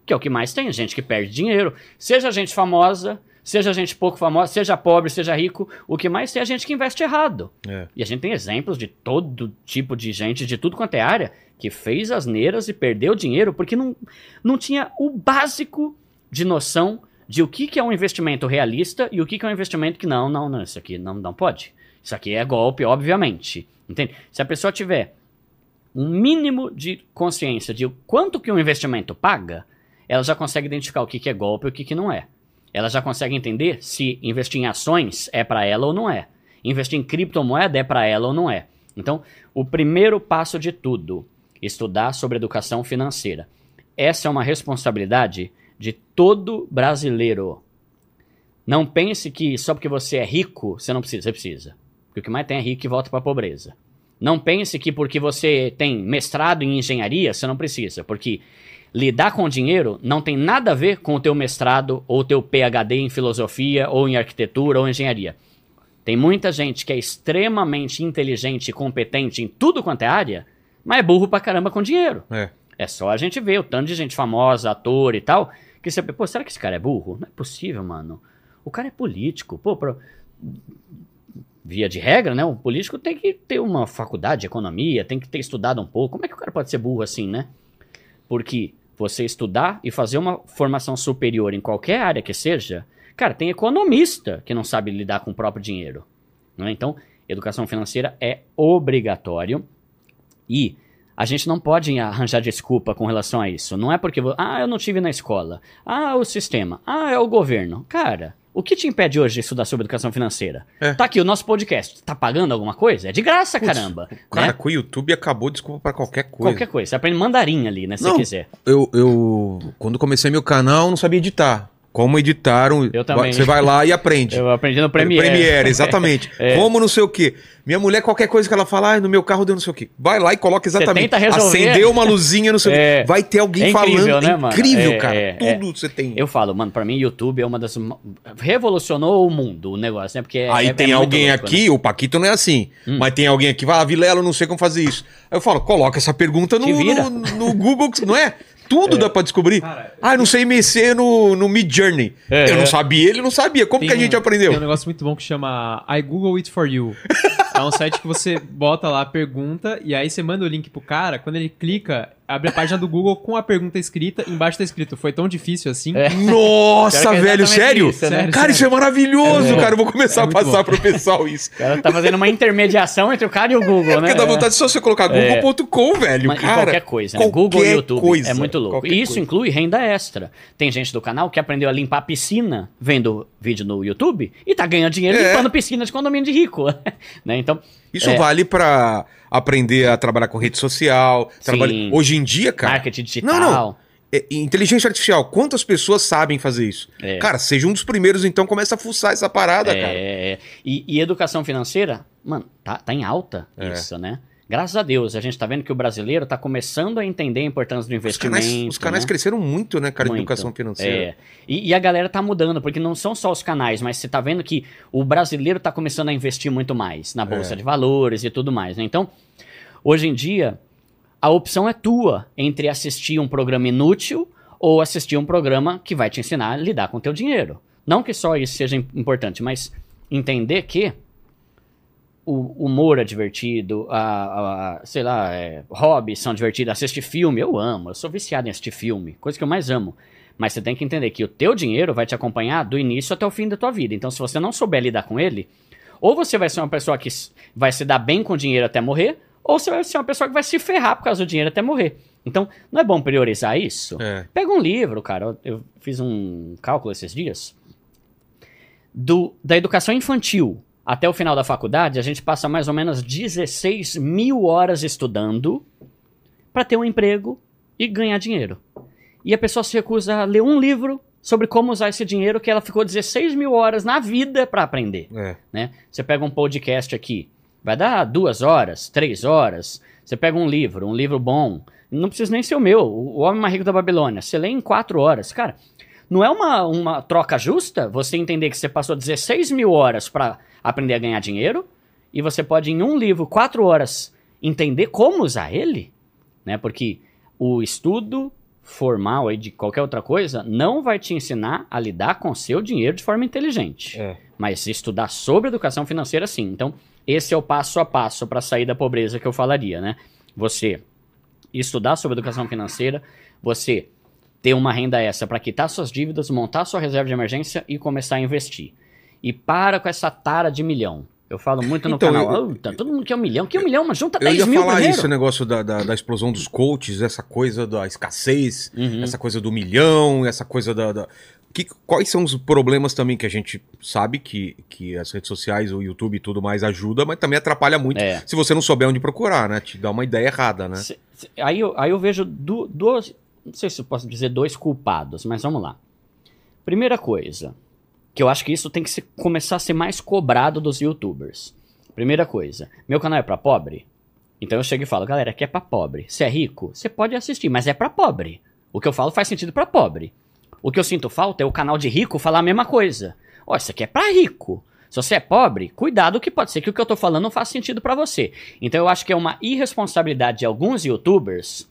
Que é o que mais tem, gente que perde dinheiro. Seja gente famosa, seja gente pouco famosa, seja pobre, seja rico, o que mais tem é gente que investe errado. É. E a gente tem exemplos de todo tipo de gente, de tudo quanto é área, que fez asneiras e perdeu dinheiro porque não, não tinha o básico de noção de o que, que é um investimento realista e o que, que é um investimento que não, não, não, isso aqui não, não pode. Isso aqui é golpe, obviamente. Entende? Se a pessoa tiver um mínimo de consciência de quanto que um investimento paga, ela já consegue identificar o que, que é golpe e o que, que não é. Ela já consegue entender se investir em ações é para ela ou não é. Investir em criptomoeda é para ela ou não é. Então, o primeiro passo de tudo, estudar sobre educação financeira. Essa é uma responsabilidade de todo brasileiro. Não pense que só porque você é rico, você não precisa. Você precisa. Porque o que mais tem é rico e volta para a pobreza. Não pense que porque você tem mestrado em engenharia, você não precisa. Porque lidar com dinheiro não tem nada a ver com o teu mestrado ou o teu PhD em filosofia ou em arquitetura ou engenharia. Tem muita gente que é extremamente inteligente e competente em tudo quanto é área, mas é burro pra caramba com dinheiro. É. É só a gente ver o tanto de gente famosa, ator e tal, que você, pô, será que esse cara é burro? Não é possível, mano. O cara é político, pô, pra... via de regra, né? O político tem que ter uma faculdade de economia, tem que ter estudado um pouco. Como é que o cara pode ser burro assim, né? Porque você estudar e fazer uma formação superior em qualquer área que seja, cara, tem economista que não sabe lidar com o próprio dinheiro. Né? Então, educação financeira é obrigatório e a gente não pode arranjar desculpa com relação a isso. Não é porque, ah, eu não tive na escola. Ah, o sistema. Ah, é o governo. Cara, o que te impede hoje de estudar sobre educação financeira? É. Tá aqui o nosso podcast. Tá pagando alguma coisa? É de graça, caramba. Cara, né? com o YouTube acabou desculpa pra qualquer coisa. Qualquer coisa. Você aprende mandarim ali, né? Se Não. você quiser. Eu, eu, quando comecei meu canal, não sabia editar. Como editar um. Eu também. Você vai lá e aprende. Eu aprendi no Premiere. Premiere, exatamente. É. Como não sei o quê. Minha mulher, qualquer coisa que ela fala, ah, no meu carro deu não sei o quê. Vai lá e coloca exatamente. tenta resolver. Acendeu uma luzinha, não sei o É. quê. Vai ter alguém É incrível, falando. né, é mano? incrível, É, cara. é, Tudo você tem. Eu falo, mano, pra mim YouTube é uma das. Revolucionou o mundo, o negócio, né? Porque é- Aí é- tem é alguém louco, aqui, o Paquito não é assim, mas tem alguém aqui, vai, ah, Vilela, não sei como fazer isso. Aí eu falo, coloca essa pergunta no, no, no Google, não é? Tudo dá pra descobrir. Cara, ah, eu não sei mexer no, no Mid Journey. É, eu não é. sabia, ele não sabia. Como que a gente aprendeu? Tem um negócio muito bom que chama I Google It For You. É um site que você bota lá a pergunta e aí você manda o link pro cara. Quando ele clica, abre a página do Google com a pergunta escrita. Embaixo tá escrito: Foi tão difícil assim? É. Nossa, é velho, sério? isso, né? Sério, Cara, isso é maravilhoso, cara. Eu vou começar É a passar bom. pro pessoal isso. O cara tá fazendo uma intermediação entre o cara e o Google, né? Porque dá vontade só você colocar google.com, velho. Mas cara, qualquer coisa, né? Google e qualquer YouTube. coisa, é muito louco. qualquer E isso coisa. inclui renda extra. Tem gente do canal que aprendeu a limpar a piscina vendo vídeo no YouTube e tá ganhando dinheiro É. limpando piscina de condomínio de rico. né? Então, Isso É. vale pra aprender a trabalhar com rede social. trabalhar- Sim. Hoje em dia, cara. marketing digital. Não, não. é, inteligência artificial, quantas pessoas sabem fazer isso? É. Cara, seja um dos primeiros, então começa a fuçar essa parada, cara. É, e, e educação financeira, mano, tá, tá em alta É. isso, né? Graças a Deus, a gente tá vendo que o brasileiro tá começando a entender a importância do Os investimento. canais, os canais né? cresceram muito, né, cara, de Muito. educação financeira. É. E, e a galera tá mudando, porque não são só os canais, mas você tá vendo que o brasileiro tá começando a investir muito mais na bolsa É. de valores e tudo mais, né? Então, hoje em dia, a opção é tua entre assistir um programa inútil ou assistir um programa que vai te ensinar a lidar com o teu dinheiro. Não que só isso seja im- importante, mas entender que o humor é divertido, a, a- sei lá, é, hobbies são divertidos, assistir filme, eu amo, eu sou viciado em assistir filme, coisa que eu mais amo. Mas você tem que entender que o teu dinheiro vai te acompanhar do início até o fim da tua vida. Então, se você não souber lidar com ele, ou você vai ser uma pessoa que vai se dar bem com o dinheiro até morrer, ou você vai ser uma pessoa que vai se ferrar por causa do dinheiro até morrer. Então, não é bom priorizar isso? É. Pega um livro, cara. Eu, eu fiz um cálculo esses dias. Do, da educação infantil até o final da faculdade, a gente passa mais ou menos 16 mil horas estudando para ter um emprego e ganhar dinheiro. E a pessoa se recusa a ler um livro sobre como usar esse dinheiro que ela ficou 16 mil horas na vida para aprender É. né? Você pega um podcast aqui, vai dar duas horas, três horas. Você pega um livro, um livro bom, não precisa nem ser o meu, O Homem Mais Rico da Babilônia. Você lê em quatro horas. Cara, não é uma, uma troca justa você entender que você passou 16 mil horas para aprender a ganhar dinheiro e você pode, em um livro, quatro horas, entender como usar ele? Né? Porque o estudo formal aí de qualquer outra coisa não vai te ensinar a lidar com o seu dinheiro de forma inteligente. É. Mas estudar sobre educação financeira, sim. Então, esse é o passo a passo para sair da pobreza que eu falaria, né? Você estudar sobre educação financeira, você ter uma renda extra para quitar suas dívidas, montar sua reserva de emergência e começar a investir. E para com essa tara de milhão. Eu falo muito no Então, canal. eu- "Ah, tá, todo mundo quer um milhão. Que um milhão? Mas junta Eu 10 ia mil falar primeiro. isso, o negócio da, da, da explosão dos coaches, essa coisa da escassez, Uhum. essa coisa do milhão, essa coisa da. da- Que, quais são os problemas também que a gente sabe que, que as redes sociais, o YouTube e tudo mais ajuda, mas também atrapalha muito É. se você não souber onde procurar, né? Te dá uma ideia errada, né? Se- se- aí, eu, aí eu vejo du- duas. Não sei se eu posso dizer dois culpados, mas vamos lá. Primeira coisa, que eu acho que isso tem que se- começar a ser mais cobrado dos youtubers. Primeira coisa, meu canal é pra pobre? Então eu chego e falo, galera, aqui é pra pobre. Se é rico, você pode assistir, mas é pra pobre. O que eu falo faz sentido pra pobre. O que eu sinto falta é o canal de rico falar a mesma coisa. Ó, isso aqui é pra rico. Se você é pobre, cuidado que pode ser que o que eu tô falando não faça sentido pra você. Então eu acho que é uma irresponsabilidade de alguns youtubers.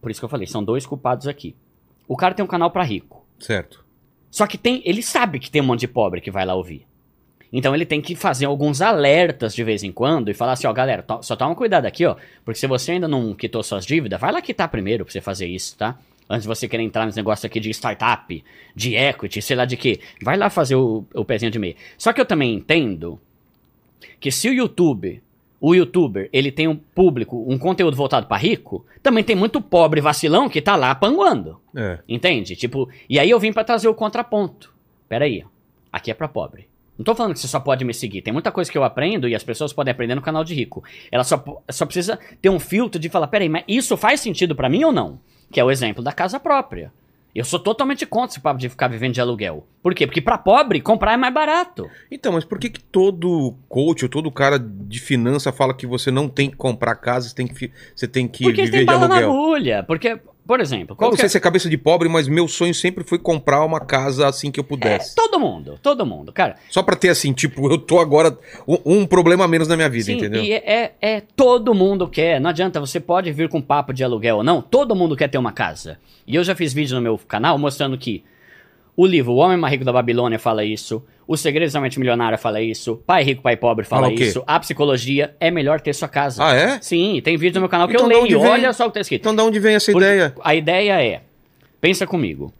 Por isso que eu falei, são dois culpados aqui. O cara tem um canal pra rico. Certo. Só que tem, ele sabe que tem um monte de pobre que vai lá ouvir. Então ele tem que fazer alguns alertas de vez em quando e falar assim, ó, galera, to- só toma cuidado aqui, ó, porque se você ainda não quitou suas dívidas, vai lá quitar primeiro pra você fazer isso, tá? Antes de você querer entrar nesse negócio aqui de startup, de equity, sei lá de quê. Vai lá fazer o, o pezinho de meia. Só que eu também entendo que se o YouTube, o youtuber, ele tem um público, um conteúdo voltado pra rico, também tem muito pobre vacilão que tá lá panguando. É. Entende? Tipo, e aí eu vim pra trazer o contraponto. Pera aí, ó. aqui é pra pobre. Não tô falando que você só pode me seguir. Tem muita coisa que eu aprendo e as pessoas podem aprender no canal de rico. Ela só, só precisa ter um filtro de falar, peraí, mas isso faz sentido pra mim ou não? Que é o exemplo da casa própria. Eu sou totalmente contra esse papo de ficar vivendo de aluguel. Por quê? Porque pra pobre, comprar é mais barato. Então, mas por que, que todo coach ou todo cara de finança fala que você não tem que comprar casa, você tem que, você tem que Porque viver têm de bala na aluguel? agulha. Porque, por exemplo, Eu não qualquer... sei se é cabeça de pobre, mas meu sonho sempre foi comprar uma casa assim que eu É, pudesse. todo mundo, todo mundo. Cara, Só pra ter assim, tipo, eu tô agora um, um problema a menos na minha vida, Sim, entendeu? e é, é, é todo mundo quer. Não adianta, você pode vir com papo de aluguel ou não. Todo mundo quer ter uma casa. E eu já fiz vídeo no meu canal mostrando que o livro O Homem Mais Rico da Babilônia fala isso. O Segredo da Mente Milionária fala isso. Pai Rico, Pai Pobre fala, Fala isso. A psicologia é melhor ter sua casa. Ah, é? Sim, tem vídeo no meu canal que Então eu leio. vem? Olha só o que tá escrito. Então, de onde vem essa Porque ideia? A ideia é: pensa comigo.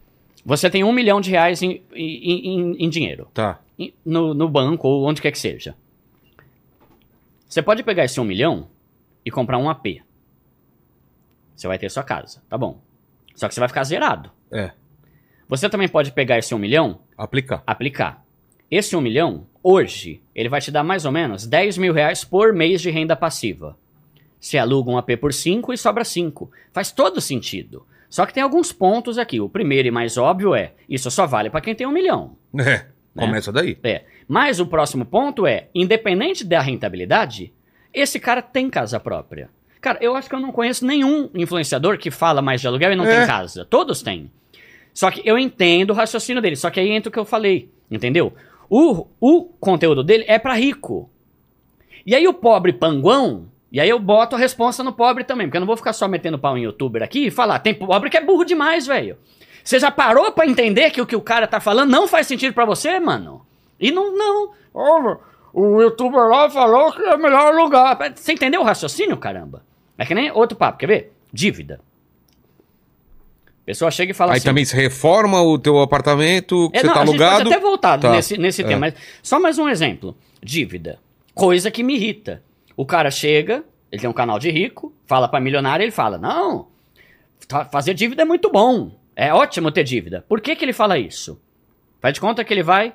Você tem um milhão de reais em, em- em- em dinheiro Tá. no, no banco ou onde quer que seja. Você pode pegar esse um milhão e comprar um AP. Você vai ter sua casa, tá bom. Só que você vai ficar zerado. É. Você também pode pegar esse um milhão, Aplicar. aplicar. Esse um milhão, hoje, ele vai te dar mais ou menos 10 mil reais por mês de renda passiva. Você aluga um AP por 5 e sobra 5. Faz todo sentido. Só que tem alguns pontos aqui. O primeiro e mais óbvio é, isso só vale para quem tem um milhão. É. Começa daí. É. Mas o próximo ponto é, independente da rentabilidade, esse cara tem casa própria. Cara, eu acho que eu não conheço nenhum influenciador que fala mais de aluguel e não É. tem casa. Todos têm. Só que eu entendo o raciocínio dele. Só que aí entra o que eu falei. Entendeu? O, o conteúdo dele é pra rico. E aí o pobre panguão. E aí eu boto a resposta no pobre também. Porque eu não vou ficar só metendo pau em youtuber aqui e falar. Tem pobre que é burro demais, velho. Você já parou pra entender que o que o cara tá falando não faz sentido pra você, mano? E não, não. Ô, o youtuber lá falou que é melhor lugar. Você entendeu o raciocínio, caramba? É que nem outro papo, quer ver? Dívida. Pessoa chega e fala Aí assim. também se reforma o teu apartamento, que É, você não, tá a gente alugado. pode até voltar Tá. nesse, nesse É. tema, mas só mais um exemplo. Dívida. Coisa que me irrita. O cara chega, ele tem um canal de rico, fala pra milionário, ele fala, não, fa- fazer dívida é muito bom, é ótimo ter dívida. Por que que ele fala isso? Faz de conta que ele vai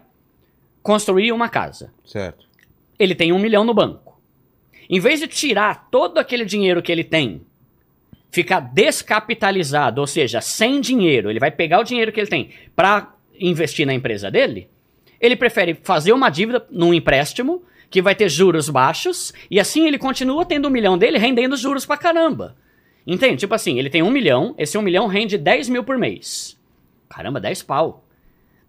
construir uma casa. Certo. Ele tem um milhão no banco. Em vez de tirar todo aquele dinheiro que ele tem, ficar descapitalizado, ou seja, sem dinheiro, ele vai pegar o dinheiro que ele tem para investir na empresa dele, ele prefere fazer uma dívida num empréstimo que vai ter juros baixos e assim ele continua tendo um milhão dele rendendo juros pra caramba. Entende? Tipo assim, ele tem um milhão, esse um milhão rende 10 mil por mês. Caramba, 10 pau.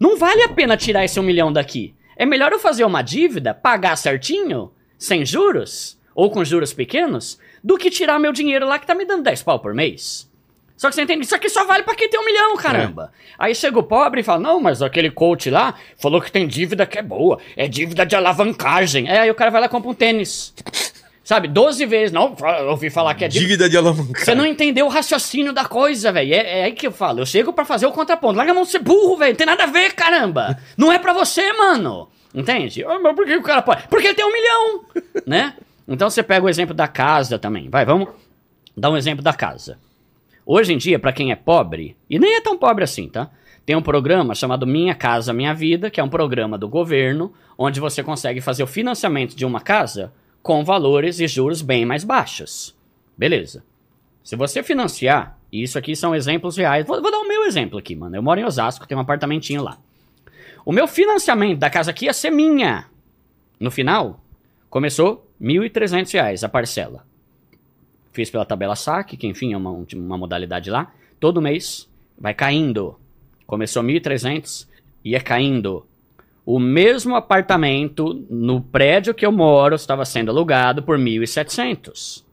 Não vale a pena tirar esse um milhão daqui. É melhor eu fazer uma dívida, pagar certinho, sem juros, ou com juros pequenos, do que tirar meu dinheiro lá que tá me dando 10 pau por mês. Só que você entende? Isso aqui só vale pra quem tem um milhão, caramba. Aí chega o pobre e fala: Não, mas aquele coach lá falou que tem dívida que é boa. É dívida de alavancagem. É, aí o cara vai lá e compra um tênis. Sabe, 12 vezes. Não, eu ouvi falar que é dívida. Dívida de alavancagem. Você não entendeu o raciocínio da coisa, velho. É, é aí que eu falo. Eu chego pra fazer o contraponto. Larga a mão de ser burro, velho. Não tem nada a ver, caramba. Não é pra você, mano. Entende? Mas por que o cara pode? Porque ele tem um milhão, né? Então você pega o exemplo da casa também. Vai, vamos dar um exemplo da casa. Hoje em dia, pra quem é pobre, e nem é tão pobre assim, tá? Tem um programa chamado Minha Casa Minha Vida, que é um programa do governo, onde você consegue fazer o financiamento de uma casa com valores e juros bem mais baixos. Beleza. Se você financiar, e isso aqui são exemplos reais, vou, vou dar o meu exemplo aqui, mano. Eu moro em Osasco, tenho um apartamentinho lá. O meu financiamento da casa aqui ia ser minha. No final, começou 1.300 reais a parcela. Fiz pela tabela saque, que enfim é uma, uma modalidade lá. Todo mês vai caindo. Começou 1.300, ia caindo. O mesmo apartamento no prédio que eu moro estava sendo alugado por 1.700.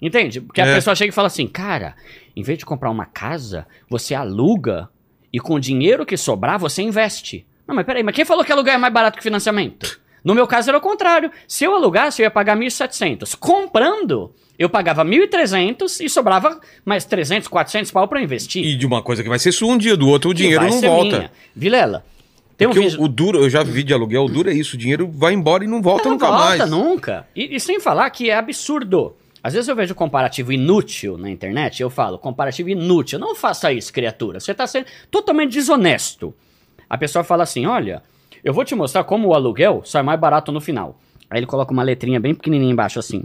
Entende? Porque a É. pessoa chega e fala assim, cara, em vez de comprar uma casa, você aluga e com o dinheiro que sobrar você investe. Não, mas peraí, mas quem falou que alugar é mais barato que financiamento? No meu caso era o contrário. Se eu alugasse, eu ia pagar 1.700. Comprando, eu pagava 1.300 e sobrava mais 300, 400 pau pra investir. E de uma coisa que vai ser sua um dia, do outro o dinheiro não volta. minha. Vilela, tem um Porque vídeo... o, o duro, eu já vi de aluguel, o duro é isso, o dinheiro vai embora e não volta não nunca volta mais. nunca. E, e sem falar que é absurdo. Às vezes eu vejo comparativo inútil na internet, eu falo, comparativo inútil. Não faça isso, criatura. Você está sendo totalmente desonesto. A pessoa fala assim: olha, eu vou te mostrar como o aluguel sai mais barato no final. Aí ele coloca uma letrinha bem pequenininha embaixo assim.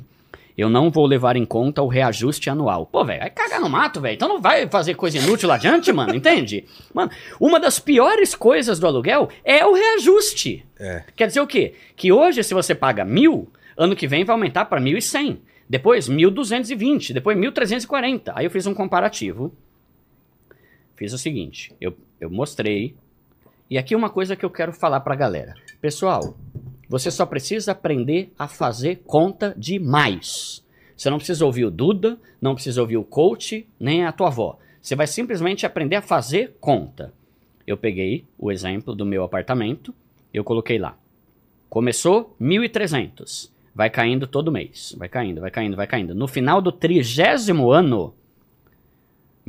Eu não vou levar em conta o reajuste anual. Pô, velho, vai cagar no mato, velho. Então não vai fazer coisa inútil lá adiante, mano, entende? Mano, uma das piores coisas do aluguel é o reajuste. É. Quer dizer o quê? Que hoje, se você paga mil, ano que vem vai aumentar para 1.100. Depois, 1.220. Depois, 1.340. Aí eu fiz um comparativo. Fiz o seguinte: eu, eu mostrei. E aqui uma coisa que eu quero falar pra galera. Pessoal, você só precisa aprender a fazer conta demais. Você não precisa ouvir o Duda, não precisa ouvir o coach, nem a tua avó. Você vai simplesmente aprender a fazer conta. Eu peguei o exemplo do meu apartamento, eu coloquei lá. Começou 1.300. Vai caindo todo mês. Vai caindo, vai caindo, vai caindo. No final do trigésimo ano,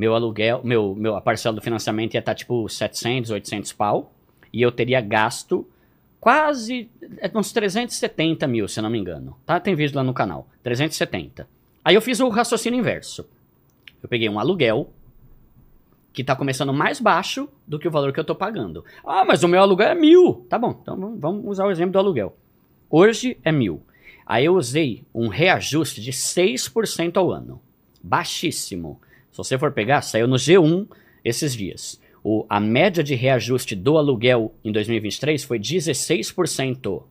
meu aluguel, meu, meu, a parcela do financiamento ia estar tipo 700, 800 pau. E eu teria gasto quase é, uns 370 mil, se não me engano. Tá? Tem vídeo lá no canal. 370. Aí eu fiz o raciocínio inverso. Eu peguei um aluguel que tá começando mais baixo do que o valor que eu tô pagando. Ah, mas o meu aluguel é mil. Tá bom, então vamos usar o exemplo do aluguel. Hoje é mil. Aí eu usei um reajuste de 6% ao ano. Baixíssimo. Se você for pegar, saiu no G1 esses dias. O, a média de reajuste do aluguel em 2023 foi 16%.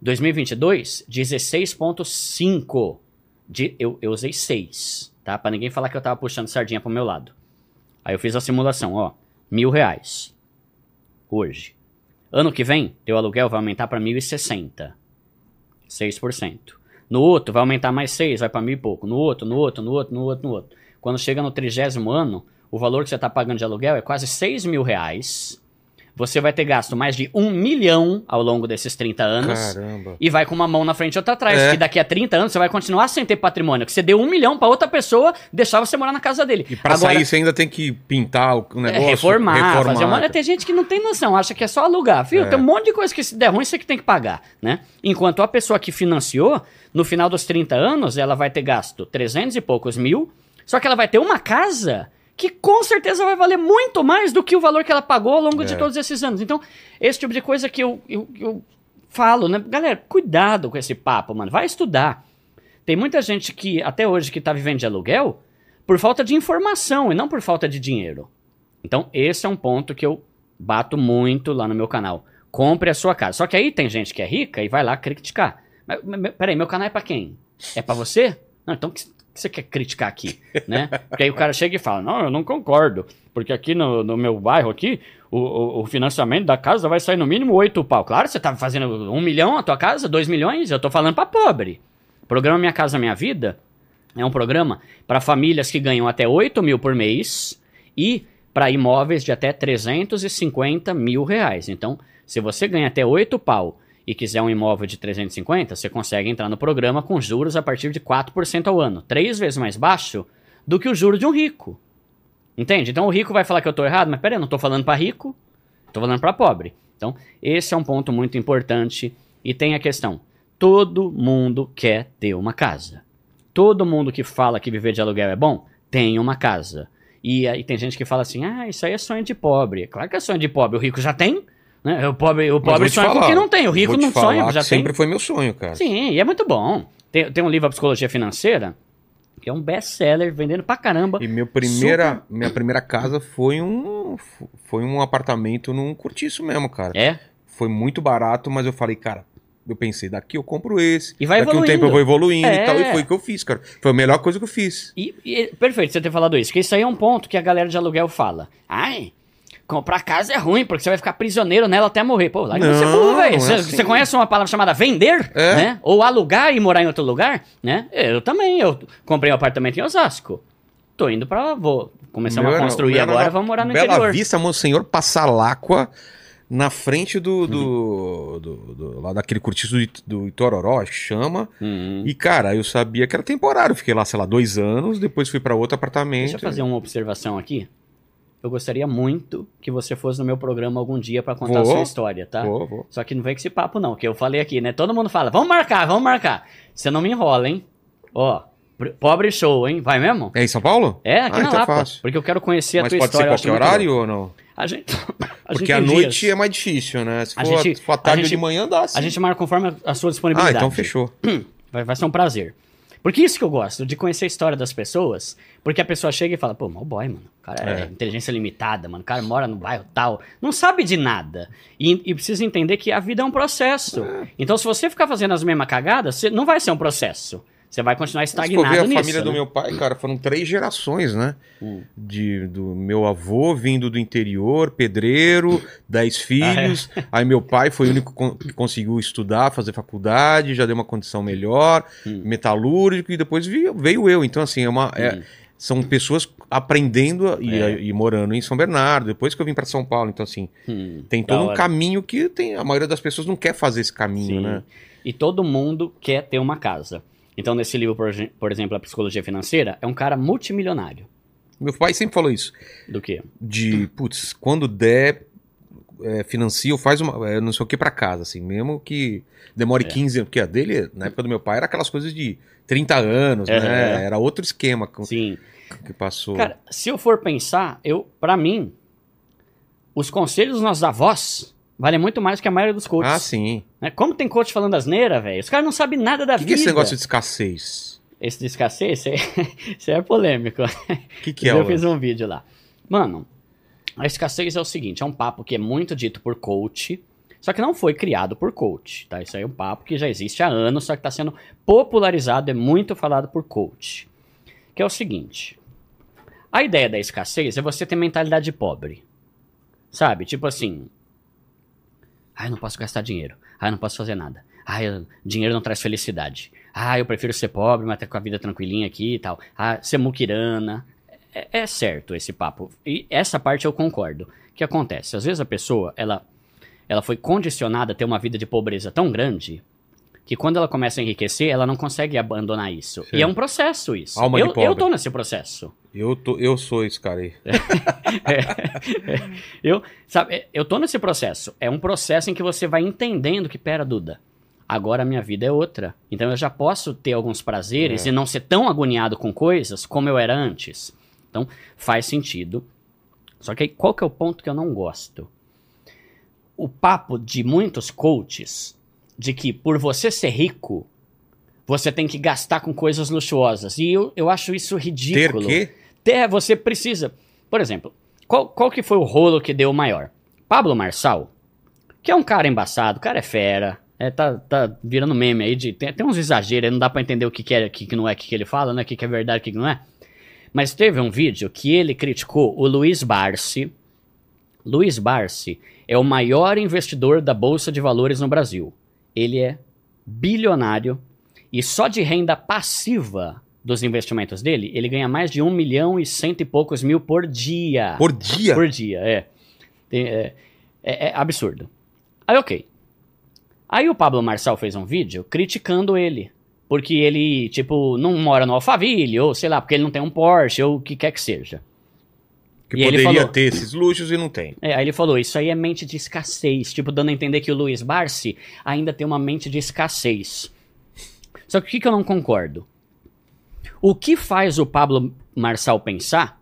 2022, 16,5%. De, eu, eu usei 6, tá? Pra ninguém falar que eu tava puxando sardinha pro meu lado. Aí eu fiz a simulação, ó. Mil reais. Hoje. Ano que vem, teu aluguel vai aumentar pra 1.060. 6%. No outro, vai aumentar mais 6, vai pra mil e pouco. No outro, no outro, no outro, no outro, no outro. Quando chega no trigésimo ano, o valor que você tá pagando de aluguel é quase 6 mil reais. Você vai ter gasto mais de um milhão ao longo desses 30 anos. Caramba. E vai com uma mão na frente e outra atrás. É. Que daqui a 30 anos você vai continuar sem ter patrimônio. Que você deu um milhão pra outra pessoa deixar você morar na casa dele. E pra sair você ainda tem que pintar o é, negócio. reformar, fazer uma... Tem gente que não tem noção, acha que é só alugar. Viu? É. Tem um monte de coisa que se der ruim você que tem que pagar, né? Enquanto a pessoa que financiou, no final dos 30 anos, ela vai ter gasto 300 e poucos mil, só que ela vai ter uma casa que com certeza vai valer muito mais do que o valor que ela pagou ao longo de É. todos esses anos. Então, esse tipo de coisa que eu, eu, eu falo, né? Galera, cuidado com esse papo, mano. Vai estudar. Tem muita gente que, até hoje, que tá vivendo de aluguel por falta de informação e não por falta de dinheiro. Então, esse é um ponto que eu bato muito lá no meu canal. Compre a sua casa. Só que aí tem gente que é rica e vai lá criticar. Mas, peraí, meu canal é pra quem? É pra você? Não, então que você quer criticar aqui, né? Porque aí o cara chega e fala, não, eu não concordo, porque aqui no, no meu bairro aqui, o, o, o financiamento da casa vai sair no mínimo 8 pau. Claro, você tá fazendo um milhão a tua casa, 2 milhões, eu tô falando pra pobre. Programa Minha Casa Minha Vida é um programa para famílias que ganham até 8 mil por mês e para imóveis de até 350 mil reais. Então, se você ganha até 8 pau e quiser um imóvel de 350, você consegue entrar no programa com juros a partir de 4% ao ano, três vezes mais baixo do que o juro de um rico. Entende? Então o rico vai falar que eu tô errado, mas peraí, eu não tô falando para rico, tô falando para pobre. Então, esse é um ponto muito importante e tem a questão: todo mundo quer ter uma casa. Todo mundo que fala que viver de aluguel é bom, tem uma casa. E aí tem gente que fala assim: "Ah, isso aí é sonho de pobre". Claro que é sonho de pobre, o rico já tem, né? O pobre, o pobre sonha falar, porque não tem, o rico não sonha, que já tem. Sempre foi meu sonho, cara. Sim, e é muito bom. Tem, tem um livro, A Psicologia Financeira, que é um best-seller, vendendo pra caramba. E meu primeira, minha primeira casa foi um foi um apartamento num cortiço mesmo, cara. É? Foi muito barato, mas eu falei, cara, eu pensei, daqui eu compro esse. E vai daqui um evoluindo. tempo eu vou evoluindo É. e tal. E foi o que eu fiz, cara. Foi a melhor coisa que eu fiz. E, e- perfeito você ter falado isso, que isso aí é um ponto que a galera de aluguel fala. Ai, comprar casa é ruim, porque você vai ficar prisioneiro nela até morrer. Pô, larga Não, burro, velho. é Você assim. você conhece uma palavra chamada vender? É. Né? Ou alugar e morar em outro lugar? Né? Eu também, eu comprei um apartamento em Osasco. Tô indo pra... Vou, começamos Meu a construir meu agora, vamos morar no Bela interior. Vista, Monsenhor Passalacqua, na frente Uhum. do, do, do- do- lá daquele cortiço do, do Itororó, acho que chama. Hum. E, cara, eu sabia que era temporário. Fiquei lá, sei lá, dois anos, depois fui pra outro apartamento. Deixa eu fazer uma observação aqui. Eu gostaria muito que você fosse no meu programa algum dia pra contar a Vou. sua história, tá? Vou, vou. Só que não vem com esse papo, não, que eu falei aqui, né? Todo mundo fala, vamos marcar, vamos marcar. Você não me enrola, hein? Ó, pobre show, hein? Vai mesmo? É em São Paulo? É, aqui Ah, na então Lapa. fácil. Porque eu quero conhecer a Mas tua pode ser história. eu acho qualquer muito horário ou não? A gente, a Porque gente à tem noite dias. é mais difícil, né? Se A for, gente- se for à a tarde ou gente- de manhã, dá sim. A gente marca conforme a- a sua Ah, disponibilidade. então fechou. Vai, vai ser um prazer. Porque isso que eu gosto, de conhecer a história das pessoas. Porque a pessoa chega e fala, pô, mal boy, mano. O cara é. É. inteligência limitada, mano. O cara mora no bairro tal. Não sabe de nada. E, e precisa entender que a vida é um processo. Então, se você ficar fazendo as mesmas cagadas, você- não vai ser um processo. Você vai continuar Se for estagnado ver a nisso. família do né? meu pai, cara, foram três gerações, né? Hum. De, do meu avô vindo do interior, pedreiro, dez filhos. Aí meu pai foi o único que conseguiu estudar, fazer faculdade, já deu uma condição melhor, Hum. metalúrgico, e depois veio, veio eu. Então, assim, é uma, é- Hum. são pessoas aprendendo e, É. e morando em São Bernardo, depois que eu vim para São Paulo. Então, assim, Hum, tem todo um caminho que tem, a maioria das pessoas não quer fazer esse caminho, Sim. né? E todo mundo quer ter uma casa. Então, nesse livro, por, por exemplo, A Psicologia Financeira, é um cara multimilionário. Meu pai sempre falou isso. Do que? de, putz, quando der, é, financia ou faz uma, é, não sei o que pra casa, assim, mesmo que demore É. 15 anos, porque a dele, na época do meu pai, era aquelas coisas de 30 anos, É, né? Era outro esquema que, Sim. que passou. Cara, se eu for pensar, eu, para mim, os conselhos dos nossos avós valem muito mais que a maioria dos coaches. ah, sim. né? Como tem coach falando asneira, velho? Os caras não sabem nada da O que, que vida. é esse negócio de escassez? Esse de escassez, esse é, é polêmico. O que, que é? eu o fiz um vídeo lá. Mano, a escassez é o seguinte, é um papo que é muito dito por coach, só que não foi criado por coach, tá? Isso aí é um papo que já existe há anos, só que está sendo popularizado, é muito falado por coach. Que é o seguinte, a ideia da escassez é você ter mentalidade de pobre. Sabe? Tipo assim, ah, eu não posso gastar dinheiro. Ah, eu não posso fazer nada. Ah, eu- dinheiro não traz felicidade. Ah, eu prefiro ser pobre, mas ter com a vida tranquilinha aqui e tal. Ah, ser muquirana. É, é certo esse papo. E essa parte eu concordo. O que acontece? Às vezes a pessoa, ela, ela foi condicionada a ter uma vida de pobreza tão grande que quando ela começa a enriquecer, ela não consegue abandonar isso. Sim. E é um processo isso. Alma de eu, pobre. eu tô nesse processo. Eu, tô, eu sou esse cara aí. Eu, sabe, eu tô nesse processo. É um processo em que você vai entendendo que, pera, Duda, agora a minha vida é outra. Então eu já posso ter alguns prazeres É. e não ser tão agoniado com coisas como eu era antes. Então faz sentido. Só que aí, qual que é o ponto que eu não gosto? O papo de muitos coaches de que por você ser rico, você tem que gastar com coisas luxuosas. E eu, eu acho isso Ter ridículo. É, você precisa. Por exemplo, qual, qual que foi o rolo que deu maior? Pablo Marçal, que é um cara embaçado, o cara é fera, é, tá, tá virando meme aí, de, tem, tem uns exageros, não dá pra entender o que, que é, o que, que não é, o que, que ele fala, né, o que, que é verdade, o que, que não é. Mas teve um vídeo que ele criticou o Luiz Barsi. Luiz Barsi é o maior investidor da Bolsa de Valores no Brasil. Ele é bilionário e só de renda passiva dos investimentos dele, ele ganha mais de um milhão e cento e poucos mil por dia. Por dia? Por dia, é. É, é- é absurdo. Aí, ok. Aí o Pablo Marçal fez um vídeo criticando ele. Porque ele, tipo, não mora no Alphaville, ou sei lá, porque ele não tem um Porsche, ou o que quer que seja. Que E poderia falou- ter esses luxos e não tem. É, aí ele falou, isso aí é mente de escassez. Tipo, dando a entender que o Luiz Barsi ainda tem uma mente de escassez. Só que o que, que eu não concordo? O que faz o Pablo Marçal pensar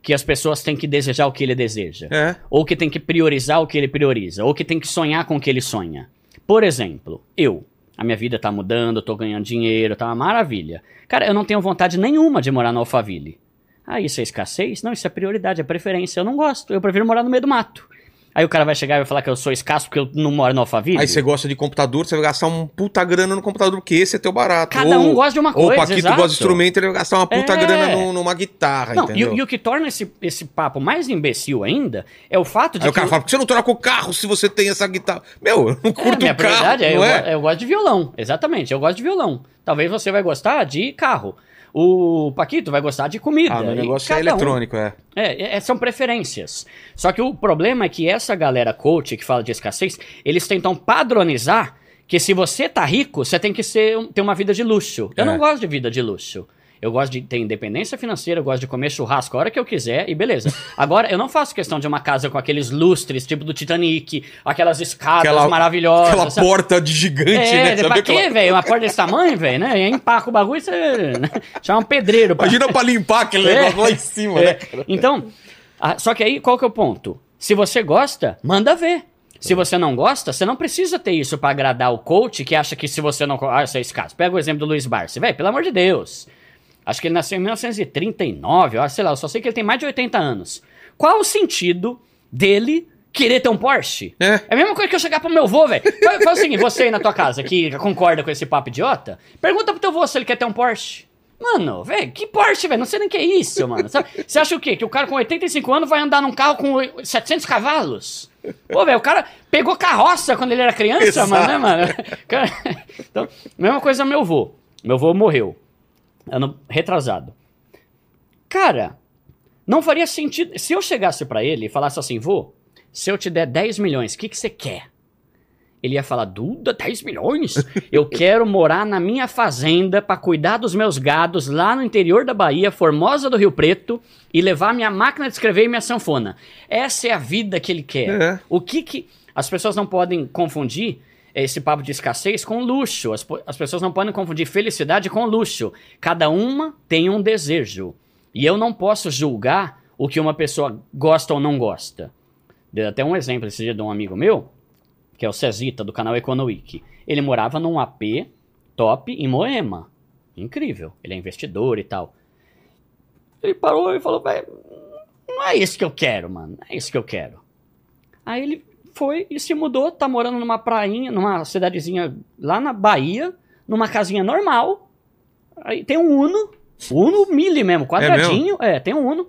que as pessoas têm que desejar o que ele deseja? É. Ou que tem que priorizar o que ele prioriza? Ou que tem que sonhar com o que ele sonha? Por exemplo, eu. A minha vida tá mudando, tô ganhando dinheiro, tá uma maravilha. Cara, eu não tenho vontade nenhuma de morar no Alphaville. Ah, isso é escassez? Não, isso é prioridade, é preferência. Eu não gosto, eu prefiro morar no meio do mato. Aí o cara vai chegar e vai falar que eu sou escasso porque eu não moro no Alphaville? Aí você gosta de computador, você vai gastar um puta grana no computador, porque esse é teu barato. Cada um gosta de uma Ou o coisa, Paquito exato. gosta de instrumento, ele vai gastar uma puta É. grana num- numa guitarra, Não, e, entendeu? o- e o que torna esse, esse papo mais imbecil ainda é o fato de Aí o que cara fala, por que você não troca o carro se você tem essa guitarra? Meu, eu não É, curto minha o carro, prioridade é eu, go- é? eu gosto de violão, exatamente, eu gosto de violão. Talvez você vai gostar de carro. O Paquito vai gostar de comida. Ah, meu negócio é cada um- eletrônico, é. É, é, são preferências. Só que o problema é que essa galera coach que fala de escassez, eles tentam padronizar que se você tá rico, você tem que ser, ter uma vida de luxo. Eu É. não gosto de vida de luxo. Eu gosto de ter independência financeira, eu gosto de comer churrasco a hora que eu quiser e beleza. Agora, eu não faço questão de uma casa com aqueles lustres, tipo do Titanic, aquelas escadas Aquela- maravilhosas. Aquela sabe? porta de gigante, É, né? pra quê, aquela- velho? Uma porta desse tamanho, velho, né? E empaca o bagulho e você né? chama um pedreiro. pra- Imagina pra limpar aquele É. negócio lá em cima, É. né? cara? Então, a- só que aí qual que é o ponto? Se você gosta, manda ver. Se você não gosta, você não precisa ter isso pra agradar o coach que acha que se você não. Ah, isso é escasso. Pega o exemplo do Luiz Barsi. Velho, pelo amor de Deus. Acho que ele nasceu em 1939, eu acho, sei lá, eu só sei que ele tem mais de 80 anos. Qual o sentido dele querer ter um Porsche? É. a mesma coisa que eu chegar pro meu vô, velho. Faz, faz o seguinte, você aí na tua casa que concorda com esse papo idiota, pergunta pro teu vô se ele quer ter um Porsche. Mano, velho, que Porsche, velho? Não sei nem o que é isso, mano. Você acha o quê? Que o cara com 85 anos vai andar num carro com 700 cavalos? Pô, velho, o cara pegou carroça quando ele era criança, Exato. mano, né, mano? Cara, Então, mesma coisa meu vô. Meu vô morreu. Ano retrasado. Cara, não faria sentido. Se eu chegasse pra ele e falasse assim, vô, se eu te der 10 milhões, o que, que você quer? Ele ia falar, Duda, 10 milhões? Eu quero morar na minha fazenda pra cuidar dos meus gados lá no interior da Bahia, Formosa do Rio Preto, e levar minha máquina de escrever e minha sanfona. Essa é a vida que ele quer. É. O que que. As pessoas não podem confundir esse papo de escassez com luxo. As, as pessoas não podem confundir felicidade com luxo. Cada uma tem um desejo. E eu não posso julgar o que uma pessoa gosta ou não gosta. Dei até um exemplo esse dia de um amigo meu, que é o Cezita, do canal Econoweek. Ele morava num AP top em Moema. Incrível. Ele é investidor e tal. Ele parou e falou, não é isso que eu quero, mano. Não é isso que eu quero. Aí ele foi e se mudou, tá morando numa prainha, numa cidadezinha lá na Bahia, numa casinha normal. Aí tem um Uno, Uno Mille mesmo, quadradinho, é, tem um Uno.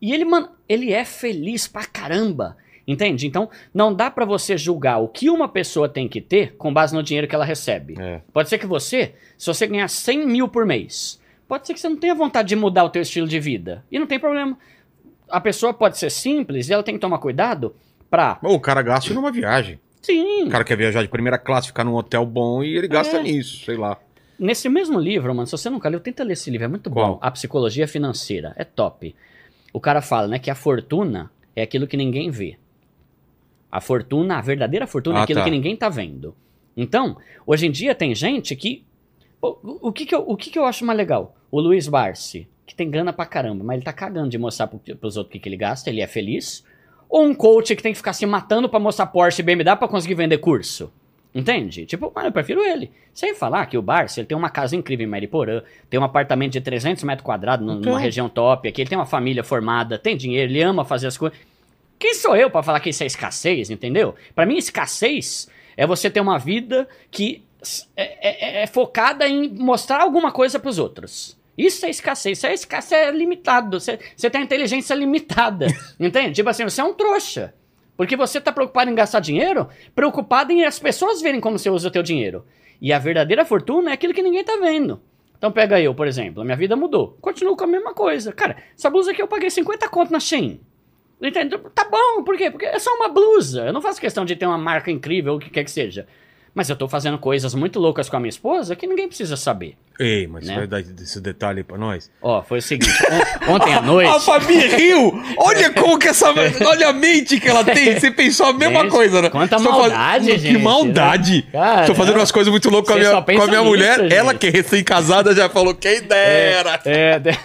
E ele, mano, ele é feliz pra caramba. Entende? Então, não dá pra você julgar o que uma pessoa tem que ter com base no dinheiro que ela recebe. É. Pode ser que você, se você ganhar 100 mil por mês, pode ser que você não tenha vontade de mudar o teu estilo de vida. E não tem problema. A pessoa pode ser simples e ela tem que tomar cuidado pra... O cara gasta numa viagem. Sim, O cara quer viajar de primeira classe, ficar num hotel bom e ele gasta É. nisso, sei lá. Nesse mesmo livro, mano, se você nunca leu, tenta ler esse livro, é muito Qual? bom. A Psicologia Financeira, é top. O cara fala, né, que a fortuna é aquilo que ninguém vê. A fortuna, a verdadeira fortuna é Ah, aquilo tá. que ninguém tá vendo. Então, hoje em dia tem gente que... O, o que que eu, o que que eu acho mais legal? O Luiz Barsi, que tem grana pra caramba, mas ele tá cagando de mostrar pro, pros outros o que, que ele gasta, ele é feliz. Ou um coach que tem que ficar se matando pra mostrar Porsche e BMW pra conseguir vender curso. Entende? Tipo, mano, eu prefiro ele. Sem falar que o Barça, ele tem uma casa incrível em Mariporã, tem um apartamento de 300 metros quadrados num- numa região top aqui, ele tem uma família formada, tem dinheiro, ele ama fazer as coisas. Quem sou eu pra falar que isso é escassez, entendeu? Pra mim, escassez é você ter uma vida que é, é- é focada em mostrar alguma coisa pros outros. Isso é escassez. Isso é escassez é limitado. Você, você tem inteligência limitada. entende? Tipo assim, você é um trouxa. Porque você tá preocupado em gastar dinheiro, preocupado em as pessoas verem como você usa o teu dinheiro. E a verdadeira fortuna é aquilo que ninguém tá vendo. Então pega eu, por exemplo, a minha vida mudou. Continuo com a mesma coisa. Cara, essa blusa aqui eu paguei 50 conto na Shein. Entende? Tá bom, por quê? Porque é só uma blusa. Eu não faço questão de ter uma marca incrível, ou o que quer que seja. Mas eu tô fazendo coisas muito loucas com a minha esposa que ninguém precisa saber. Ei, mas Né? vai dar esse detalhe aí pra nós. Ó, foi o seguinte, on- ontem à noite... A Fabi riu! Olha como que essa. Olha a mente que ela tem. Você pensou a mesma Gente, coisa, né? quanta Estou faz- maldade, Que gente, maldade! né? Cara, Estou fazendo umas coisas muito loucas com a minha, com a minha nisso, mulher. gente. Ela que é recém-casada já falou: quem dera! É, de-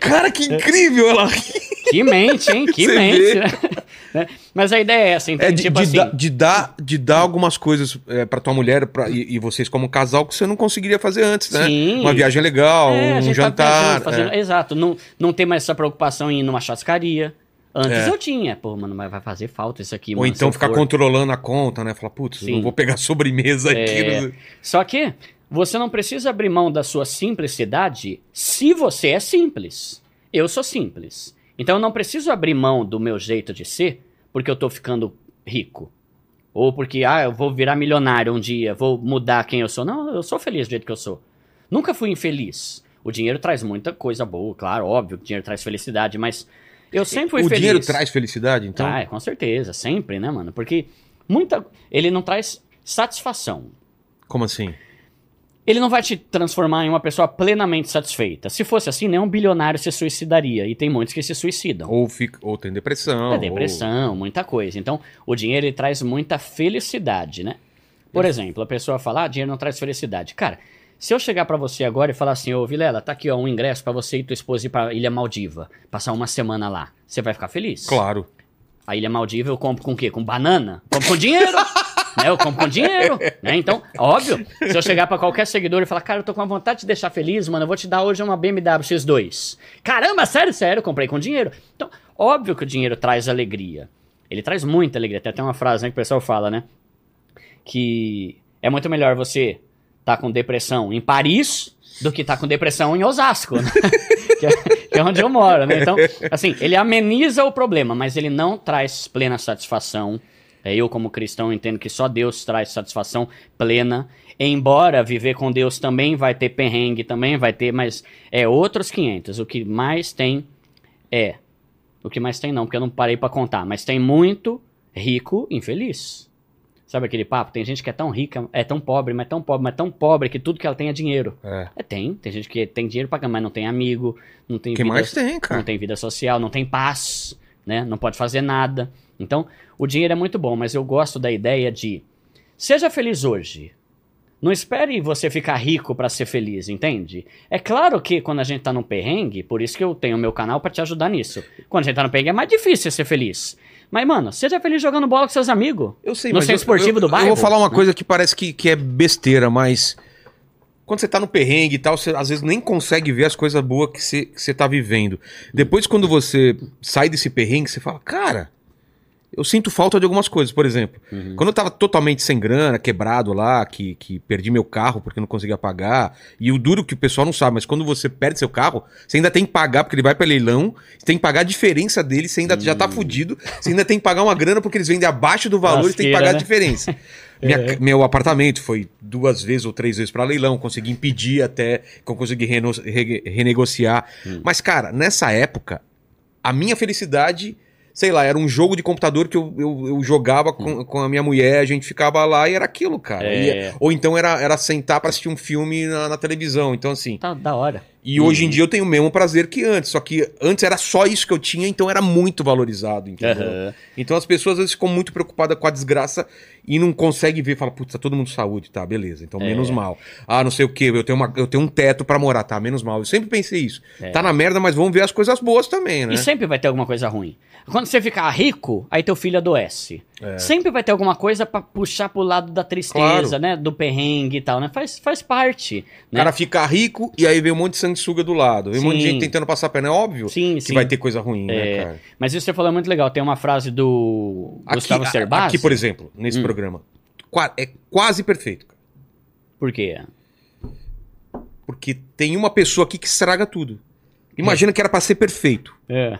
Cara, que incrível ela ri. que mente, hein? Que Você mente. Né? Mas a ideia é essa, então, É de, tipo de assim... dar- de dar, de dar algumas coisas é, pra tua mulher pra, e, e vocês como casal que você não conseguiria fazer antes, né? Sim. Uma viagem legal, É, um tá jantar. viajando, fazendo-. Exato, não, não tem mais essa preocupação em ir numa churrascaria. Antes É. eu tinha. Pô, mano, mas vai fazer falta isso aqui, Ou mano, então ficar for. controlando a conta, né? Falar, putz, não vou pegar sobremesa aqui. É. no- Só que você não precisa abrir mão da sua simplicidade se você é simples. Eu sou simples. Então eu não preciso abrir mão do meu jeito de ser porque eu tô ficando rico. Ou porque, ah, eu vou virar milionário um dia, vou mudar quem eu sou. Não, eu sou feliz do jeito que eu sou. Nunca fui infeliz. O dinheiro traz muita coisa boa, claro, óbvio que o dinheiro traz felicidade, mas eu sempre fui o feliz. dinheiro traz felicidade, então? Traz, com certeza, sempre, né, mano? Porque muita. Ele não traz satisfação. Como assim? Ele não vai te transformar em uma pessoa plenamente satisfeita. Se fosse assim, nenhum bilionário se suicidaria. E tem muitos que se suicidam. Ou, fica, ou tem depressão. É depressão, muita coisa. Então, o dinheiro ele traz muita felicidade, né? Por exemplo, a pessoa fala, ah, dinheiro não traz felicidade. Cara, se eu chegar pra você agora e falar assim, ô Vilela, tá aqui ó, um ingresso pra você e tua esposa ir pra Ilha Maldiva, passar uma semana lá, você vai ficar feliz? Ou... Claro. A Ilha Maldiva eu compro com o quê? Com banana? Compro com dinheiro. né? Eu compro com dinheiro. Né? Então, óbvio, se eu chegar pra qualquer seguidor e falar, cara, eu tô com uma vontade de te deixar feliz, mano, eu vou te dar hoje uma BMW X2. Caramba, sério, sério, comprei com dinheiro. Então, óbvio que o dinheiro traz alegria. Ele traz muita alegria. Tem até uma frase né, que o pessoal fala, né? Que é muito melhor você tá com depressão em Paris do que tá com depressão em Osasco, né? que, é, que é onde eu moro, né? Então, assim, ele ameniza o problema, mas ele não traz plena satisfação. É, eu, como cristão, entendo que só Deus traz satisfação plena. Embora viver com Deus também vai ter perrengue, também vai ter, mas é outros 500. O que mais tem é. O que mais tem não, porque eu não parei pra contar, mas tem muito rico infeliz. Sabe aquele papo? Tem gente que é tão rica, é tão pobre, mas tão pobre, mas tão pobre que tudo que ela tem é dinheiro. É. É, tem. Tem gente que tem dinheiro pra mas não tem amigo, não tem que vida, mais tem, não cara? tem vida social, não tem paz, né? Não pode fazer nada. Então, o dinheiro é muito bom, mas eu gosto da ideia de seja feliz hoje. Não espere você ficar rico pra ser feliz, entende? É claro que quando a gente tá num perrengue, por isso que eu tenho o meu canal pra te ajudar nisso. Quando a gente tá no perrengue é mais difícil ser feliz. Mas, mano, seja feliz jogando bola com seus amigos. Eu sei, No centro esportivo eu, do bairro, Eu vou falar uma né? coisa que parece que, que é besteira, mas. Quando você tá no perrengue e tal, você às vezes nem consegue ver as coisas boas que você, que você tá vivendo. Depois, quando você sai desse perrengue, você fala, cara, eu sinto falta de algumas coisas. Por exemplo, Uhum. quando eu tava totalmente sem grana, quebrado lá, que, que perdi meu carro porque não conseguia pagar. E o duro que o pessoal não sabe, mas quando você perde seu carro, você ainda tem que pagar porque ele vai pra leilão, você tem que pagar a diferença dele, você ainda já tá fudido, você ainda tem que pagar uma grana porque eles vendem abaixo do valor, você tem que Lasqueira, pagar a né? diferença. Minha- Meu apartamento foi duas vezes ou três vezes pra leilão, consegui impedir até que eu consegui reno- re- renegociar. Mas, cara, nessa época, a minha felicidade, sei lá, era um jogo de computador que eu, eu, eu jogava com, com a minha mulher, a gente ficava lá e era aquilo, cara. É. E- ou então era, era sentar pra assistir um filme na, na televisão. Então, assim. Tá da hora. E hoje em dia eu tenho o mesmo prazer que antes. Só que antes era só isso que eu tinha, então era muito valorizado, entendeu? Aham. Então as pessoas às vezes ficam muito preocupadas com a desgraça e não conseguem ver, fala, putz, tá todo mundo de saúde, tá, beleza, então menos mal. Ah, não sei o que, eu tenho, uma, eu tenho um teto pra morar, tá, menos mal. Eu sempre pensei isso. Tá na merda, mas vamos ver as coisas boas também, né? E sempre vai ter alguma coisa ruim. Quando você ficar rico, aí teu filho adoece. Sempre vai ter alguma coisa pra puxar pro lado da tristeza, Claro. né? Do perrengue e tal, né? Faz, faz parte. O Né? cara fica rico e aí vem um monte de sanguessuga do lado. Vem um monte de Sim. gente tentando passar a perna. É óbvio Sim, que sim. vai ter coisa ruim, né, É, cara? Mas isso que você falou é muito legal. Tem uma frase do Gustavo aqui, Cerbasi. aqui, por exemplo, nesse Hum. programa, é quase perfeito. cara. Por quê? Porque tem uma pessoa aqui que estraga tudo. Imagina que era pra ser perfeito. É.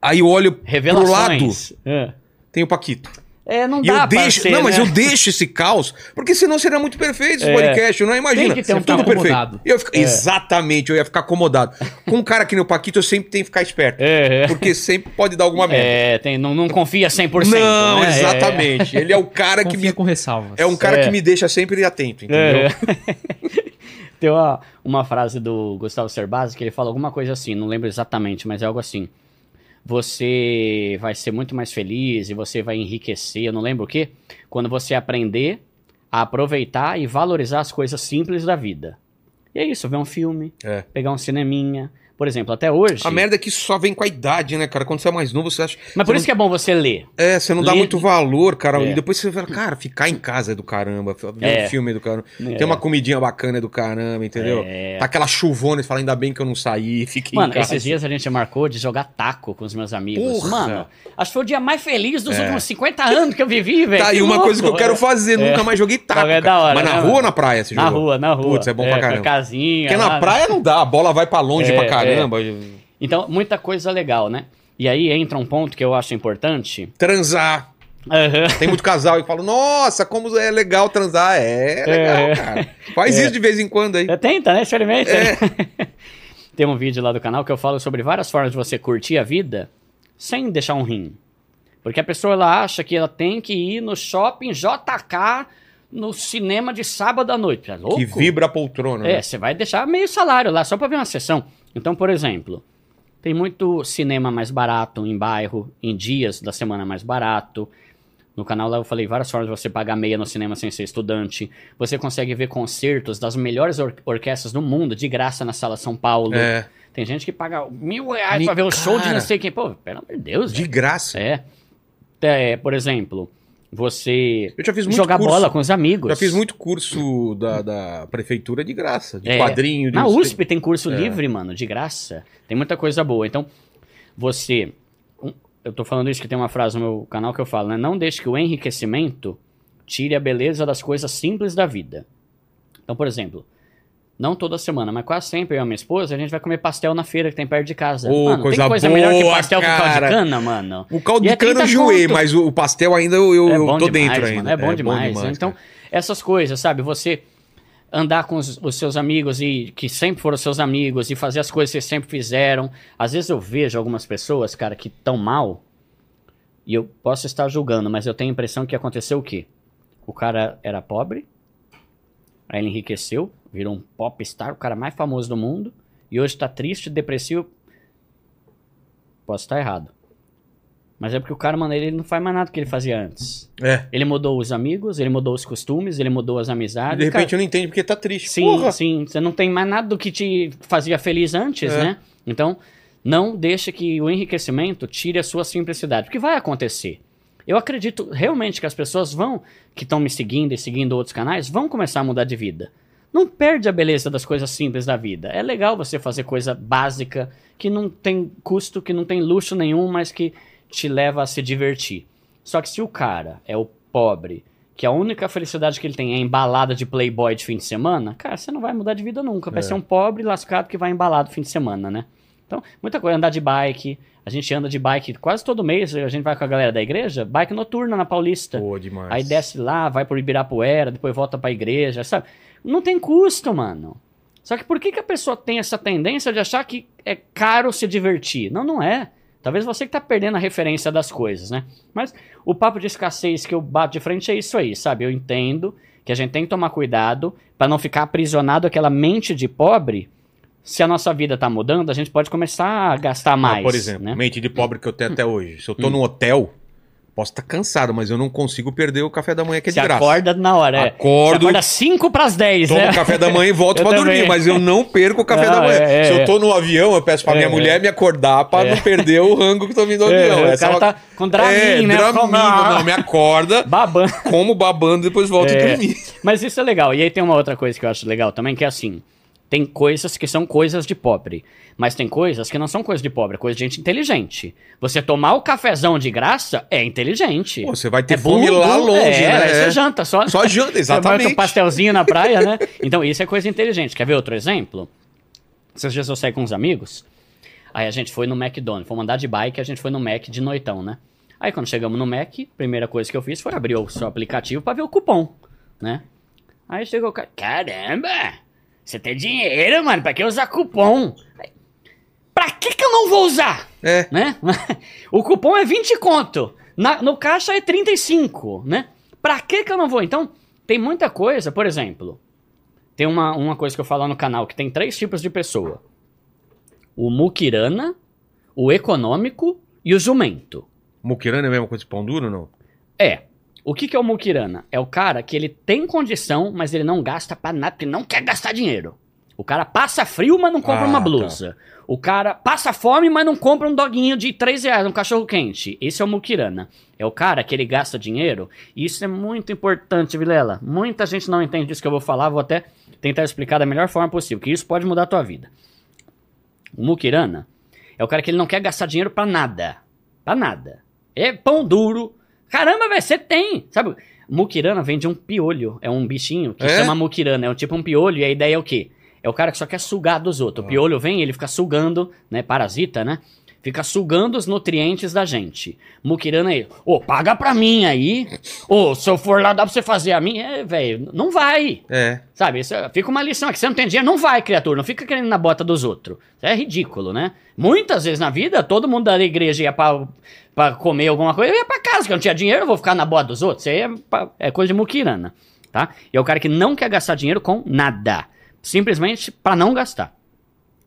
Aí eu olho pro lado, Revelações. É. tem o Paquito. É, não E dá eu deixo, ser, não, mas né? eu deixo esse caos, porque senão seria muito perfeito esse É. podcast, não é? Imagina, Tem que ter um tudo ficar perfeito. acomodado. Eu ia ficar- Exatamente, eu ia ficar acomodado. Com um cara que nem o Paquito, eu sempre tenho que ficar esperto, É, é. porque sempre pode dar alguma merda. É, tem, não, não confia 100%. Não, né? exatamente. Ele é o cara que Confia me com ressalvas. é um cara É. que me deixa sempre atento, É. entendeu? Tem uma, uma frase do Gustavo Cerbasi que ele fala alguma coisa assim, não lembro exatamente, mas é algo assim. Você vai ser muito mais feliz e você vai enriquecer, eu não lembro o quê, quando você aprender a aproveitar e valorizar as coisas simples da vida. E é isso, ver um filme, É. pegar um cineminha. Por exemplo, até hoje. A merda é que só vem com a idade, né, cara? Quando você é mais novo, você acha. Mas por isso que é bom você ler. não... É, você não dá muito valor, cara. É. E depois você fala, cara, ficar em casa é do caramba. Ver É. um filme é do caramba. É. Tem uma comidinha bacana é do caramba, entendeu? É. Tá aquela chuvona, você fala, ainda bem que eu não saí, fiquei Mano, em casa. esses dias a gente marcou de jogar taco com os meus amigos. Porra! Mano, acho que foi o dia mais feliz dos É. últimos 50 anos que eu vivi, velho. Tá aí uma louco, coisa que eu quero é. fazer, nunca mais joguei taco. Não, é da hora, Mas na né, rua ou na praia você Na jogou? rua, na rua. Putz, é bom pra a caramba. casinha. Porque na lá. praia não dá, a bola vai pra longe É, pra caramba. Então, muita coisa legal, né? E aí entra um ponto que eu acho importante. Transar. Aham. Tem muito casal que fala, nossa, como é legal transar. É legal, É. cara. Faz É. isso de vez em quando aí. É, Tenta, né? Experimenta. É. Tem um vídeo lá do canal que eu falo sobre várias formas de você curtir a vida sem deixar um rim. Porque a pessoa ela acha que ela tem que ir no shopping JK no cinema de sábado à noite. É louco? Que vibra a poltrona. É, né? você vai deixar meio salário lá só pra ver uma sessão. Então, por exemplo, tem muito cinema mais barato em bairro, em dias da semana mais barato. No canal lá eu falei várias formas de você pagar meia no cinema sem ser estudante. Você consegue ver concertos das melhores or- orquestras do mundo de graça na Sala São Paulo. É. Tem gente que paga mil reais Me- pra ver o show de não sei quem. Pô, pelo amor de Deus. De velho. graça. É. É, por exemplo, você Eu já fiz muito jogar curso. bola com os amigos. Já fiz muito curso da, da prefeitura de graça, de É. quadrinho. De Na USP tem curso É. livre, mano, de graça. Tem muita coisa boa. Então, você. um- Eu tô falando isso que tem uma frase no meu canal que eu falo, né? Não deixe que o enriquecimento tire a beleza das coisas simples da vida. Então, por exemplo, não toda semana, mas quase sempre eu e a minha esposa, a gente vai comer pastel na feira que tem perto de casa. Ô, mano, coisa tem coisa melhor que boa, pastel com caldo cara. de cana, mano. O caldo E de é cana eu 30 enjoei, conto. mas o, pastel ainda eu, eu, É bom tô demais, dentro mano, ainda. É bom demais. então, cara. essas coisas, sabe? Você andar com os, os seus amigos e que sempre foram seus amigos e fazer as coisas que vocês sempre fizeram. Às vezes eu vejo algumas pessoas, cara, que tão mal e eu posso estar julgando, mas eu tenho a impressão que aconteceu o quê? O cara era pobre, aí ele enriqueceu, virou um popstar, o cara mais famoso do mundo, e hoje tá triste, depressivo. Posso estar errado. Mas é porque o cara, mano, ele não faz mais nada do que ele fazia antes. É. Ele mudou os amigos, ele mudou os costumes, ele mudou as E amizades. de repente cara. eu não entendo porque tá triste. Sim, Porra! sim. Você não tem mais nada do que te fazia feliz antes, É. né? Então, não deixe que o enriquecimento tire a sua simplicidade. Porque vai acontecer. Eu acredito realmente que as pessoas vão, que estão me seguindo e seguindo outros canais, vão começar a mudar de vida. Não perde a beleza das coisas simples da vida. É legal você fazer coisa básica, que não tem custo, que não tem luxo nenhum, mas que te leva a se divertir. Só que se o cara é o pobre, que a única felicidade que ele tem é embalada de playboy de fim de semana, cara, você não vai mudar de vida nunca. Vai É. ser um pobre lascado que vai embalado fim de semana, né? Então, muita coisa. Andar de bike. A gente anda de bike quase todo mês. A gente vai com a galera da igreja. Bike noturna na Paulista. Pô, demais. Aí desce lá, vai pro Ibirapuera, depois volta pra igreja, sabe? Não tem custo, mano. Só que por que, que a pessoa tem essa tendência de achar que é caro se divertir? Não, não é. Talvez você que tá perdendo a referência das coisas, né? Mas o papo de escassez que eu bato de frente é isso aí, sabe? Eu entendo que a gente tem que tomar cuidado pra não ficar aprisionado aquela mente de pobre. Se a nossa vida tá mudando, a gente pode começar a gastar Ah, mais. por exemplo, né? mente de pobre que eu tenho até hoje. Se eu Hum. tô num hotel, posso estar cansado, mas eu não consigo perder o café da manhã que é de graça. acorda na hora, é. Acordo. Você acorda 5 pras 10, Tomo né? café da manhã e volto também. dormir, mas eu não perco o café Não, da manhã. é, é, Se eu é. tô no avião, eu peço pra minha É, mulher é. me acordar pra não perder o rango que tô vindo do É, avião. o Essa cara é uma- tá com Dramin, é, né? Dramin, não, me acorda, Babando. como babando, depois volto É. a dormir. Mas isso é legal. E aí tem uma outra coisa que eu acho legal também, que é assim: tem coisas que são coisas de pobre. Mas tem coisas que não são coisas de pobre, é coisa de gente inteligente. Você tomar o cafezão de graça é inteligente. Pô, você vai ter é fome burro, lá longe, é, né? aí É. Você janta só. Só janta, Você exatamente. um pastelzinho na praia, né? Então isso é coisa inteligente. Quer ver outro exemplo? Esses dias eu saí com uns amigos, aí a gente foi no McDonald's, fomos andar de bike, a gente foi no Mac de noitão, né? Aí quando chegamos no Mac, primeira coisa que eu fiz foi abrir o seu aplicativo pra ver o cupom, né? Aí chegou o cara, caramba, você tem dinheiro, mano, pra que usar cupom? Pra que que eu não vou usar? É. né? o cupom é 20 conto. Na- no caixa é 35, né? Pra que que eu não vou? Então, tem muita coisa, por exemplo, tem uma, uma coisa que eu falo no canal, que tem três tipos de pessoa. O muquirana, o econômico e o jumento. Mukirana é a mesma coisa de pão duro, não? É. O que, que é o muquirana? É o cara que ele tem condição, mas ele não gasta pra nada, porque não quer gastar dinheiro. O cara passa frio, mas não compra Ah, uma tá. blusa. O cara passa fome, mas não compra um doguinho de 3 reais, um cachorro quente. Esse é o muquirana. É o cara que ele gasta dinheiro. E isso é muito importante, Vilela. Muita gente não entende isso que eu vou falar, vou até tentar explicar da melhor forma possível, que isso pode mudar a tua vida. O muquirana é o cara que ele não quer gastar dinheiro pra nada. Pra nada. É pão duro. Caramba, velho, você tem. Sabe? Muquirana vem de um piolho. É um bichinho que É? chama muquirana. É um tipo um piolho e a ideia é o quê? É o cara que só quer sugar dos outros. O piolho vem, ele fica sugando, né? Parasita, né? Fica sugando os nutrientes da gente. Muquirana aí, ô, paga pra mim aí. Ô, se eu for lá, dá pra você fazer a minha. É, velho, não vai. É. Sabe, isso é- fica uma lição aqui. Você não tem dinheiro, não vai, criatura. Não fica querendo na bota dos outros. Isso é ridículo, né? Muitas vezes na vida, todo mundo da igreja ia pra, pra comer alguma coisa, eu ia pra casa, que eu não tinha dinheiro, eu vou ficar na bota dos outros. Isso aí é, pa- é coisa de muquirana, tá? E é o cara que não quer gastar dinheiro com nada. Simplesmente pra não gastar.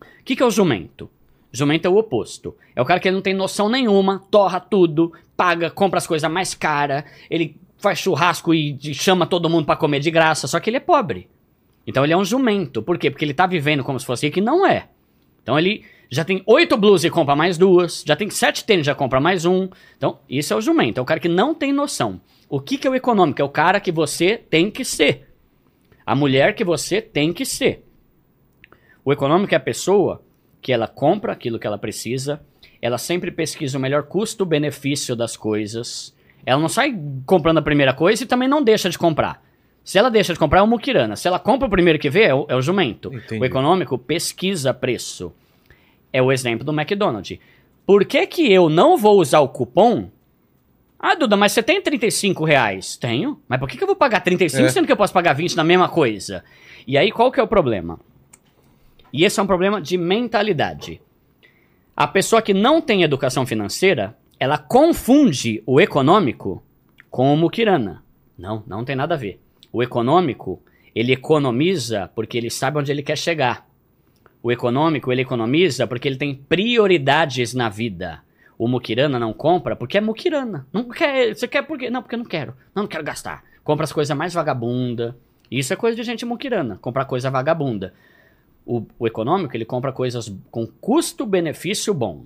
O que, que é o jumento? Jumento é o oposto. É o cara que não tem noção nenhuma, torra tudo, paga, compra as coisas mais caras, ele faz churrasco e chama todo mundo pra comer de graça, só que ele é pobre. Então ele é um jumento. Por quê? Porque ele tá vivendo como se fosse rico e não é. Então ele já tem oito blusas e compra mais duas, já tem sete tênis e já compra mais um. Então, isso é o jumento, é o cara que não tem noção. O que, que é o econômico? É o cara que você tem que ser. A mulher que você tem que ser. O econômico é a pessoa que ela compra aquilo que ela precisa, ela sempre pesquisa o melhor custo-benefício das coisas. Ela não sai comprando a primeira coisa e também não deixa de comprar. Se ela deixa de comprar, é o muquirana. Se ela compra o primeiro que vê, é o, é o jumento. Entendi. O econômico pesquisa preço. É o exemplo do McDonald's. Por que, que eu não vou usar o cupom? Ah, Duda, mas você tem 35 reais? Tenho. Mas por que, que eu vou pagar 35 É. sendo que eu posso pagar 20 na mesma coisa? E aí, qual que é o problema? E esse é um problema de mentalidade. A pessoa que não tem educação financeira, ela confunde o econômico com o muquirana. Não, não tem nada a ver. O econômico, ele economiza porque ele sabe onde ele quer chegar. O econômico, ele economiza porque ele tem prioridades na vida. O muquirana não compra porque é muquirana. Não quer, você quer por quê? Não, porque eu não quero. Não, não quero gastar. Compra as coisas mais vagabunda. Isso é coisa de gente muquirana, comprar coisa vagabunda. O, o econômico, ele compra coisas com custo-benefício bom.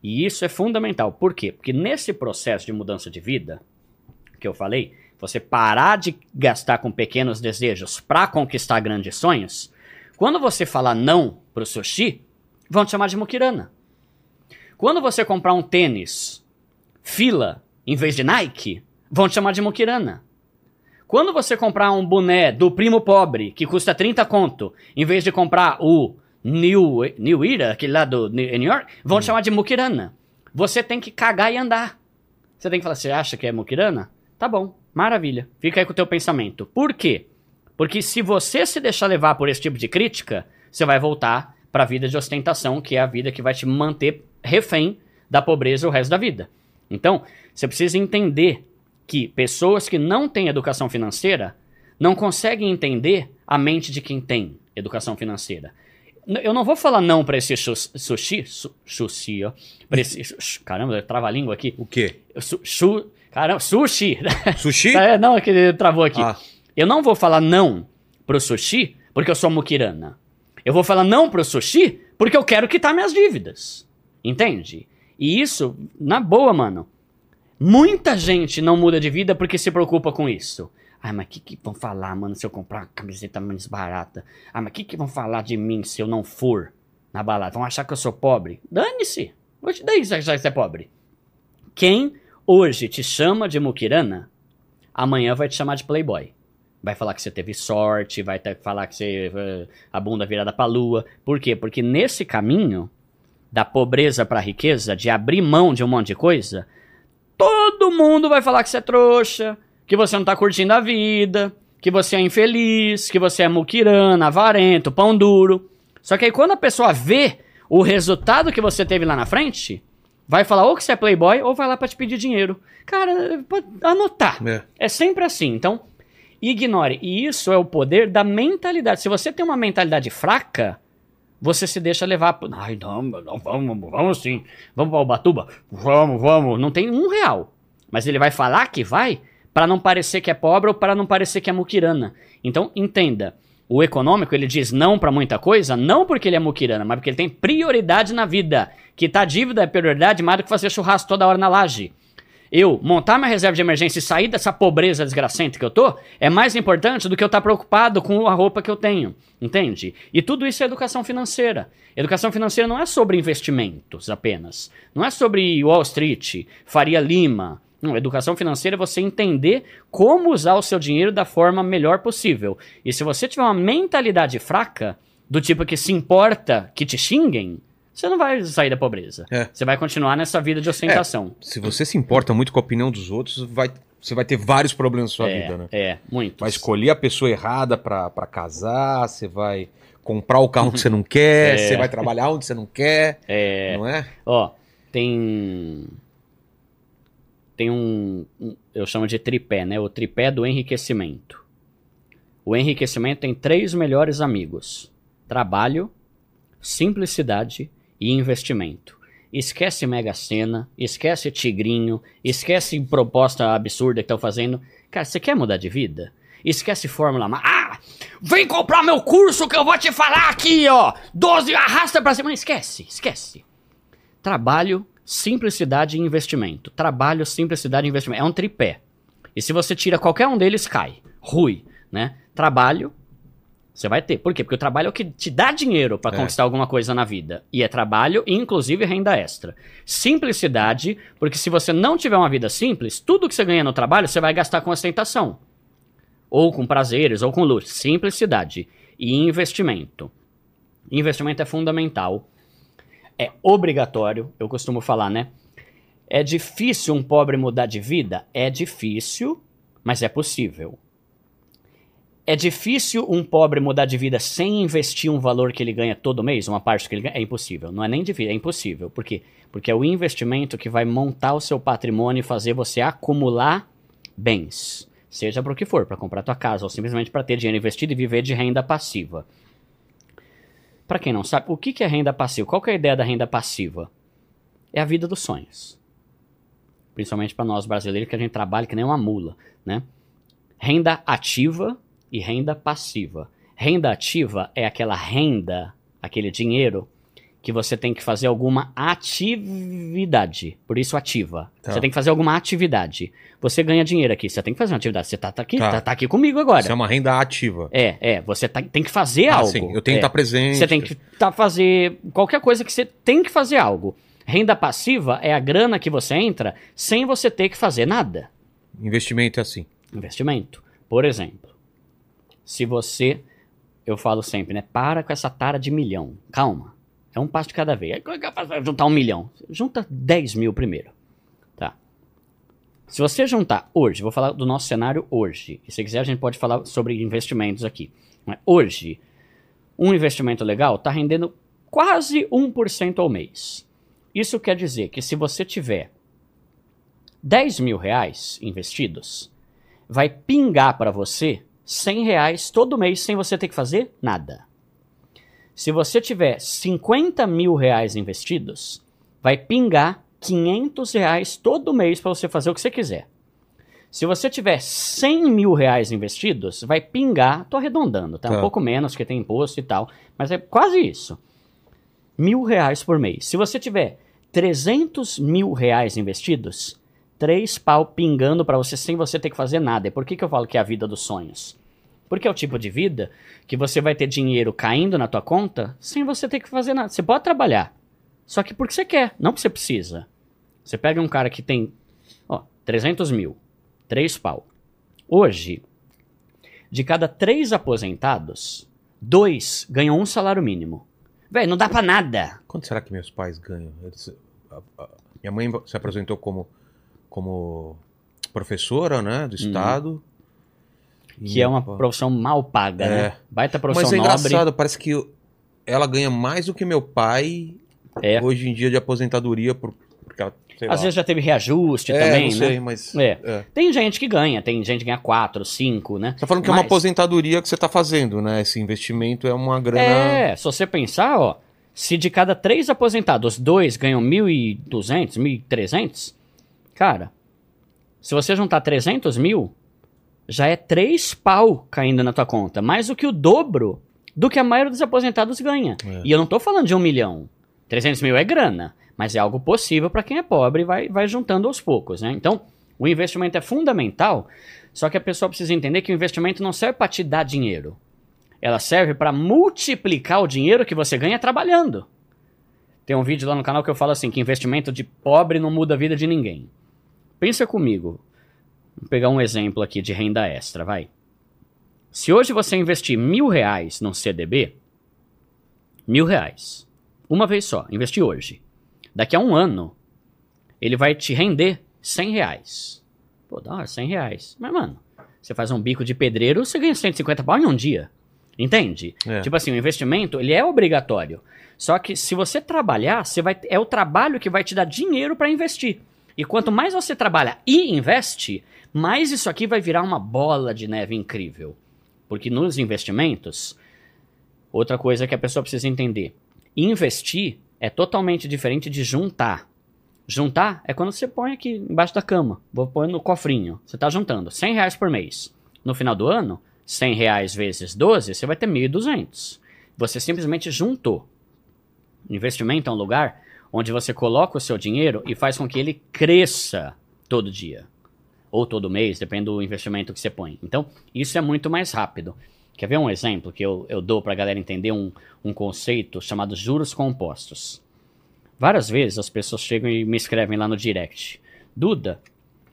E isso é fundamental. Por quê? Porque nesse processo de mudança de vida, que eu falei, você parar de gastar com pequenos desejos para conquistar grandes sonhos, quando você falar não pro sushi, vão te chamar de muquirana. Quando você comprar um tênis fila em vez de Nike, vão te chamar de muquirana. Quando você comprar um boné do primo pobre, que custa 30 conto, em vez de comprar o New, New Era, aquele lá do New York, vão te chamar de muquirana. Você tem que cagar e andar. Você tem que falar, você acha que é muquirana? Tá bom, maravilha. Fica aí com o teu pensamento. Por quê? Porque se você se deixar levar por esse tipo de crítica, você vai voltar para a vida de ostentação, que é a vida que vai te manter refém da pobreza o resto da vida. Então, você precisa entender que pessoas que não têm educação financeira não conseguem entender a mente de quem tem educação financeira. Eu não vou falar não para esse sushi, su, sushi, ó, pra esse, caramba, trava a língua aqui. O quê? Su, chu- caramba, sushi. Sushi? É, não, é que ele travou aqui. Ah. Eu não vou falar não pro sushi porque eu sou muquirana. Eu vou falar não pro sushi porque eu quero quitar minhas dívidas. Entende? E isso, na boa, mano. Muita gente não muda de vida porque se preocupa com isso. Ai, mas o que, que vão falar, mano, se eu comprar uma camiseta mais barata? Ah, mas o que, que vão falar de mim se eu não for na balada? Vão achar que eu sou pobre? Dane-se! Hoje daí você acha que você é pobre. Quem hoje te chama de muquirana, amanhã vai te chamar de playboy. Vai falar que você teve sorte, vai falar que você eh, a bunda virada pra lua. Por quê? Porque nesse caminho da pobreza pra riqueza, de abrir mão de um monte de coisa, Todo mundo vai falar que você é trouxa, que você não tá curtindo a vida, que você é infeliz, que você é muquirana, avarento, pão duro. Só que aí quando a pessoa vê o resultado que você teve lá na frente, vai falar ou que você é playboy ou vai lá pra te pedir dinheiro. Cara, pode anotar. É. É sempre assim. Então, ignore. E isso é o poder da mentalidade. Se você tem uma mentalidade fraca, você se deixa levar. Ai, não, não vamos, vamos sim. Vamos para Ubatuba? Vamos, vamos. Não tem um real. Mas ele vai falar que vai para não parecer que é pobre ou para não parecer que é muquirana. Então, entenda. O econômico, ele diz não para muita coisa, não porque ele é muquirana, mas porque ele tem prioridade na vida. Que tá dívida é prioridade mais do que fazer churrasco toda hora na laje. Eu montar minha reserva de emergência e sair dessa pobreza desgracenta que eu tô é mais importante do que eu estar preocupado com a roupa que eu tenho. Entende? E tudo isso é educação financeira. Educação financeira não é sobre investimentos apenas. Não é sobre Wall Street, Faria Lima. Não, educação financeira é você entender como usar o seu dinheiro da forma melhor possível. E se você tiver uma mentalidade fraca, do tipo que se importa que te xinguem, você não vai sair da pobreza. É. Você vai continuar nessa vida de ostentação. Se você se importa muito com a opinião dos outros, vai, você vai ter vários problemas na sua é, vida, né? É, muito. Vai escolher a pessoa errada pra, pra casar, você vai comprar o carro que você não quer, É. você vai trabalhar onde você não quer, É, não é? ó, tem. Tem um, um- Eu chamo de tripé, né? O tripé do enriquecimento. O enriquecimento tem três melhores amigos: trabalho, simplicidade e investimento. Esquece Mega Sena, esquece Tigrinho, esquece proposta absurda que estão fazendo. Cara, você quer mudar de vida? Esquece Fórmula Ah! Vem comprar meu curso que eu vou te falar aqui, ó! 12 arrasta pra cima. Esquece, esquece. Trabalho, simplicidade e investimento. Trabalho, simplicidade e investimento. É um tripé. E se você tira qualquer um deles, cai. Rui, né? Trabalho, você vai ter. Por quê? Porque o trabalho é o que te dá dinheiro para É. conquistar alguma coisa na vida. E é trabalho e, inclusive, renda extra. Simplicidade, porque se você não tiver uma vida simples, tudo que você ganha no trabalho você vai gastar com ostentação. Ou com prazeres, ou com luxo. Simplicidade. E investimento. Investimento é fundamental. É obrigatório, eu costumo falar, né? É difícil um pobre mudar de vida? É difícil, mas é possível. É difícil um pobre mudar de vida sem investir um valor que ele ganha todo mês, uma parte que ele ganha? É impossível. Não é nem difícil, é impossível. Por quê? Porque é o investimento que vai montar o seu patrimônio e fazer você acumular bens. Seja para o que for, para comprar tua casa ou simplesmente para ter dinheiro investido e viver de renda passiva. Para quem não sabe, o que é renda passiva? Qual é a ideia da renda passiva? É a vida dos sonhos. Principalmente para nós brasileiros que a gente trabalha que nem uma mula, né? Renda ativa e renda passiva. Renda ativa é aquela renda, aquele dinheiro que você tem que fazer alguma atividade. Por isso ativa. Tá. Você tem que fazer alguma atividade. Você ganha dinheiro aqui, você tem que fazer uma atividade. Você tá, tá aqui, Tá. tá. tá aqui comigo agora. Isso é uma renda ativa. É, é, você tá- tem que fazer Ah, algo. sim, eu tenho que É. estar presente. Você tem que tá fazer qualquer coisa que você tem que fazer algo. Renda passiva é a grana que você entra sem você ter que fazer nada. Investimento é assim. Investimento. Por exemplo, se você, eu falo sempre, né? Para com essa tara de milhão. Calma. É um passo de cada vez. Como é que eu faço juntar um milhão? Junta 10 mil primeiro. Tá. Se você juntar hoje, vou falar do nosso cenário hoje. E se quiser, a gente pode falar sobre investimentos aqui. Hoje, um investimento legal está rendendo quase 1% ao mês. Isso quer dizer que se você tiver 10 mil reais investidos, vai pingar para você 100 reais todo mês sem você ter que fazer nada. Se você tiver 50 mil reais investidos, vai pingar 500 reais todo mês para você fazer o que você quiser. Se você tiver 100 mil reais investidos, vai pingar, tô arredondando, tá? Tá. Um pouco menos, porque tem imposto e tal, mas é quase isso. Mil reais por mês. Se você tiver 300 mil reais investidos, três pau pingando para você sem você ter que fazer nada. E por que, que eu falo que é a vida dos sonhos? Porque é o tipo de vida que você vai ter dinheiro caindo na tua conta sem você ter que fazer nada. Você pode trabalhar, só que porque você quer, não porque você precisa. Você pega um cara que tem, ó, 300 mil, três pau. Hoje, de cada três aposentados, dois ganham um salário mínimo. Velho, não dá pra nada. Quanto será que meus pais ganham? Eles- a- a- minha mãe se apresentou como como professora, né, do estado. Que é uma profissão mal paga, É. né? Baita profissão Mas é nobre. engraçado, parece que ela ganha mais do que meu pai É. hoje em dia de aposentadoria por, porque ela, sei Às lá. vezes já teve reajuste é, também, não né? sei, mas É. é. Tem gente que ganha, tem gente que ganha 4, 5, né? Você tá falando que é uma Mas- aposentadoria que você tá fazendo, né? Esse investimento é uma grana. É, se você pensar, ó, se de cada três aposentados, dois ganham 1.200, 1.300, cara, se você juntar 300 mil, já é três pau caindo na tua conta, mais do que o dobro do que a maioria dos aposentados ganha. É. E eu não tô falando de um milhão. 300 mil é grana, mas é algo possível para quem é pobre e vai, vai juntando aos poucos, né? Então, o investimento é fundamental, só que a pessoa precisa entender que o investimento não serve para te dar dinheiro. Ela serve para multiplicar o dinheiro que você ganha trabalhando. Tem um vídeo lá no canal que eu falo assim, que investimento de pobre não muda a vida de ninguém. Pensa comigo. Vou pegar um exemplo aqui de renda extra, vai. Se hoje você investir mil reais num CDB, mil reais, uma vez só, investir hoje. Daqui a um ano, ele vai te render 100 reais. Pô, da hora, 100 reais. Mas, mano, você faz um bico de pedreiro, você ganha 150 pau em um dia. Entende? É. Tipo assim, o investimento, ele é obrigatório. Só que se você trabalhar, você vai, é o trabalho que vai te dar dinheiro para investir. E quanto mais você trabalha e investe, mais isso aqui vai virar uma bola de neve incrível. Porque nos investimentos, outra coisa que a pessoa precisa entender: investir é totalmente diferente de juntar. Juntar é quando você põe aqui embaixo da cama, vou pôr no cofrinho. Você está juntando 100 reais por mês. No final do ano, 100 reais vezes 12, você vai ter 1.200. Você simplesmente juntou. Investimento é um lugar onde você coloca o seu dinheiro e faz com que ele cresça todo dia. Ou todo mês, depende do investimento que você põe. Então, isso é muito mais rápido. Quer ver um exemplo que eu, eu dou para a galera entender um, um conceito chamado juros compostos? Várias vezes as pessoas chegam e me escrevem lá no direct. Duda,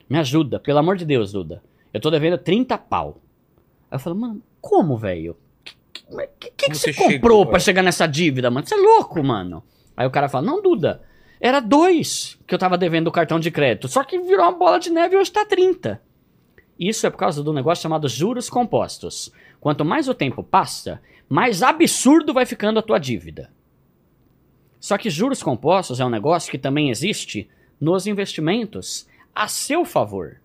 me ajuda, pelo amor de Deus, Duda. Eu tô devendo 30 pau. Aí eu falo, mano, como, velho? O que, que, que Como você comprou pra é? chegar nessa dívida, mano? Você é louco, mano. Aí o cara fala, não, Duda, era dois que eu tava devendo o cartão de crédito. Só que virou uma bola de neve e hoje tá 30. Isso é por causa do negócio chamado juros compostos. Quanto mais o tempo passa, mais absurdo vai ficando a tua dívida. Só que juros compostos é um negócio que também existe nos investimentos a seu favor.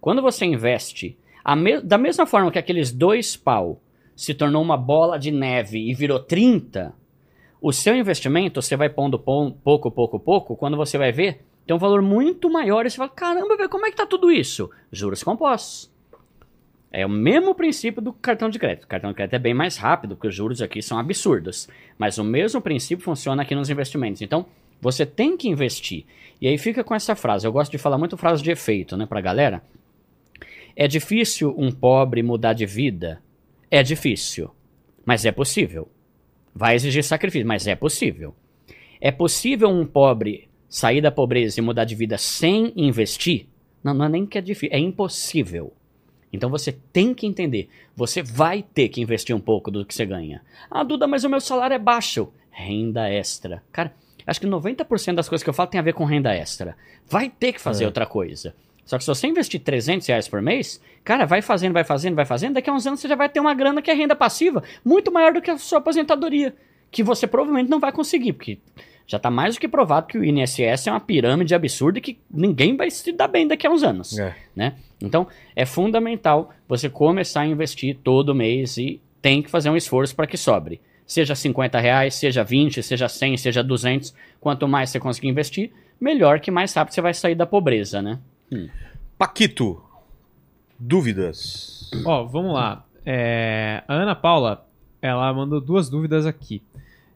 Quando você investe, me- da mesma forma que aqueles dois pau se tornou uma bola de neve e virou 30, o seu investimento você vai pondo pon- pouco, pouco, pouco, quando você vai ver, tem um valor muito maior e você fala, caramba, velho, como é que tá tudo isso? Juros compostos. É o mesmo princípio do cartão de crédito. O cartão de crédito é bem mais rápido, porque os juros aqui são absurdos. Mas o mesmo princípio funciona aqui nos investimentos. Então, você tem que investir. E aí fica com essa frase. Eu gosto de falar muito frase de efeito, né, pra galera. É difícil um pobre mudar de vida? É difícil. Mas é possível. Vai exigir sacrifício, mas é possível. É possível um pobre sair da pobreza e mudar de vida sem investir? Não, não é nem que é difícil, é impossível. Então você tem que entender. Você vai ter que investir um pouco do que você ganha. Ah, Duda, mas o meu salário é baixo. Renda extra. Cara, acho que 90% das coisas que eu falo tem a ver com renda extra. Vai ter que fazer É. outra coisa. Só que se você investir 300 reais por mês, cara, vai fazendo, vai fazendo, vai fazendo. Daqui a uns anos você já vai ter uma grana que é renda passiva muito maior do que a sua aposentadoria. Que você provavelmente não vai conseguir, porque já está mais do que provado que o INSS é uma pirâmide absurda e que ninguém vai se dar bem daqui a uns anos É. né? Então, é fundamental você começar a investir todo mês e tem que fazer um esforço para que sobre. Seja 50 reais, seja 20, seja 100, seja 200. Quanto mais você conseguir investir, melhor que mais rápido você vai sair da pobreza, né? Paquito, dúvidas. Ó, vamos lá. É, a Ana Paula, ela mandou duas dúvidas aqui.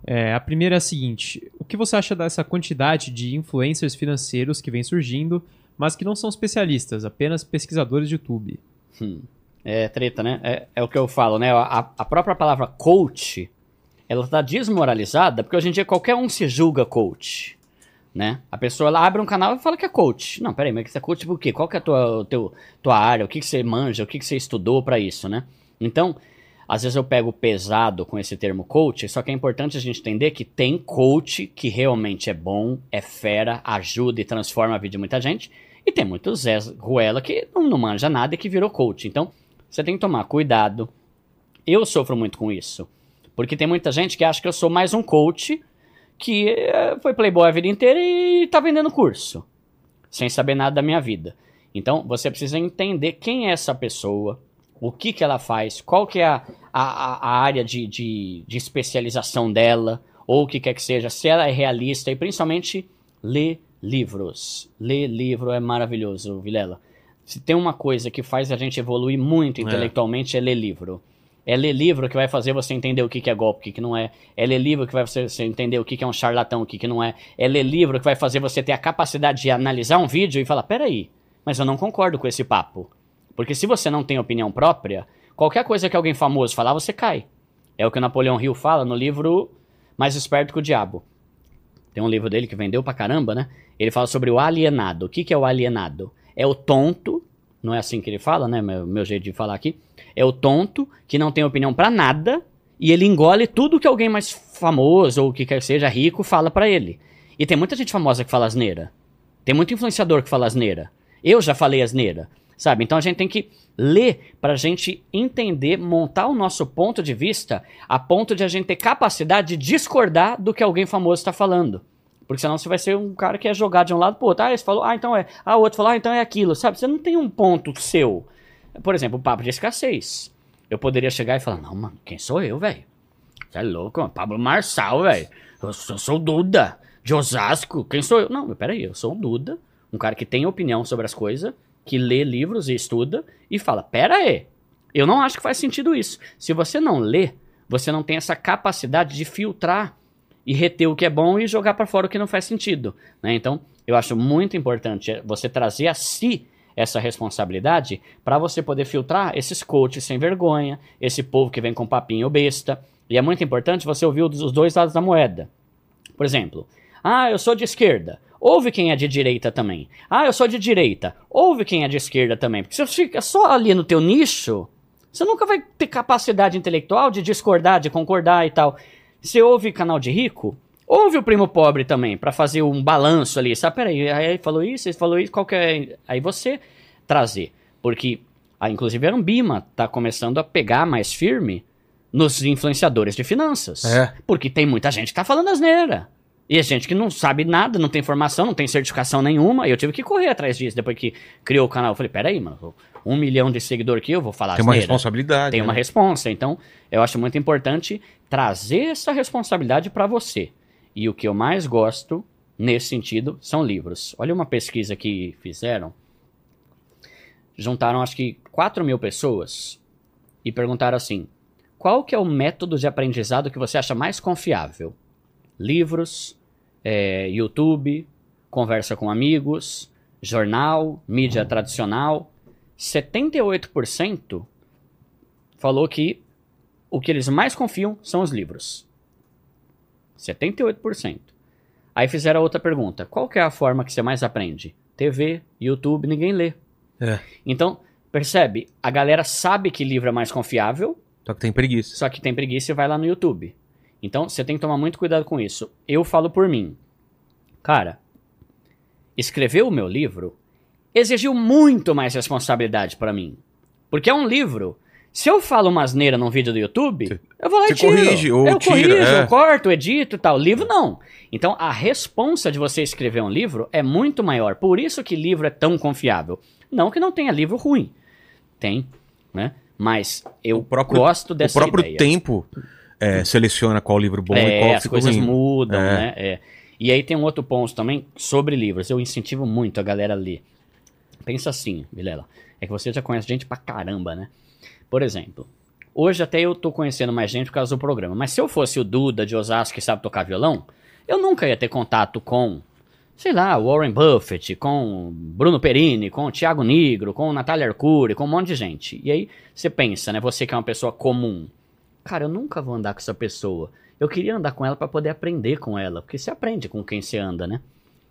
É, a primeira é a seguinte: o que você acha dessa quantidade de influencers financeiros que vem surgindo, mas que não são especialistas, apenas pesquisadores de YouTube? É treta, né? É, é o que eu falo, né? A, a própria palavra coach, ela tá desmoralizada porque hoje em dia qualquer um se julga coach, né? A pessoa ela abre um canal e fala que é coach. Não, peraí, mas você é coach por quê? Qual que é a tua, teu, tua área? O que, que você manja? O que, que você estudou pra isso, né? Então, Às vezes eu pego pesado com esse termo coach, só que é importante a gente entender que tem coach que realmente é bom, é fera, ajuda e transforma a vida de muita gente, e tem muito Zé Ruela que não, não manja nada e que virou coach. Então, você tem que tomar cuidado. Eu sofro muito com isso, porque tem muita gente que acha que eu sou mais um coach que eh, foi playboy a vida inteira e tá vendendo curso, sem saber nada da minha vida. Então, você precisa entender quem é essa pessoa, o que, que ela faz, qual que é a, a, a área de, de, de especialização dela, ou o que quer que seja, se ela é realista e principalmente ler livros. Ler livro é maravilhoso, Vilela. Se tem uma coisa que faz a gente evoluir muito intelectualmente é, ler livro. É ler livro que vai fazer você entender o que, que é golpe, o que, que não é. É ler livro que vai fazer você entender o que, que é um charlatão, o que, que não é. É ler livro que vai fazer você ter a capacidade de analisar um vídeo e falar: peraí, mas eu não concordo com esse papo. Porque se você não tem opinião própria, qualquer coisa que alguém famoso falar, você cai. É o que o Napoleão Hill fala no livro Mais Esperto que o Diabo. Tem um livro dele que vendeu pra caramba, né? Ele fala sobre o alienado. O que, que é o alienado? É o tonto, não é assim que ele fala, né? Meu, meu jeito de falar aqui. É o tonto que não tem opinião pra nada e ele engole tudo que alguém mais famoso ou que quer que seja rico fala pra ele. E tem muita gente famosa que fala asneira. Tem muito influenciador que fala asneira. Eu já falei asneira, sabe? Então a gente tem que ler pra gente entender, montar o nosso ponto de vista a ponto de a gente ter capacidade de discordar do que alguém famoso está falando. Porque senão você vai ser um cara que é jogado de um lado pro outro. Ah, esse falou, ah, então é. Ah, o outro falou, ah, então é aquilo, sabe? Você não tem um ponto seu. Por exemplo, o papo de escassez. Eu poderia chegar e falar, não, mano, quem sou eu, velho? Você é louco, mano. Pablo Marçal, velho. Eu, sou- eu sou o Duda, de Osasco. Quem sou eu? Não, peraí, eu sou o Duda, um cara que tem opinião sobre as coisas, que lê livros e estuda e fala: pera aí, eu não acho que faz sentido isso. Se você não lê, você não tem essa capacidade de filtrar e reter o que é bom e jogar pra fora o que não faz sentido. né? Então, eu acho muito importante você trazer a si essa responsabilidade para você poder filtrar esses coaches sem vergonha, esse povo que vem com papinho besta. E é muito importante você ouvir os dois lados da moeda. Por exemplo, ah, eu sou de esquerda. Ouve quem é de direita também. Ah, eu sou de direita. Ouve quem é de esquerda também. Porque se você fica só ali no teu nicho, você nunca vai ter capacidade intelectual de discordar, de concordar e tal. Você ouve canal de rico? Ouve o primo pobre também, pra fazer um balanço ali. Sabe, peraí, aí ele falou isso, ele falou isso, qual que é... Aí você trazer. Porque, ah, inclusive, a Ambima tá começando a pegar mais firme nos influenciadores de finanças. É. Porque tem muita gente que tá falando asneira. E a gente que não sabe nada, não tem formação, não tem certificação nenhuma. E eu tive que correr atrás disso depois que criou o canal. Eu falei, peraí, mano, um milhão de seguidor aqui, eu vou falar Tem uma asneira. responsabilidade. Tem uma né? responsa. Então, eu acho muito importante trazer essa responsabilidade para você. E o que eu mais gosto nesse sentido são livros. Olha uma pesquisa que fizeram. Juntaram acho que 4 mil pessoas e perguntaram assim: qual que é o método de aprendizado que você acha mais confiável? Livros, é, YouTube, conversa com amigos, jornal, mídia tradicional. 78% falou que o que eles mais confiam são os livros. 78%. Aí fizeram outra pergunta: qual que é a forma que você mais aprende? TV, YouTube, ninguém lê. É. Então, percebe? A galera sabe que livro é mais confiável, Só que tem preguiça. só que tem preguiça e vai lá no YouTube. Então, você tem que tomar muito cuidado com isso. Eu falo por mim. Cara, escrever o meu livro exigiu muito mais responsabilidade pra mim. Porque é um livro. Se eu falo uma asneira num vídeo do YouTube, eu vou lá e tiro. corrige ou eu tira, corrijo, é. eu corto, edito e tal. Livro não. Então, a responsa de você escrever um livro é muito maior. Por isso que livro é tão confiável. Não que não tenha livro ruim. Tem, né? Mas eu próprio- gosto dessa o próprio ideia. tempo é, seleciona qual livro bom e É, qual as coisas ruim. mudam, É. né? É. E aí tem um outro ponto também sobre livros. Eu incentivo muito a galera a ler. Pensa assim, Vilela. É que você já conhece gente pra caramba, né? Por exemplo, hoje até eu tô conhecendo mais gente por causa do programa. Mas se eu fosse o Duda de Osasco que sabe tocar violão, eu nunca ia ter contato com, sei lá, Warren Buffett, com Bruno Perini, com Thiago Nigro, com Natália Arcuri, com um monte de gente. E aí você pensa, né? Você que é uma pessoa comum. Cara, eu nunca vou andar com essa pessoa. Eu queria andar com ela pra poder aprender com ela, porque você aprende com quem você anda, né?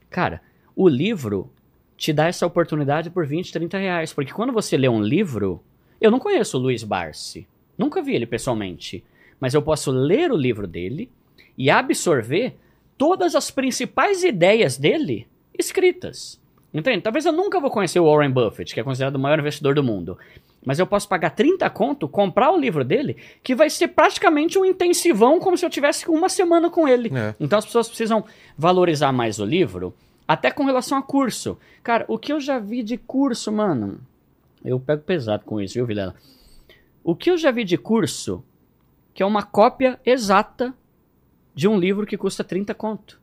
Cara, o livro te dá essa oportunidade por 20, 30 reais. Porque quando você lê um livro. Eu não conheço o Luiz Barsi. Nunca vi ele pessoalmente. Mas eu posso ler o livro dele e absorver todas as principais ideias dele escritas. Entende? Talvez eu nunca vou conhecer o Warren Buffett, que é considerado o maior investidor do mundo. Mas eu posso pagar 30 conto, comprar o livro dele, que vai ser praticamente um intensivão, como se eu tivesse uma semana com ele. É. Então as pessoas precisam valorizar mais o livro, até com relação a curso. Cara, o que eu já vi de curso, mano. Eu pego pesado com isso, viu, Vilela? O que eu já vi de curso, que é uma cópia exata de um livro que custa 30 conto.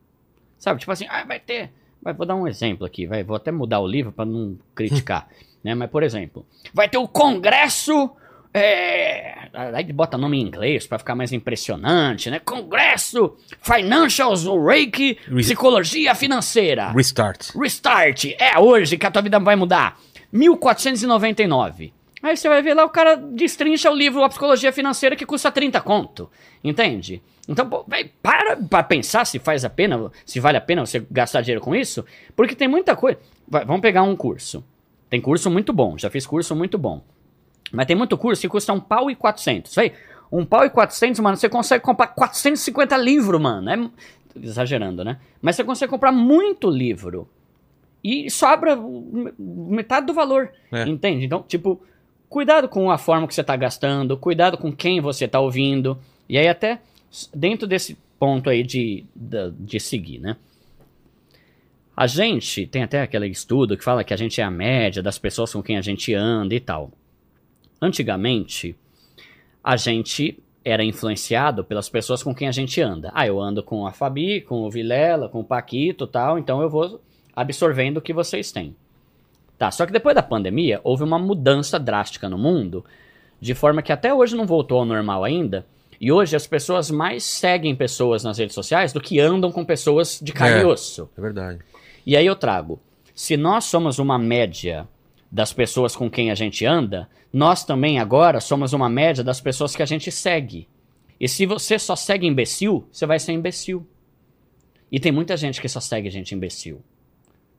Sabe? Tipo assim, ah, vai ter. Vai, vou dar um exemplo aqui, vai, vou até mudar o livro para não criticar, né? Mas por exemplo, vai ter o Congresso é, aí bota nome em inglês para ficar mais impressionante, né? Congresso Financials Reiki Psicologia Financeira. Restart. Restart. É hoje que a tua vida vai mudar. 1499. Aí você vai ver lá o cara destrincha o livro A Psicologia Financeira que custa 30 conto. Entende? Então, pô, para pra pensar se faz a pena, se vale a pena você gastar dinheiro com isso, porque tem muita coisa. Vai, vamos pegar um curso. Tem curso muito bom, já fiz curso muito bom. Mas tem muito curso que custa um pau e 400. Véi, um pau e 400, mano, você consegue comprar 450 livros, mano. É, exagerando, né? Mas você consegue comprar muito livro. E sobra metade do valor. É. Entende? Então, tipo, cuidado com a forma que você está gastando, cuidado com quem você está ouvindo. E aí, até dentro desse ponto aí de, de, de seguir, né? A gente tem até aquele estudo que fala que a gente é a média das pessoas com quem a gente anda e tal. Antigamente, a gente era influenciado pelas pessoas com quem a gente anda. Ah, eu ando com a Fabi, com o Vilela, com o Paquito tal, então eu vou absorvendo o que vocês têm. Tá, só que depois da pandemia, houve uma mudança drástica no mundo, de forma que até hoje não voltou ao normal ainda, e hoje as pessoas mais seguem pessoas nas redes sociais do que andam com pessoas de carne É. e osso. É verdade. E aí eu trago, se nós somos uma média das pessoas com quem a gente anda, nós também agora somos uma média das pessoas que a gente segue. E se você só segue imbecil, você vai ser imbecil. E tem muita gente que só segue gente imbecil.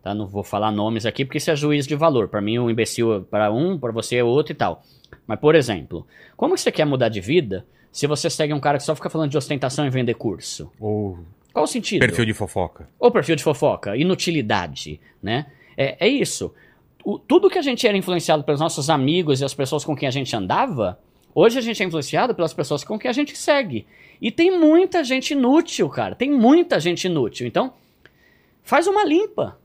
Tá? Não vou falar nomes aqui porque isso é juízo de valor. Para mim, um imbecil é para um, para você é outro e tal. Mas, por exemplo, como você quer mudar de vida se você segue um cara que só fica falando de ostentação e vender curso? Ou Qual o sentido? perfil de fofoca. Ou perfil de fofoca, inutilidade, né? É, é isso. O- tudo que a gente era influenciado pelos nossos amigos e as pessoas com quem a gente andava, hoje a gente é influenciado pelas pessoas com quem a gente segue. E tem muita gente inútil, cara. Tem muita gente inútil. Então, faz uma limpa.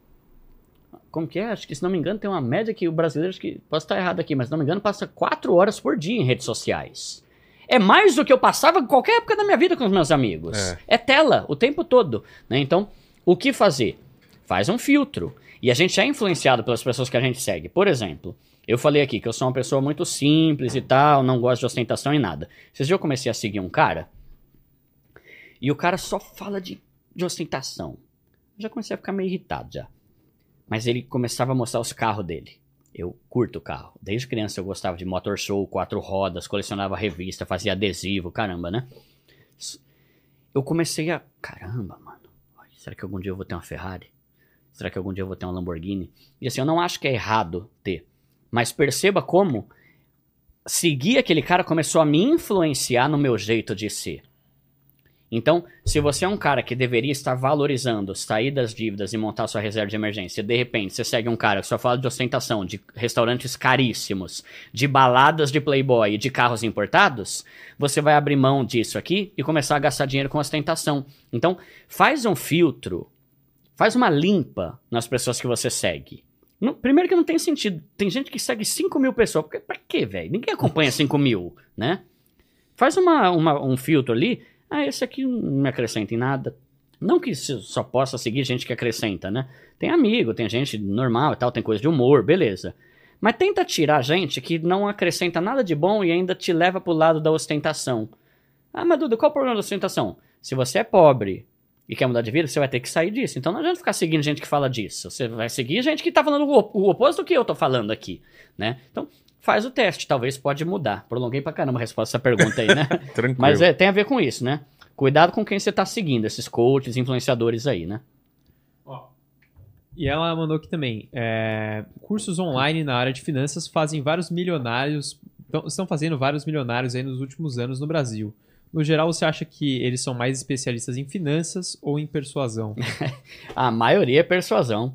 Como que é? Acho que, se não me engano, tem uma média que o brasileiro, acho que posso estar errado aqui, mas se não me engano, passa quatro horas por dia em redes sociais. É mais do que eu passava em qualquer época da minha vida com os meus amigos. É. É tela o tempo todo. Né? Então, o que fazer? Faz um filtro. E a gente é influenciado pelas pessoas que a gente segue. Por exemplo, eu falei aqui que eu sou uma pessoa muito simples e tal, não gosto de ostentação e nada. Esses dias eu comecei a seguir um cara e o cara só fala de, de ostentação. Eu já comecei a ficar meio irritado já. Mas ele começava a mostrar os carros dele. Eu curto carro. Desde criança eu gostava de motor show, quatro rodas, colecionava revista, fazia adesivo, caramba, né? Eu comecei a. Caramba, mano. Será que algum dia eu vou ter uma Ferrari? Será que algum dia eu vou ter uma Lamborghini? E assim, eu não acho que é errado ter. Mas perceba como seguir aquele cara começou a me influenciar no meu jeito de ser. Então, se você é um cara que deveria estar valorizando sair das dívidas e montar sua reserva de emergência, de repente você segue um cara que só fala de ostentação, de restaurantes caríssimos, de baladas de playboy e de carros importados, você vai abrir mão disso aqui e começar a gastar dinheiro com ostentação. Então, faz um filtro, faz uma limpa nas pessoas que você segue. Primeiro que não tem sentido. Tem gente que segue 5 mil pessoas. Pra, pra quê, velho? Ninguém acompanha 5 mil, né? Faz uma, uma- um filtro ali. Ah, esse aqui não me acrescenta em nada. Não que só possa seguir gente que acrescenta, né? Tem amigo, tem gente normal e tal, tem coisa de humor, beleza. Mas tenta tirar gente que não acrescenta nada de bom e ainda te leva pro lado da ostentação. Ah, mas Duda, qual o problema da ostentação? Se você é pobre e quer mudar de vida, você vai ter que sair disso. Então não adianta ficar seguindo gente que fala disso. Você vai seguir gente que tá falando o, op- o oposto do que eu tô falando aqui, né? Então faz o teste, talvez pode mudar. Prolonguei pra caramba a resposta a essa pergunta aí, né? Tranquilo. Mas é, tem a ver com isso, né? Cuidado com quem você tá seguindo, esses coaches, influenciadores aí, né? E ela mandou aqui também: é, cursos online na área de finanças fazem vários milionários estão fazendo vários milionários aí nos últimos anos no Brasil. No geral, você acha que eles são mais especialistas em finanças ou em persuasão? A maioria é persuasão.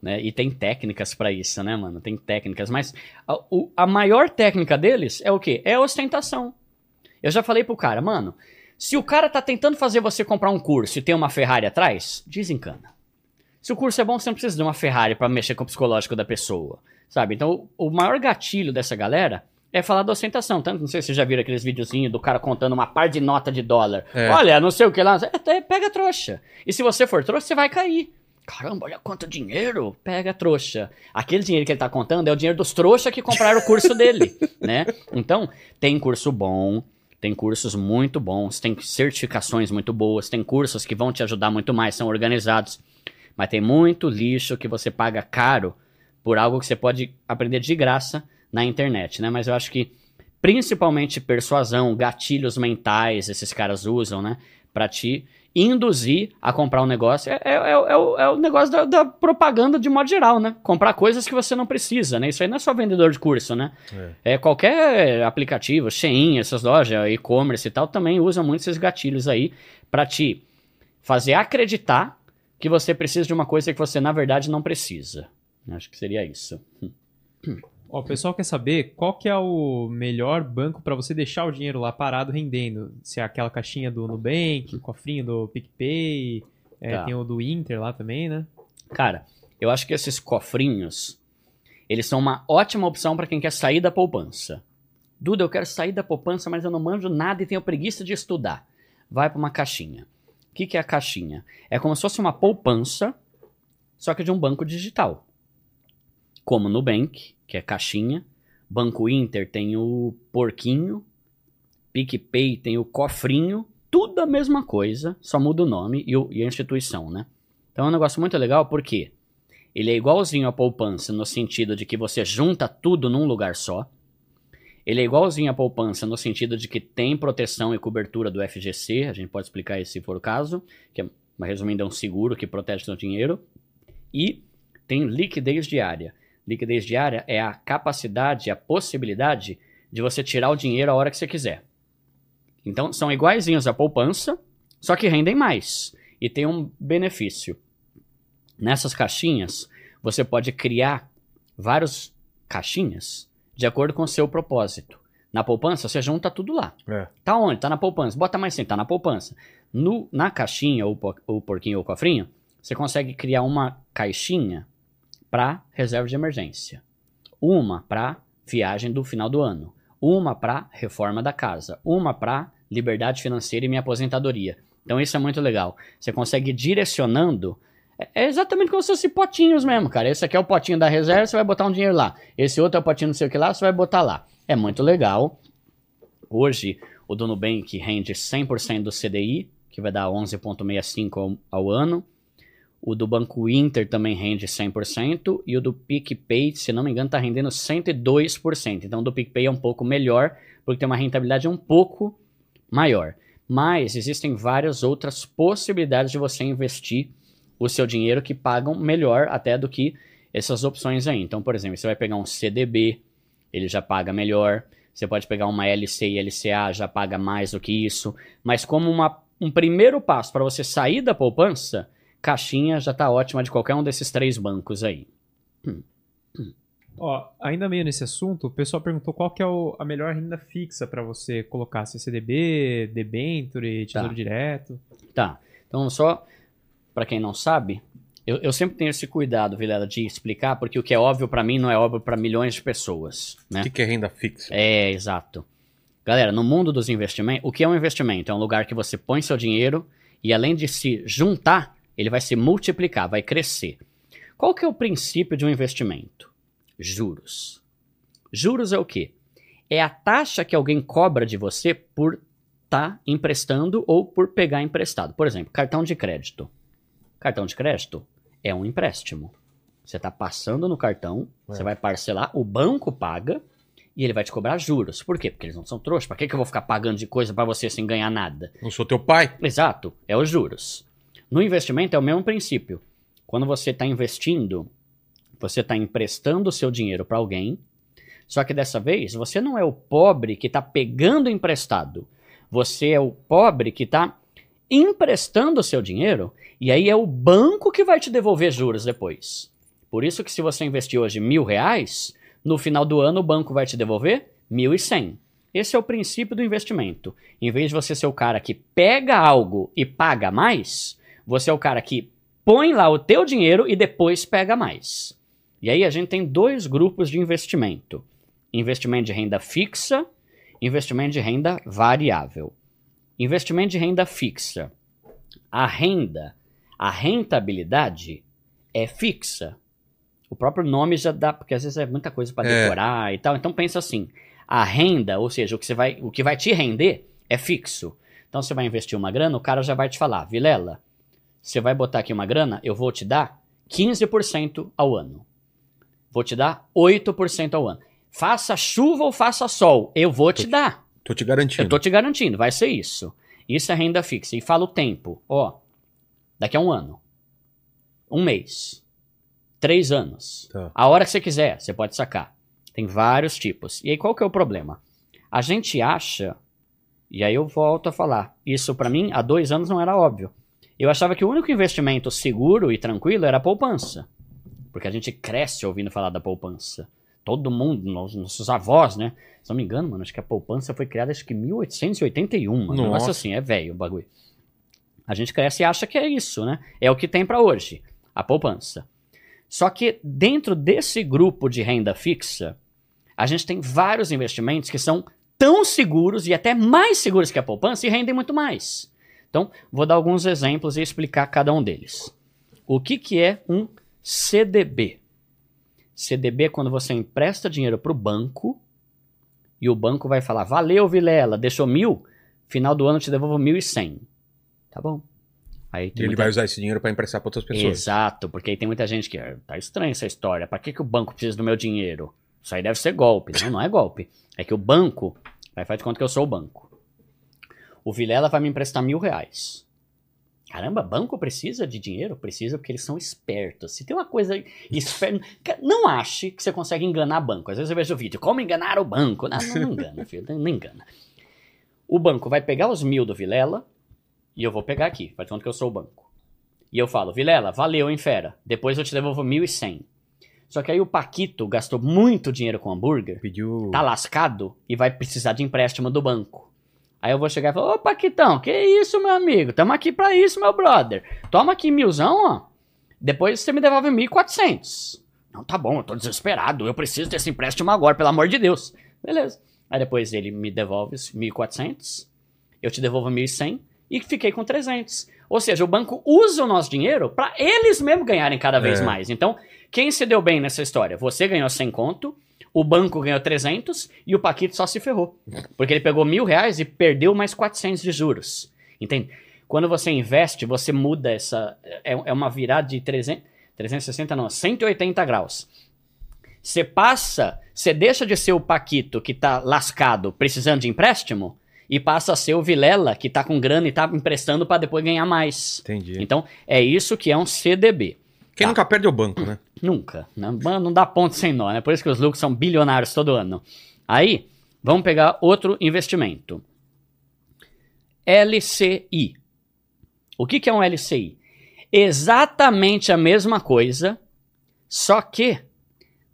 Né? E tem técnicas pra isso, né, mano? Tem técnicas. Mas a, o- a maior técnica deles é o quê? É a ostentação. Eu já falei pro cara, mano, se o cara tá tentando fazer você comprar um curso e tem uma Ferrari atrás, desencana. Se o curso é bom, você não precisa de uma Ferrari pra mexer com o psicológico da pessoa, sabe? Então, o, o maior gatilho dessa galera é falar da ostentação. Tanto, não sei se vocês já viram aqueles videozinhos do cara contando uma par de nota de dólar. É. Olha, não sei o que lá. É, é, pega trouxa. E se você for trouxa, você vai cair. Caramba, olha quanto dinheiro. Pega trouxa. Aquele dinheiro que ele tá contando é o dinheiro dos trouxas que compraram o curso dele, né? Então, tem curso bom, tem cursos muito bons, tem certificações muito boas, tem cursos que vão te ajudar muito mais, são organizados. Mas tem muito lixo que você paga caro por algo que você pode aprender de graça na internet, né? Mas eu acho que principalmente persuasão, gatilhos mentais, esses caras usam, né? Pra te induzir a comprar um negócio. É, é- é o- é o, é o negócio da, da propaganda de modo geral, né? Comprar coisas que você não precisa, né? Isso aí não é só vendedor de curso, né? É, qualquer aplicativo, Shein, essas lojas, e-commerce e tal, também usam muito esses gatilhos aí pra te fazer acreditar que você precisa de uma coisa que você, na verdade, não precisa. Acho que seria isso. Ó, o pessoal quer saber qual que é o melhor banco para você deixar o dinheiro lá parado rendendo. Se é aquela caixinha do Nubank, o cofrinho do PicPay, é, Tá. tem o do Inter lá também, né? Cara, eu acho que esses cofrinhos, eles são uma ótima opção pra quem quer sair da poupança. Duda, eu quero sair da poupança, mas eu não manjo nada e tenho preguiça de estudar. Vai pra uma caixinha. O que, que é a caixinha? É como se fosse uma poupança, só que de um banco digital. Como no Nubank, que é caixinha. Banco Inter tem o porquinho. PicPay tem o cofrinho. Tudo a mesma coisa, só muda o nome e, o- e a instituição, né? Então é um negócio muito legal porque ele é igualzinho à poupança no sentido de que você junta tudo num lugar só. Ele é igualzinho à poupança no sentido de que tem proteção e cobertura do FGC, a gente pode explicar isso se for o caso, que é, resumindo, é um seguro que protege seu dinheiro. E tem liquidez diária. Liquidez diária é a capacidade, a possibilidade de você tirar o dinheiro a hora que você quiser. Então são iguaizinhos à poupança, só que rendem mais. E tem um benefício. Nessas caixinhas, você pode criar várias caixinhas de acordo com o seu propósito. Na poupança, você junta tudo lá. É. Tá onde? Tá na poupança. Bota mais sim, tá na poupança. No, na caixinha, ou ou porquinho ou cofrinho, você consegue criar uma caixinha para reserva de emergência. Uma para viagem do final do ano. Uma para reforma da casa. Uma para liberdade financeira e minha aposentadoria. Então isso é muito legal. Você consegue ir direcionando. É é exatamente como se fosse potinhos mesmo, cara. Esse aqui é o potinho da reserva, você vai botar um dinheiro lá. Esse outro é o potinho não sei o que lá, você vai botar lá. É muito legal. Hoje, o do Nubank rende 100% do CDI, que vai dar 11,65 ao, ao ano. O do Banco Inter também rende 100%. E o do PicPay, se não me engano, está rendendo 102%. Então, o do PicPay é um pouco melhor, porque tem uma rentabilidade um pouco maior. Mas existem várias outras possibilidades de você investir o seu dinheiro que pagam melhor até do que essas opções aí. Então, por exemplo, você vai pegar um CDB, ele já paga melhor. Você pode pegar uma LC e LCA, já paga mais do que isso. Mas como uma, um primeiro passo para você sair da poupança, caixinha já tá ótima de qualquer um desses três bancos aí. Ó, ainda meio nesse assunto, o pessoal perguntou qual que é o- a melhor renda fixa para você colocar, se é CDB, debenture, tesouro Tá. direto. Tá. Então, só para quem não sabe, eu, eu sempre tenho esse cuidado, Vilela, de explicar, porque o que é óbvio para mim não é óbvio para milhões de pessoas, né? O que, que é renda fixa? É, exato. Galera, no mundo dos investimentos, o que é um investimento? É um lugar que você põe seu dinheiro e além de se juntar, ele vai se multiplicar, vai crescer. Qual que é o princípio de um investimento? Juros. Juros é o quê? É a taxa que alguém cobra de você por estar emprestando ou por pegar emprestado. Por exemplo, cartão de crédito. Cartão de crédito é um empréstimo. Você está passando no cartão, você vai parcelar, o banco paga e ele vai te cobrar juros. Por quê? Porque eles não são trouxas. Pra que, que eu vou ficar pagando de coisa pra você sem ganhar nada? Não sou teu pai? Exato, é os juros. No investimento é o mesmo princípio. Quando você está investindo, você está emprestando o seu dinheiro para alguém, Só que dessa vez, você não é o pobre que está pegando emprestado. Você é o pobre que está emprestando o seu dinheiro e aí é o banco que vai te devolver juros depois. Por isso que se você investir hoje mil reais, no final do ano o banco vai te devolver mil e cem. Esse é o princípio do investimento. Em vez de você ser o cara que pega algo e paga mais, você é o cara que põe lá o teu dinheiro e depois pega mais. E aí a gente tem dois grupos de investimento: investimento de renda fixa, investimento de renda variável. Investimento de renda fixa. A renda, a rentabilidade é fixa. O próprio nome já dá, porque às vezes é muita coisa para É. decorar e tal. Então pensa assim: a renda, ou seja, o que, você vai, o que vai te render é fixo. Então você vai investir uma grana, o cara já vai te falar, Vilela, você vai botar aqui uma grana, eu vou te dar 15% ao ano. Vou te dar 8% ao ano. Faça chuva ou faça sol, eu vou te dar. Tô te garantindo. Eu tô te garantindo, vai ser isso. Isso é renda fixa. E fala o tempo. Ó, daqui a um ano. Um mês. Três anos. Tá. A hora que você quiser, você pode sacar. Tem vários tipos. E aí qual que é o problema? A gente acha, e aí eu volto a falar, isso pra mim há dois anos não era óbvio. Eu achava que o único investimento seguro e tranquilo era a poupança. Porque a gente cresce ouvindo falar da poupança. Todo mundo, nos- nossos avós, né? Se não me engano, mano, acho que a poupança foi criada acho que em 1881, mano. Negócio Nossa. assim, é velho o bagulho. A gente cresce e acha que é isso, né? É o que tem pra hoje, a poupança. Só que dentro desse grupo de renda fixa, a gente tem vários investimentos que são tão seguros e até mais seguros que a poupança e rendem muito mais. Então, vou dar alguns exemplos e explicar cada um deles. O que, que é um CDB? CDB é quando você empresta dinheiro para o banco e o banco vai falar: Valeu, Vilela, deixou mil, final do ano eu te devolvo mil e cem. Tá bom. Aí E ele muita- vai usar esse dinheiro pra emprestar pra outras pessoas. Exato, porque aí tem muita gente que "Ah, tá estranha essa história. Pra que, que o banco precisa do meu dinheiro? Isso aí deve ser golpe. Não, não é golpe. É que o banco vai fazer de conta que eu sou o banco. O Vilela vai me emprestar mil reais. Caramba, banco precisa de dinheiro? Precisa porque eles são espertos. Se tem uma coisa esperta. Não ache que você consegue enganar banco. Às vezes eu vejo o vídeo, como enganar o banco? Não, não, não engana, filho, não engana. O banco vai pegar os mil do Vilela e eu vou pegar aqui, faz de conta que eu sou o banco. E eu falo, Vilela, valeu, hein, fera. Depois eu te devolvo 1.100. Só que aí o Paquito gastou muito dinheiro com hambúrguer, Pediu. tá lascado e vai precisar de empréstimo do banco. Aí eu vou chegar e falar, ô Paquitão, que isso, meu amigo? Tamo aqui pra isso, meu brother. Toma aqui milzão, ó. Depois você me devolve 1.400. Não, tá bom, eu tô desesperado. Eu preciso desse empréstimo agora, pelo amor de Deus. Beleza. Aí depois ele me devolve os 1.400. Eu te devolvo 1.100 e fiquei com 300. Ou seja, o banco usa o nosso dinheiro para eles mesmos ganharem cada vez É. mais. Então, quem se deu bem nessa história? Você ganhou 100 conto, o banco ganhou 300 e o Paquito só se ferrou. Porque ele pegou mil reais e perdeu mais 400 de juros. Entende? Quando você investe, você muda essa... É, é uma virada de 300, 360, não, 180 graus. Você passa, você deixa de ser o Paquito que tá lascado, precisando de empréstimo, e passa a ser o Vilela que tá com grana e tá emprestando para depois ganhar mais. Entendi. Então, é isso que é um CDB. Quem tá. nunca perde é o banco, né? Nunca. Não, não dá ponto sem nó, né? Por isso que os lucros são bilionários todo ano. Aí, vamos pegar outro investimento. LCI. O que, que é um LCI? Exatamente a mesma coisa, só que,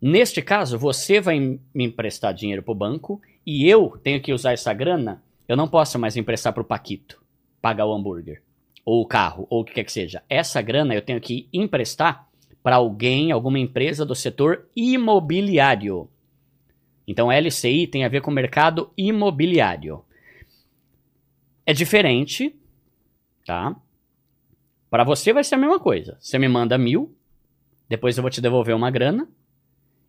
neste caso, você vai me emprestar dinheiro para o banco e eu tenho que usar essa grana. Eu não posso mais emprestar para o Paquito pagar o hambúrguer, ou o carro, ou o que quer que seja. Essa grana eu tenho que emprestar para alguém, alguma empresa do setor imobiliário. Então, LCI tem a ver com mercado imobiliário. É diferente, tá? Para você vai ser a mesma coisa. Você me manda mil, depois eu vou te devolver uma grana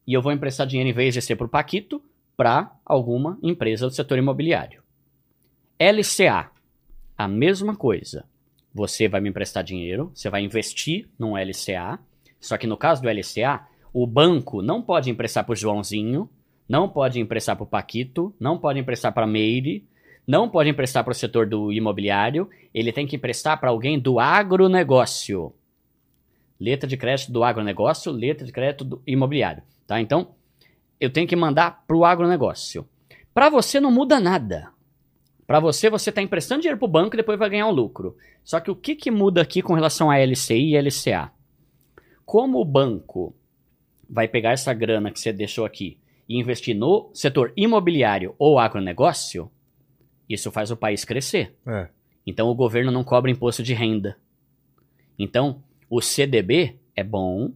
e eu vou emprestar dinheiro em vez de ser para o Paquito para alguma empresa do setor imobiliário. LCA, a mesma coisa. Você vai me emprestar dinheiro, você vai investir num LCA, só que no caso do LCA, o banco não pode emprestar para o Joãozinho, não pode emprestar para o Paquito, não pode emprestar para a Meire, não pode emprestar para o setor do imobiliário, ele tem que emprestar para alguém do agronegócio. Letra de crédito do agronegócio, letra de crédito do imobiliário. Tá? Então, eu tenho que mandar para o agronegócio. Para você não muda nada. Para você, você está emprestando dinheiro para o banco e depois vai ganhar um lucro. Só que o que, que muda aqui com relação a LCI e LCA? Como o banco vai pegar essa grana que você deixou aqui e investir no setor imobiliário ou agronegócio, isso faz o país crescer. É. Então o governo não cobra imposto de renda. Então, o CDB é bom,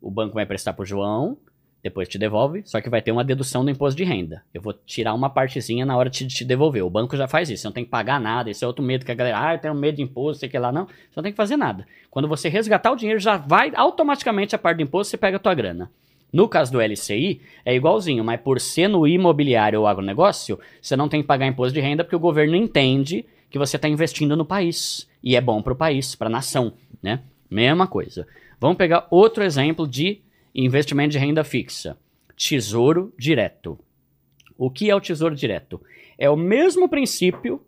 o banco vai prestar pro João, depois te devolve, só que vai ter uma dedução do imposto de renda. Eu vou tirar uma partezinha na hora de te devolver. O banco já faz isso, você não tem que pagar nada. Esse é outro medo que a galera, ah, eu tenho medo de imposto, sei que lá. Não, você não tem que fazer nada. Quando você resgatar o dinheiro, já vai automaticamente a parte do imposto, você pega a tua grana. No caso do LCI, é igualzinho, mas por ser no imobiliário ou agronegócio, você não tem que pagar imposto de renda porque o governo entende que você está investindo no país. E é bom para o país, para a nação, né? Mesma coisa. Vamos pegar outro exemplo de investimento de renda fixa. Tesouro direto. O que é o tesouro direto? É o mesmo princípio,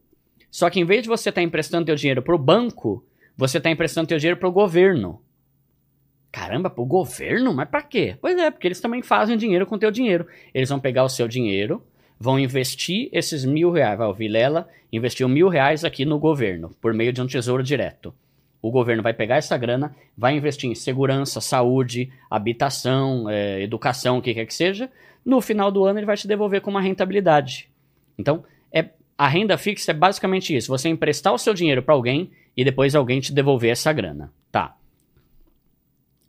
só que em vez de você estar emprestando teu dinheiro para o banco, você está emprestando teu dinheiro para o governo. Caramba, pro governo? Mas para quê? Pois é, porque eles também fazem dinheiro com teu dinheiro. Eles vão pegar o seu dinheiro, vão investir esses mil reais. Vai, o Vilela investiu mil reais aqui no governo, por meio de um tesouro direto. O governo vai pegar essa grana, vai investir em segurança, saúde, habitação, é, educação, o que quer que seja. No final do ano ele vai te devolver com uma rentabilidade. Então, é, a renda fixa é basicamente isso: você emprestar o seu dinheiro para alguém e depois alguém te devolver essa grana. Tá.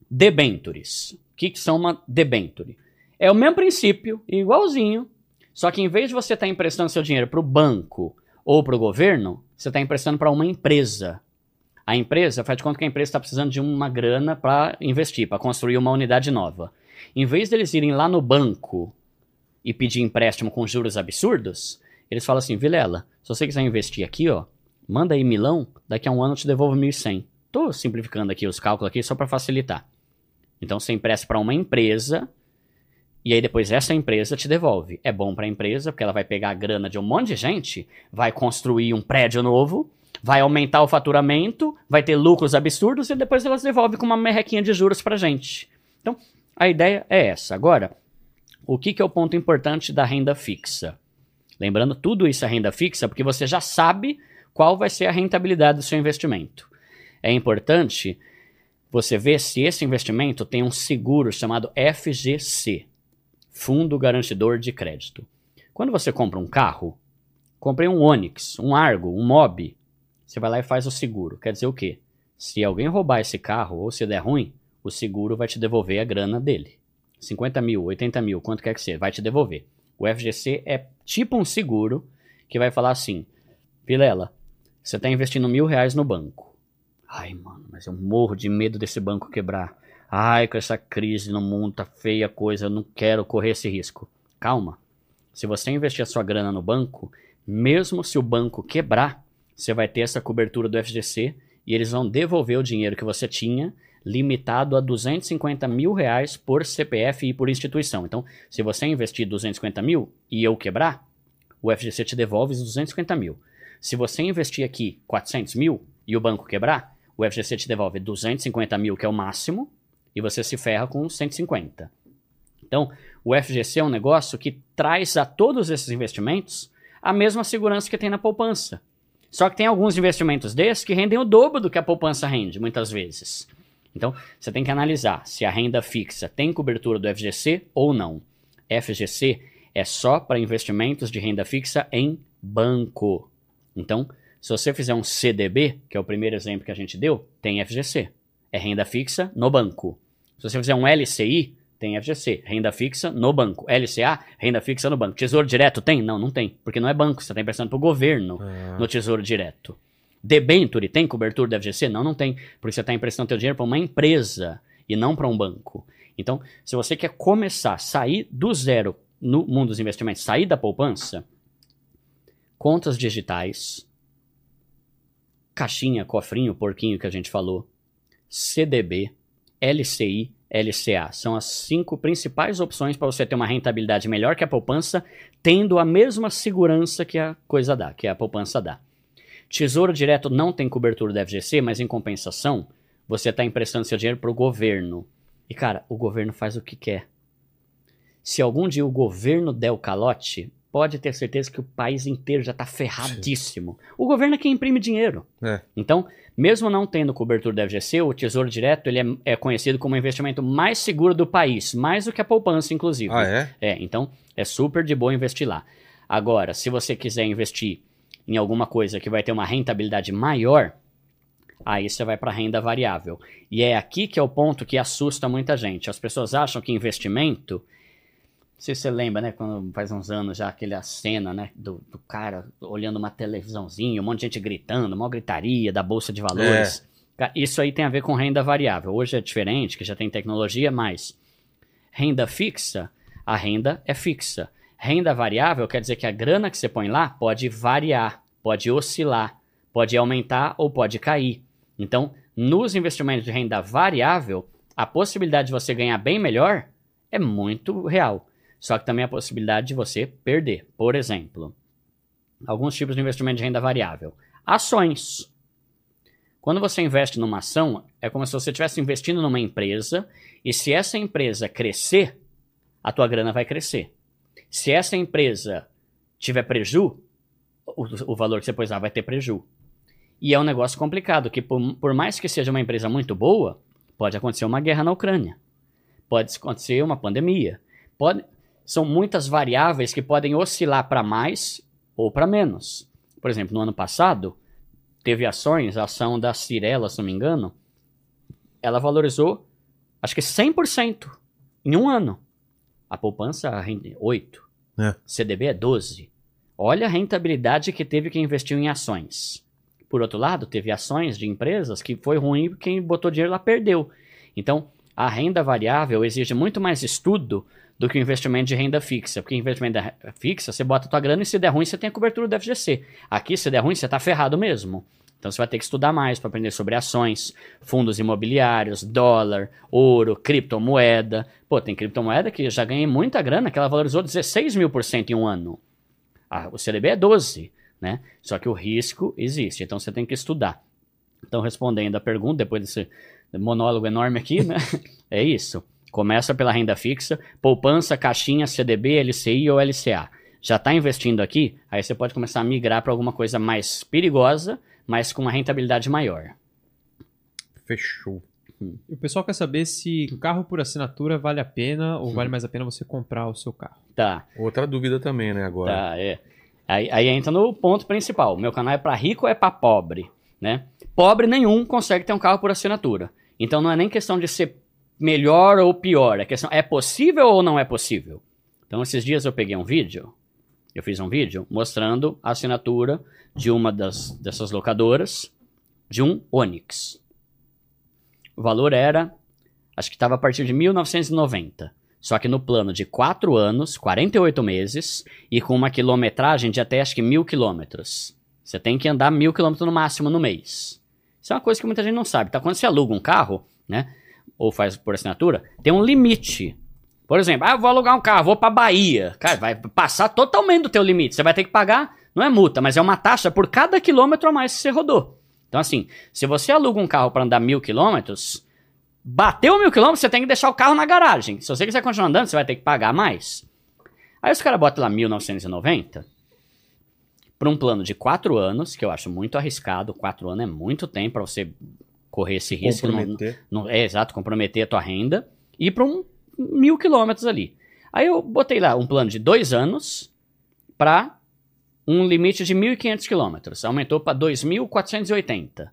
Debentures. O que, que são uma debenture? É o mesmo princípio, igualzinho, só que em vez de você estar tá emprestando seu dinheiro para o banco ou para o governo, você está emprestando para uma empresa. A empresa, faz de conta que a empresa está precisando de uma grana para investir, para construir uma unidade nova. Em vez deles irem lá no banco e pedir empréstimo com juros absurdos, eles falam assim: Vilela, se você quiser investir aqui, ó, manda aí milão, daqui a um ano eu te devolvo 1.100. Estou simplificando aqui os cálculos aqui só para facilitar. Então você empresta para uma empresa e aí depois essa empresa te devolve. É bom para a empresa porque ela vai pegar a grana de um monte de gente, vai construir um prédio novo, vai aumentar o faturamento, vai ter lucros absurdos e depois elas devolvem com uma merrequinha de juros para gente. Então a ideia é essa. Agora, o que, que é o ponto importante da renda fixa? Lembrando, tudo isso é renda fixa porque você já sabe qual vai ser a rentabilidade do seu investimento. É importante você vê se esse investimento tem um seguro chamado FGC, Fundo Garantidor de Crédito. Quando você compra um carro, comprei um Onix, um Argo, um Mob, você vai lá e faz o seguro. Quer dizer o quê? Se alguém roubar esse carro ou se der ruim, o seguro vai te devolver a grana dele. 50 mil, 80 mil, quanto quer que seja, vai te devolver. O FGC é tipo um seguro que vai falar assim: Vilela, você está investindo mil reais no banco. Ai, mano, mas eu morro de medo desse banco quebrar. Ai, com essa crise no mundo tá feia a coisa, eu não quero correr esse risco. Calma. Se você investir a sua grana no banco, mesmo se o banco quebrar, você vai ter essa cobertura do FGC e eles vão devolver o dinheiro que você tinha, limitado a 250 mil reais por CPF e por instituição. Então, se você investir 250 mil e eu quebrar, o FGC te devolve os 250 mil. Se você investir aqui 400 mil e o banco quebrar, o FGC te devolve 250 mil, que é o máximo, e você se ferra com 150. Então, o FGC é um negócio que traz a todos esses investimentos a mesma segurança que tem na poupança. Só que tem alguns investimentos desses que rendem o dobro do que a poupança rende, muitas vezes. Então, você tem que analisar se a renda fixa tem cobertura do FGC ou não. FGC é só para investimentos de renda fixa em banco. Então, se você fizer um CDB, que é o primeiro exemplo que a gente deu, tem FGC. É renda fixa no banco. Se você fizer um LCI, tem FGC. Renda fixa no banco. LCA, renda fixa no banco. Tesouro direto tem? Não, não tem. Porque não é banco. Você está emprestando para o governo Ah. no tesouro direto. Debenture tem cobertura do FGC? Não, não tem. Porque você está emprestando seu dinheiro para uma empresa e não para um banco. Então, se você quer começar a sair do zero no mundo dos investimentos, sair da poupança, contas digitais, caixinha, cofrinho, porquinho que a gente falou, CDB, LCI, LCA. São as cinco principais opções para você ter uma rentabilidade melhor que a poupança, tendo a mesma segurança que a coisa dá, que a poupança dá. Tesouro Direto não tem cobertura do FGC, mas em compensação, você está emprestando seu dinheiro para o governo. E cara, o governo faz o que quer. Se algum dia o governo der o calote, pode ter certeza que o país inteiro já tá ferradíssimo. O governo é quem imprime dinheiro. É. Então, mesmo não tendo cobertura do FGC, o Tesouro Direto ele é, é conhecido como o investimento mais seguro do país, mais do que a poupança, inclusive. Ah, é? É, então é super de boa investir lá. Agora, se você quiser investir em alguma coisa que vai ter uma rentabilidade maior, aí você vai para renda variável. E é aqui que é o ponto que assusta muita gente. As pessoas acham que investimento. Não sei se você lembra, né? Quando faz uns anos já aquela cena, né? Do, do cara olhando uma televisãozinha, um monte de gente gritando, uma gritaria da Bolsa de Valores. Ca- Isso aí tem a ver com renda variável. Hoje é diferente, que já tem tecnologia, mas renda fixa, a renda é fixa. Renda variável quer dizer que a grana que você põe lá pode variar, pode oscilar, pode aumentar ou pode cair. Então, nos investimentos de renda variável, a possibilidade de você ganhar bem melhor é muito real. Só que também a possibilidade de você perder. Por exemplo, alguns tipos de investimento de renda variável. Ações. Quando você investe numa ação, é como se você estivesse investindo numa empresa e se essa empresa crescer, a tua grana vai crescer. Se essa empresa tiver preju, o, o valor que você pôs lá vai ter preju. E é um negócio complicado, que por, por mais que seja uma empresa muito boa, pode acontecer uma guerra na Ucrânia. Pode acontecer uma pandemia. Pode, são muitas variáveis que podem oscilar para mais ou para menos. Por exemplo, no ano passado, teve ações, a ação da Cirela, se não me engano, ela valorizou acho que 100% em um ano. A poupança rende 8. É. CDB é 12. Olha a rentabilidade que teve quem investiu em ações. Por outro lado, teve ações de empresas que foi ruim porque quem botou dinheiro lá perdeu. Então, a renda variável exige muito mais estudo do que o investimento de renda fixa. Porque investimento fixa, você bota a tua grana e se der ruim, você tem a cobertura do FGC. Aqui, se der ruim, você tá ferrado mesmo. Então você vai ter que estudar mais para aprender sobre ações, fundos imobiliários, dólar, ouro, criptomoeda. Pô, tem criptomoeda que já ganhei muita grana, que ela valorizou 16 mil por cento em um ano. Ah, o CDB é 12, né? Só que o risco existe, então você tem que estudar. Então, respondendo a pergunta, depois desse monólogo enorme aqui, né? é isso. Começa pela renda fixa, poupança, caixinha, CDB, LCI ou LCA. Já está investindo aqui, aí você pode começar a migrar para alguma coisa mais perigosa, mas com uma rentabilidade maior. Fechou. E o pessoal quer saber se carro por assinatura vale a pena ou vale mais a pena você comprar o seu carro. Tá, Outra dúvida também, né, agora. tá, é. Aí, aí entra no ponto principal. O meu canal é para rico ou é para pobre, né? Pobre nenhum consegue ter um carro por assinatura. Então não é nem questão de ser melhor ou pior, é questão é possível ou não é possível. Então esses dias eu peguei um vídeo, eu fiz um vídeo mostrando a assinatura de uma das dessas locadoras de um Onix. O valor era, acho que estava a partir de 1990. Só que no plano de 4 anos, 48 meses, e com uma quilometragem de até acho que mil quilômetros. Você tem que andar mil quilômetros no máximo no mês. Isso é uma coisa que muita gente não sabe. Tá? Quando você aluga um carro, né? Ou faz por assinatura, tem um limite. Por exemplo, ah, vou alugar um carro, vou pra Bahia. Cara, vai passar totalmente do teu limite. Você vai ter que pagar, não é multa, mas é uma taxa por cada quilômetro a mais que você rodou. Então, assim, se você aluga um carro para andar mil quilômetros, bateu mil quilômetros, você tem que deixar o carro na garagem. Se você quiser continuar andando, você vai ter que pagar mais. Aí os caras botam lá 1990 para um plano de 4 anos, que eu acho muito arriscado. 4 anos é muito tempo para você correr esse risco. Não, Comprometer. não- é exato, comprometer a tua renda. E para um mil quilômetros ali. Aí eu botei lá um plano de 2 anos para um limite de 1.500 quilômetros. Aumentou para 2.480.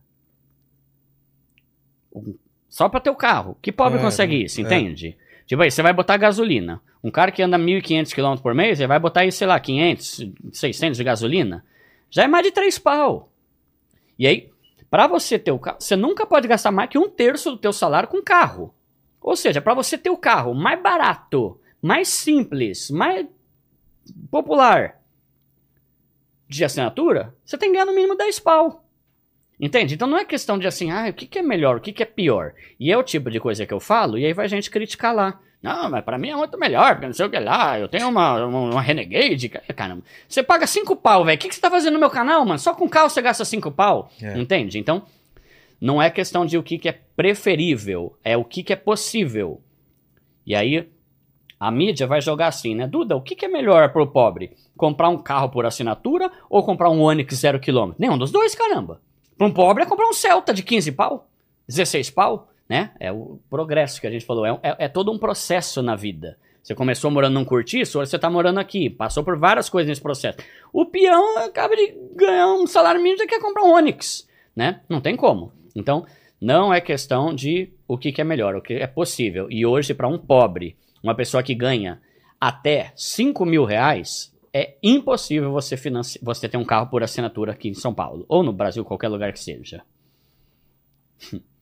Um- Só para teu carro. Que pobre É, consegue isso, é. entende? Tipo aí, você vai botar gasolina. Um cara que anda 1.500 km por mês, ele vai botar aí, sei lá, 500, 600 de gasolina. Já é mais de 3 pau. E aí, para você ter o carro, você nunca pode gastar mais que um terço do teu salário com carro. Ou seja, para você ter o carro mais barato, mais simples, mais popular de assinatura, você tem que ganhar no mínimo 10 pau. Entende? Então não é questão de assim, ah, o que, que é melhor, o que, que é pior. E é o tipo de coisa que eu falo, e aí vai gente criticar lá. Não, mas pra mim é muito melhor, porque não sei o que lá, eu tenho uma, uma, uma Renegade. ca- Caramba, você paga 5 pau, velho. O que, que você tá fazendo no meu canal, mano? Só com carro você gasta 5 pau. É. Entende? Então, não é questão de o que, que é preferível, é o que, que é possível. E aí, A mídia vai jogar assim, né? Duda, o que, que é melhor pro pobre? Comprar um carro por assinatura ou comprar um Onix zero quilômetro? Nenhum dos dois, caramba. Para um pobre é comprar um Celta de 15 pau, 16 pau, né? É o progresso que a gente falou. É, é, é todo um processo na vida. Você começou morando num cortiço, hoje você tá morando aqui. Passou por várias coisas nesse processo. O peão acaba de ganhar um salário mínimo e quer comprar um Onix, né? Não tem como. Então, não é questão de o que, que é melhor, o que é possível. E hoje, para um pobre, uma pessoa que ganha até 5 mil reais, é impossível você, financi... você ter um carro por assinatura aqui em São Paulo. Ou no Brasil, qualquer lugar que seja.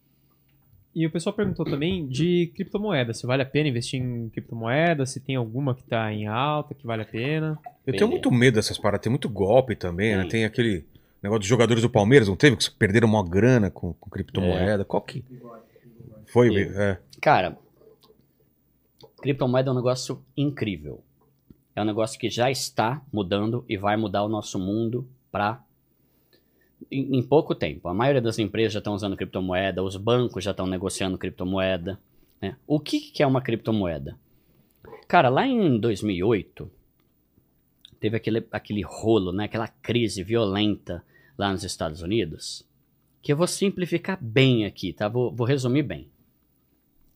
E o pessoal perguntou também de criptomoeda. Se vale a pena investir em criptomoeda, se tem alguma que tá em alta, que vale a pena. Eu tenho muito medo dessas paradas, tem muito golpe também, né? Tem aquele negócio dos jogadores do Palmeiras, não teve? Que perderam uma grana com, com criptomoeda. Qual que. Foi, é. Cara, criptomoeda é um negócio incrível. É um negócio que já está mudando e vai mudar o nosso mundo para em, em pouco tempo. A maioria das empresas já estão usando criptomoeda, os bancos já estão negociando criptomoeda. né? O que, que é uma criptomoeda? Cara, lá em 2008 teve aquele, aquele rolo, né? aquela crise violenta lá nos Estados Unidos. Que eu vou simplificar bem aqui, tá? Vou, vou resumir bem.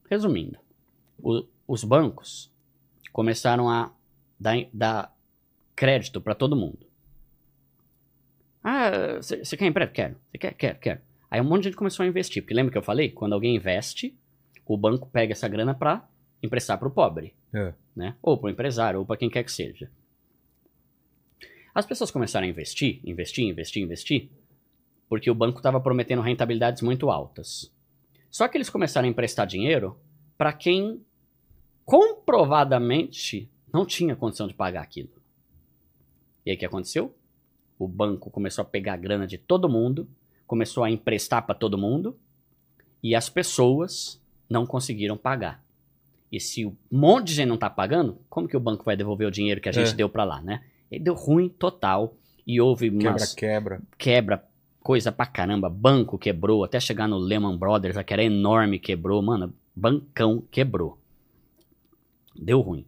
Resumindo, o- os bancos começaram a dar, dar crédito para todo mundo. Ah, você quer empréstimo? Quero. Você quer? Quero, quero. Aí um monte de gente começou a investir. Porque lembra que eu falei? Quando alguém investe, o banco pega essa grana para emprestar para o pobre. É. Né? Ou para o empresário, ou para quem quer que seja. As pessoas começaram a investir, investir, investir, investir, porque o banco estava prometendo rentabilidades muito altas. Só que eles começaram a emprestar dinheiro para quem comprovadamente não tinha condição de pagar aquilo. E aí o que aconteceu? O banco começou a pegar a grana de todo mundo, começou a emprestar para todo mundo, e as pessoas não conseguiram pagar. E se um monte de gente não tá pagando, como que o banco vai devolver o dinheiro que a gente É. deu para lá, né? E deu ruim total. E houve umas Quebra-quebra. quebra, coisa pra caramba. Banco quebrou, até chegar no Lehman Brothers, que era enorme, quebrou. Mano, bancão quebrou. Deu ruim.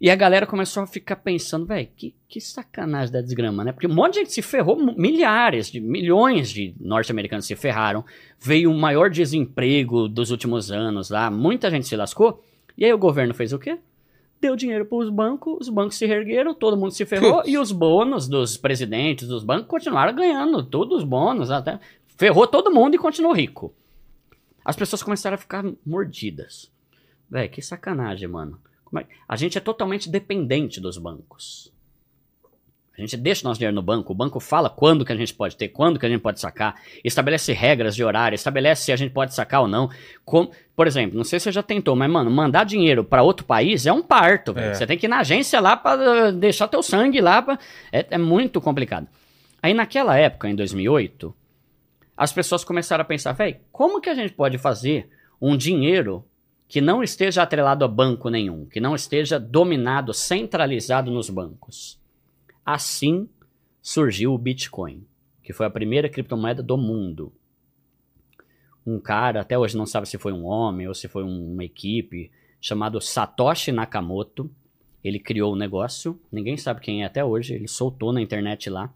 E a galera começou a ficar pensando, velho, que, que sacanagem da desgrama, né? Porque um monte de gente se ferrou, milhares, de milhões de norte-americanos se ferraram. Veio o maior desemprego dos últimos anos lá, muita gente se lascou. E aí o governo fez o quê? Deu dinheiro para os bancos, os bancos se reergueram, todo mundo se ferrou e os bônus dos presidentes dos bancos continuaram ganhando, todos os bônus, até ferrou todo mundo e continuou rico. As pessoas começaram a ficar mordidas. Véi, que sacanagem, mano. Como é- A gente é totalmente dependente dos bancos. A gente deixa nosso dinheiro no banco, o banco fala quando que a gente pode ter, quando que a gente pode sacar, estabelece regras de horário, estabelece se a gente pode sacar ou não. Com- Por exemplo, não sei se você já tentou, mas, mano, mandar dinheiro pra outro país é um parto. É. Você tem que ir na agência lá pra uh, deixar teu sangue lá. Pra... É, é muito complicado. Aí naquela época, em 2008, as pessoas começaram a pensar, velho, como que a gente pode fazer um dinheiro que não esteja atrelado a banco nenhum, que não esteja dominado, centralizado nos bancos? Assim surgiu o Bitcoin, que foi a primeira criptomoeda do mundo. Um cara, até hoje não sabe se foi um homem ou se foi um- uma equipe, chamado Satoshi Nakamoto. Ele criou o negócio, ninguém sabe quem é até hoje, ele soltou na internet lá.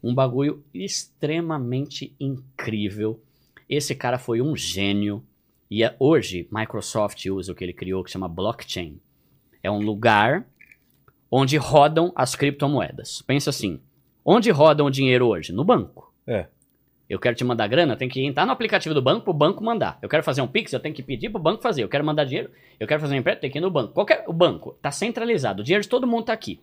Um bagulho extremamente incrível. Esse cara foi um gênio. E é- hoje, Microsoft usa o que ele criou, que chama blockchain. É um lugar onde rodam as criptomoedas. Pensa assim: onde rodam o dinheiro hoje? No banco. É. Eu quero te mandar grana, tem que entrar no aplicativo do banco pro banco mandar. Eu quero fazer um Pix, eu tenho que pedir pro banco fazer. Eu quero mandar dinheiro, eu quero fazer um empréstimo, tem que ir no banco. Qualquer, o banco tá centralizado, o dinheiro de todo mundo tá aqui.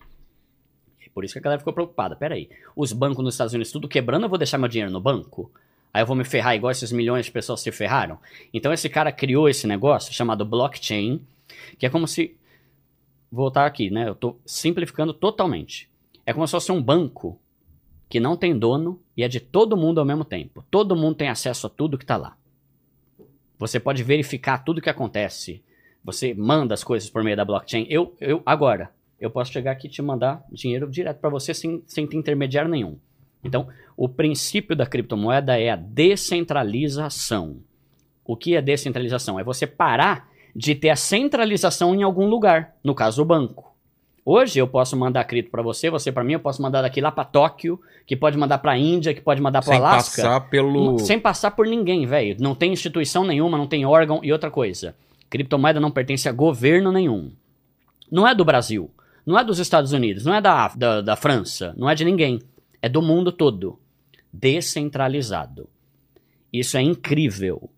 É Por isso que a galera ficou preocupada. Pera aí, os bancos nos Estados Unidos tudo quebrando, eu vou deixar meu dinheiro no banco? Aí eu vou me ferrar igual esses milhões de pessoas se ferraram? Então esse cara criou esse negócio chamado blockchain, que é como se voltar aqui, né? Eu tô simplificando totalmente. É como se fosse um banco que não tem dono e é de todo mundo ao mesmo tempo. Todo mundo tem acesso a tudo que tá lá. Você pode verificar tudo que acontece. Você manda as coisas por meio da blockchain. Eu, eu agora, eu posso chegar aqui e te mandar dinheiro direto para você sem, sem ter intermediário nenhum. Então, o princípio da criptomoeda é a descentralização. O que é descentralização? É você parar de ter a centralização em algum lugar, no caso o banco. Hoje eu posso mandar cripto para você, você para mim, eu posso mandar daqui lá para Tóquio, que pode mandar para Índia, que pode mandar para Sem Alasca. passar pelo. Sem passar por ninguém, velho. Não tem instituição nenhuma, não tem órgão. E outra coisa, criptomoeda não pertence a governo nenhum. Não é do Brasil, não é dos Estados Unidos, não é da, da, da França, não é de ninguém. É do mundo todo. Descentralizado. Isso é incrível.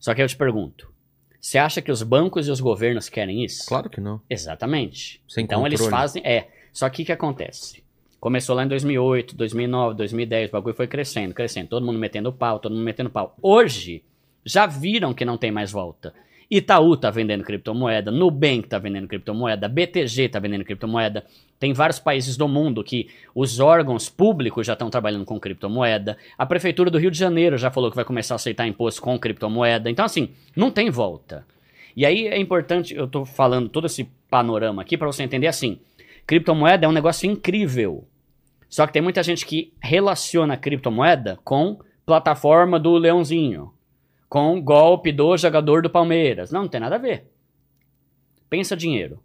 Só que eu te pergunto, você acha que os bancos e os governos querem isso? Claro que não. Exatamente. Sem então eles controle. fazem. É. Só que o que acontece? Começou lá em 2008, 2009, 2010, o bagulho foi crescendo, crescendo. Todo mundo metendo pau, todo mundo metendo pau. Hoje, já viram que não tem mais volta. Itaú tá vendendo criptomoeda, Nubank tá vendendo criptomoeda, BTG tá vendendo criptomoeda. Tem vários países do mundo que os órgãos públicos já estão trabalhando com criptomoeda. A prefeitura do Rio de Janeiro já falou que vai começar a aceitar imposto com criptomoeda. Então, assim, não tem volta. E aí é importante, eu tô falando todo esse panorama aqui para você entender assim. Criptomoeda é um negócio incrível. Só que tem muita gente que relaciona criptomoeda com plataforma do Leãozinho, com golpe do jogador do Palmeiras. Não, não tem nada a ver. Pensa dinheiro.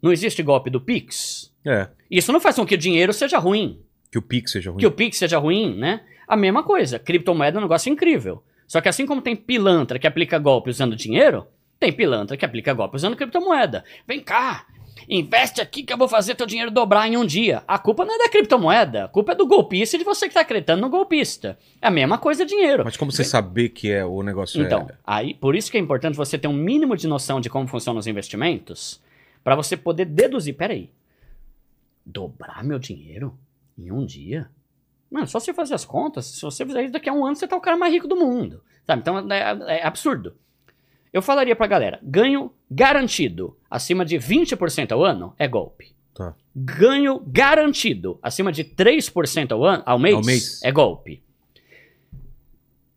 Não existe golpe do Pix. É. Isso não faz com que o dinheiro seja ruim Que o Pix seja ruim. que o Pix seja ruim, né? A mesma coisa. Criptomoeda é um negócio incrível. Só que assim como tem pilantra que aplica golpe usando dinheiro, tem pilantra que aplica golpe usando criptomoeda. Vem cá, investe aqui que eu vou fazer teu dinheiro dobrar em um dia. A culpa não é da criptomoeda, a culpa é do golpista e de você que tá acreditando no golpista. É a mesma coisa dinheiro. Mas como você saber que é o negócio Então, é... aí, por isso que é importante você ter um mínimo de noção de como funcionam os investimentos, para você poder deduzir, peraí, dobrar meu dinheiro em um dia? Mano, só você fazer as contas, se você fizer isso daqui a um ano, você tá o cara mais rico do mundo. Sabe? Então é, é absurdo. Eu falaria pra galera, ganho garantido acima de 20% ao ano é golpe. Tá. Ganho garantido acima de 3% ao, ano, ao, mês, Ao mês. é golpe.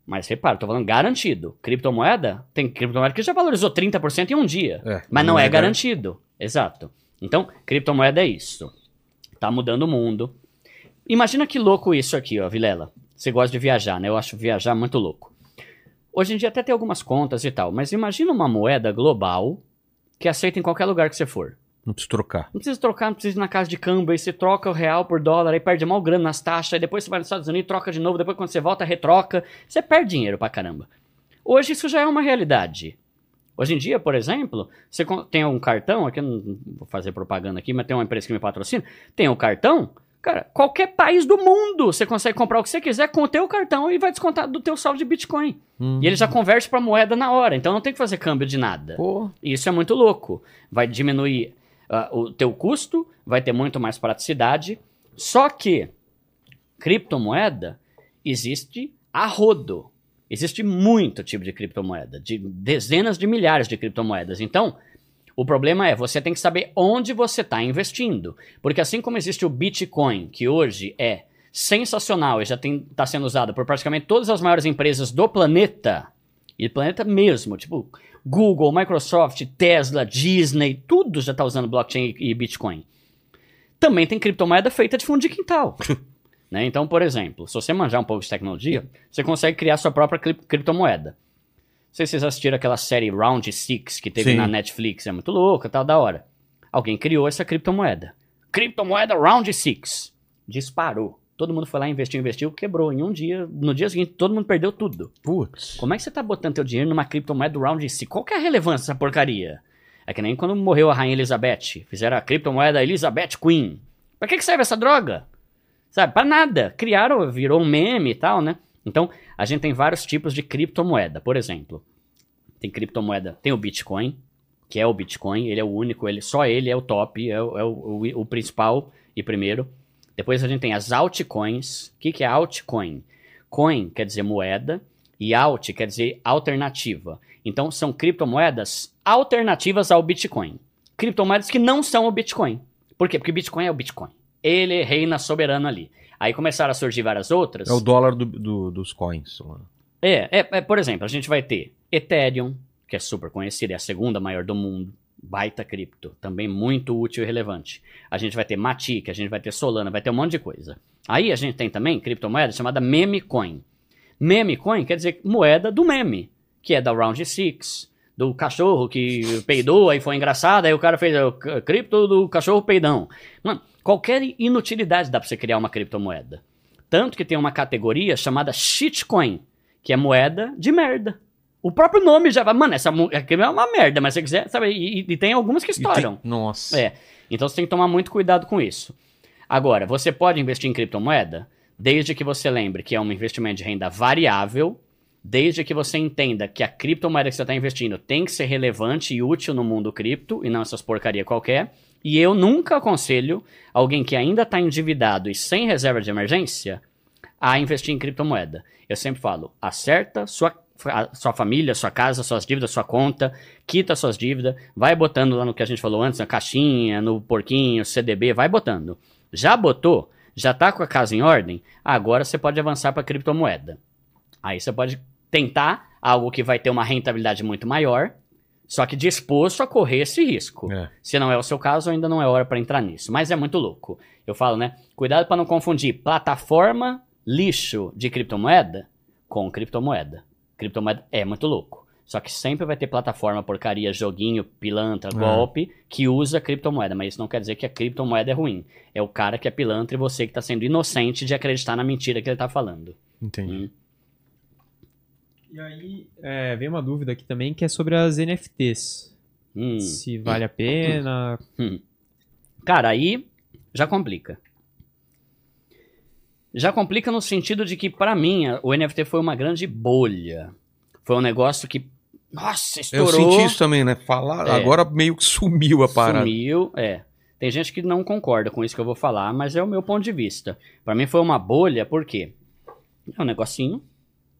Mas repara, tô falando garantido. Criptomoeda, tem criptomoeda que já valorizou 30% em um dia. É, mas não, não é, é garantido. Exato. Então, criptomoeda é isso. Tá mudando o mundo. Imagina que louco isso aqui, ó, Vilela. Você gosta de viajar, né? Eu acho viajar muito louco. Hoje em dia até tem algumas contas e tal, mas imagina uma moeda global que aceita em qualquer lugar que você for. Não precisa trocar. Não precisa trocar, não precisa ir na casa de câmbio, aí você troca o real por dólar, aí perde mal grana nas taxas, aí depois você vai nos Estados Unidos, troca de novo, depois quando você volta, retroca. Você perde dinheiro pra caramba. Hoje isso já é uma realidade. Hoje em dia, por exemplo, você tem um cartão, aqui eu não vou fazer propaganda aqui, mas tem uma empresa que me patrocina, tem um cartão, cara, qualquer país do mundo você consegue comprar o que você quiser com o teu cartão e vai descontar do teu saldo de Bitcoin. E ele já converte pra moeda na hora, então não tem que fazer câmbio de nada. Pô. Isso é muito louco. Vai diminuir ah, o teu custo, vai ter muito mais praticidade. Só que criptomoeda existe a rodo. Existe muito tipo de criptomoeda, de dezenas de milhares de criptomoedas. Então, o problema é você tem que saber onde você está investindo. Porque assim como existe o Bitcoin, que hoje é sensacional e já está sendo usado por praticamente todas as maiores empresas do planeta, e planeta mesmo, tipo Google, Microsoft, Tesla, Disney, tudo já está usando blockchain e Bitcoin. Também tem criptomoeda feita de fundo de quintal. né? Então, por exemplo, se você manjar um pouco de tecnologia, você consegue criar sua própria cri- criptomoeda. Não sei se vocês assistiram aquela série Round Six que teve Sim. na Netflix, é muito louca, tal, da hora. Alguém criou essa criptomoeda. Criptomoeda Round Six. Disparou. Todo mundo foi lá, investiu, investiu, quebrou. Em um dia, no dia seguinte, todo mundo perdeu tudo. Putz. Como é que você tá botando teu dinheiro numa criptomoeda do Round C? Qual que é a relevância dessa porcaria? É que nem quando morreu a Rainha Elizabeth. Fizeram a criptomoeda Elizabeth Queen. Pra que, que serve essa droga? Sabe, pra nada. Criaram, virou um meme e tal, né? Então, a gente tem vários tipos de criptomoeda. Por exemplo, tem criptomoeda, tem o Bitcoin, que é o Bitcoin, ele é o único, ele, só ele é o top, é, o, é o- o- o principal e primeiro. Depois a gente tem as altcoins. O que, que é altcoin? Coin quer dizer moeda e alt quer dizer alternativa. Então são criptomoedas alternativas ao Bitcoin. Criptomoedas que não são o Bitcoin. Por quê? Porque Bitcoin é o Bitcoin. Ele reina soberano ali. Aí começaram a surgir várias outras. É o dólar do- do- dos coins. É, é, é, por exemplo, a gente vai ter Ethereum, que é super conhecida, é a segunda maior do mundo, baita cripto, também muito útil e relevante. A gente vai ter Matic, a gente vai ter Solana, vai ter um monte de coisa. Aí a gente tem também criptomoeda chamada Memecoin. Memecoin quer dizer moeda do meme, que é da Round 6, do cachorro que peidou, aí foi engraçado, aí o cara fez o c- cripto do cachorro peidão. Mano, qualquer inutilidade dá pra você criar uma criptomoeda. Tanto que tem uma categoria chamada shitcoin, que é moeda de merda. O próprio nome já vai, mano, essa é uma merda, mas se você quiser, sabe, e, e- tem algumas que E tem- estouram. Nossa. É. Então você tem que tomar muito cuidado com isso. Agora, você pode investir em criptomoeda desde que você lembre que é um investimento de renda variável, desde que você entenda que a criptomoeda que você está investindo tem que ser relevante e útil no mundo cripto e não essas porcaria qualquer. E eu nunca aconselho alguém que ainda está endividado e sem reserva de emergência a investir em criptomoeda. Eu sempre falo, acerta sua, sua família, sua casa, suas dívidas, sua conta, quita suas dívidas, vai botando lá no que a gente falou antes, na caixinha, no porquinho, CDB, vai botando. Já botou? Já tá com a casa em ordem? Agora você pode avançar para criptomoeda. Aí você pode tentar algo que vai ter uma rentabilidade muito maior, só que disposto a correr esse risco. É. Se não é o seu caso, ainda não é hora para entrar nisso. Mas é muito louco. Eu falo, né? Cuidado para não confundir plataforma lixo de criptomoeda com criptomoeda. Criptomoeda é muito louco. Só que sempre vai ter plataforma, porcaria, joguinho, pilantra, É. golpe, que usa criptomoeda. Mas isso não quer dizer que a criptomoeda é ruim. É o cara que é pilantra e você que está sendo inocente de acreditar na mentira que ele está falando. Entendi. E aí, é, vem uma dúvida aqui também que é sobre as NFTs. Hum. Se vale a pena. Cara, aí já complica. Já complica no sentido de que, pra mim, o NFT foi uma grande bolha. Foi um negócio que, nossa, Eu estourou. senti isso também, né? Falar, É. agora meio que sumiu a parada. Sumiu, é. Tem gente que não concorda com isso que eu vou falar, mas é o meu ponto de vista. Pra mim foi uma bolha, por quê? É um negocinho,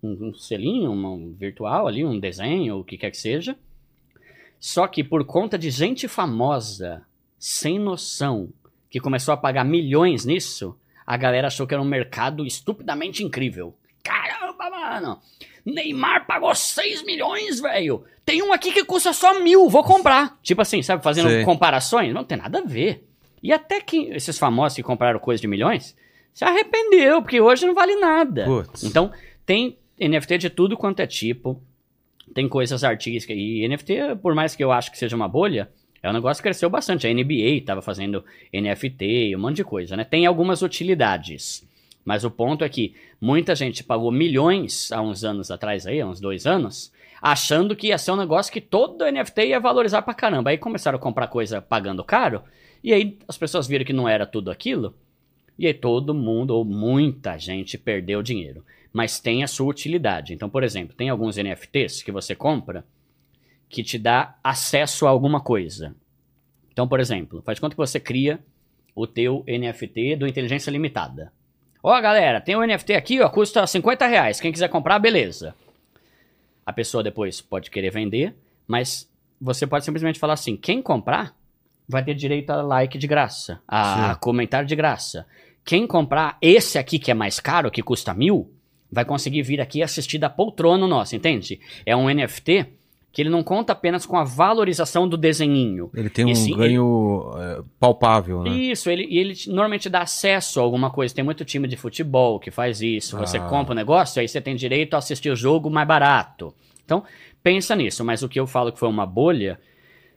um, selinho, um virtual ali, um desenho, o que quer que seja. Só que por conta de gente famosa, sem noção, que começou a pagar milhões nisso, a galera achou que era um mercado estupidamente incrível. Caramba, mano! Neymar pagou 6 milhões, velho! Tem um aqui que custa só mil, vou comprar. Tipo assim, sabe, fazendo Sei. comparações? Não tem nada a ver. E até que esses famosos que compraram coisa de milhões se arrependeu, porque hoje não vale nada. Putz. Então, tem NFT de tudo quanto é tipo. Tem coisas artísticas. E NFT, por mais que eu acho que seja uma bolha, é um negócio que cresceu bastante. A NBA estava fazendo NFT, um monte de coisa, né? Tem algumas utilidades. Mas o ponto é que muita gente pagou milhões há uns anos atrás aí, há uns dois anos, achando que ia ser um negócio que todo NFT ia valorizar pra caramba. Aí começaram a comprar coisa pagando caro, e aí as pessoas viram que não era tudo aquilo, e aí todo mundo, ou muita gente, perdeu dinheiro. Mas tem a sua utilidade. Então, por exemplo, tem alguns NFTs que você compra que te dá acesso a alguma coisa. Então, por exemplo, faz conta que você cria o teu NFT do Inteligência Limitada. Ó, galera, tem um NFT aqui, ó, custa 50 reais. Quem quiser comprar, beleza. A pessoa depois pode querer vender, mas você pode simplesmente falar assim: quem comprar vai ter direito a like de graça, a Sim. comentário de graça. Quem comprar esse aqui que é mais caro, que custa mil, vai conseguir vir aqui assistir da poltrona nossa, entende? É um NFT que ele não conta apenas com a valorização do desenhinho. Ele tem um ganho é, palpável, né? Isso, ele, e ele te- normalmente dá acesso a alguma coisa. Tem muito time de futebol que faz isso. Você Ah. compra o negócio, aí você tem direito a assistir o jogo mais barato. Então, pensa nisso. Mas o que eu falo que foi uma bolha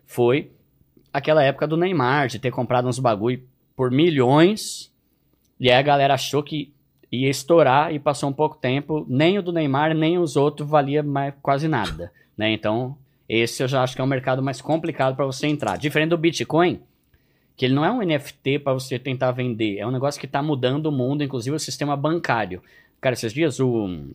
foi aquela época do Neymar, de ter comprado uns bagulho por milhões. E aí a galera achou que ia estourar e passou um pouco tempo. Nem o do Neymar, nem os outros valia mais, quase nada. Né? Então, esse eu já acho que é um mercado mais complicado para você entrar. Diferente do Bitcoin, que ele não é um NFT para você tentar vender, é um negócio que está mudando o mundo, inclusive o sistema bancário. Cara, esses dias o,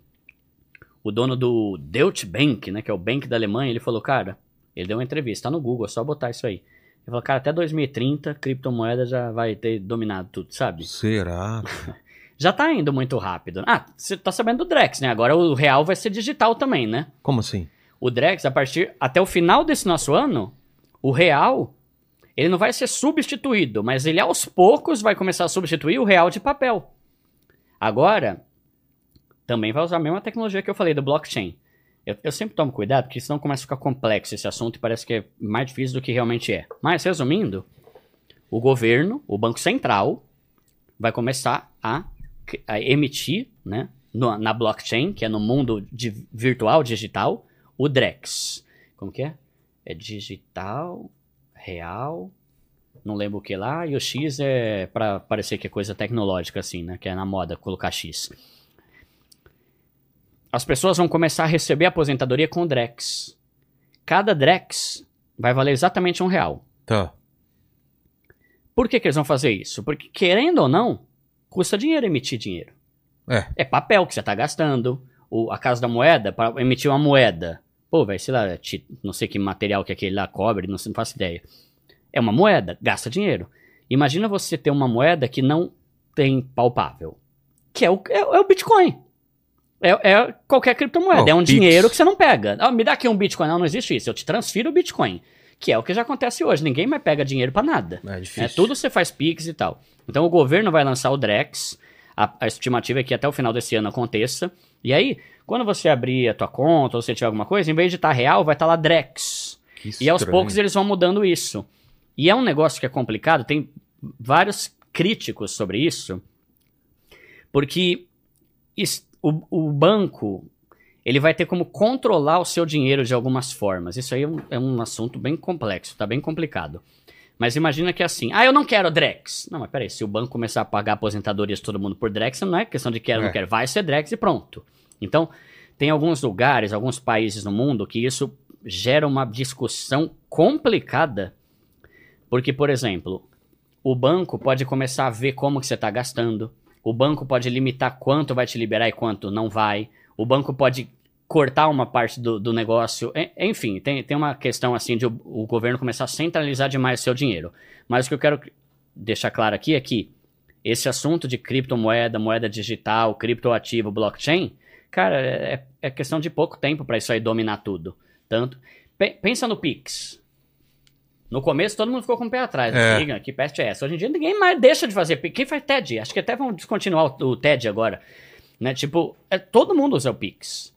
o dono do Deutsche Bank, né, que é o banco da Alemanha, ele falou, cara, ele deu uma entrevista, tá no Google, é só botar isso aí. Ele falou, cara, até 2030, criptomoeda já vai ter dominado tudo, sabe? Será? Já tá indo muito rápido. Ah, você tá sabendo do Drex, né? Agora o real vai ser digital também, né? Como assim? o Drex, a partir até o final desse nosso ano, o real, ele não vai ser substituído, mas ele aos poucos vai começar a substituir o real de papel. Agora, também vai usar a mesma tecnologia que eu falei do blockchain. Eu, eu sempre tomo cuidado, porque senão começa a ficar complexo esse assunto e parece que é mais difícil do que realmente é. Mas, resumindo, o governo, o Banco Central, vai começar a, a emitir, né, no- na blockchain, que é no mundo de- virtual, digital, o Drex. Como que é? É digital, real, não lembro o que lá, e o X é pra parecer que é coisa tecnológica, assim, né? Que é na moda colocar X. As pessoas vão começar a receber aposentadoria com Drex. Cada Drex vai valer exatamente um real. Tá. Por que, que eles vão fazer isso? Porque, querendo ou não, custa dinheiro emitir dinheiro. É. É papel que você tá gastando. O, a Casa da Moeda, para emitir uma moeda. Pô, vai, sei lá, não sei que material que aquele lá cobre, não, não faço ideia. É uma moeda, gasta dinheiro. Imagina você ter uma moeda que não tem palpável. Que é o, é, é o Bitcoin. É, é qualquer criptomoeda. Oh, é um Pix. dinheiro que você não pega. Ah, me dá aqui um Bitcoin. Não, não existe isso. Eu te transfiro o Bitcoin. Que é o que já acontece hoje. Ninguém mais pega dinheiro pra nada. É difícil. É, tudo você faz Pix e tal. Então o governo vai lançar o Drex. A, a estimativa é que até o final desse ano aconteça. E aí, quando você abrir a tua conta ou você tiver alguma coisa, em vez de estar real, vai estar lá Drex. E aos poucos eles vão mudando isso. E é um negócio que é complicado, tem vários críticos sobre isso, porque o, o banco ele vai ter como controlar o seu dinheiro de algumas formas. Isso aí é um, é um assunto bem complexo, tá bem complicado. Mas imagina que é assim, ah, eu não quero Drex. Não, mas peraí, se o banco começar a pagar aposentadorias de todo mundo por Drex, não é questão de quero ou É. não quero, vai ser Drex e pronto. Então, tem alguns lugares, alguns países no mundo que isso gera uma discussão complicada, porque, por exemplo, o banco pode começar a ver como que você está gastando, o banco pode limitar quanto vai te liberar e quanto não vai, o banco pode cortar uma parte do, do negócio, enfim, tem, tem uma questão assim de o, o governo começar a centralizar demais o seu dinheiro. Mas o que eu quero deixar claro aqui é que esse assunto de criptomoeda, moeda digital, criptoativo, blockchain, cara, é, é questão de pouco tempo para isso aí dominar tudo. Tanto. Pe- pensa no Pix. No começo todo mundo ficou com o pé atrás. É. Liga, que peste é essa? Hoje em dia ninguém mais deixa de fazer Pix. Quem faz TED? Acho que até vão descontinuar o, o TED agora. Né? Tipo, é, todo mundo usa o Pix.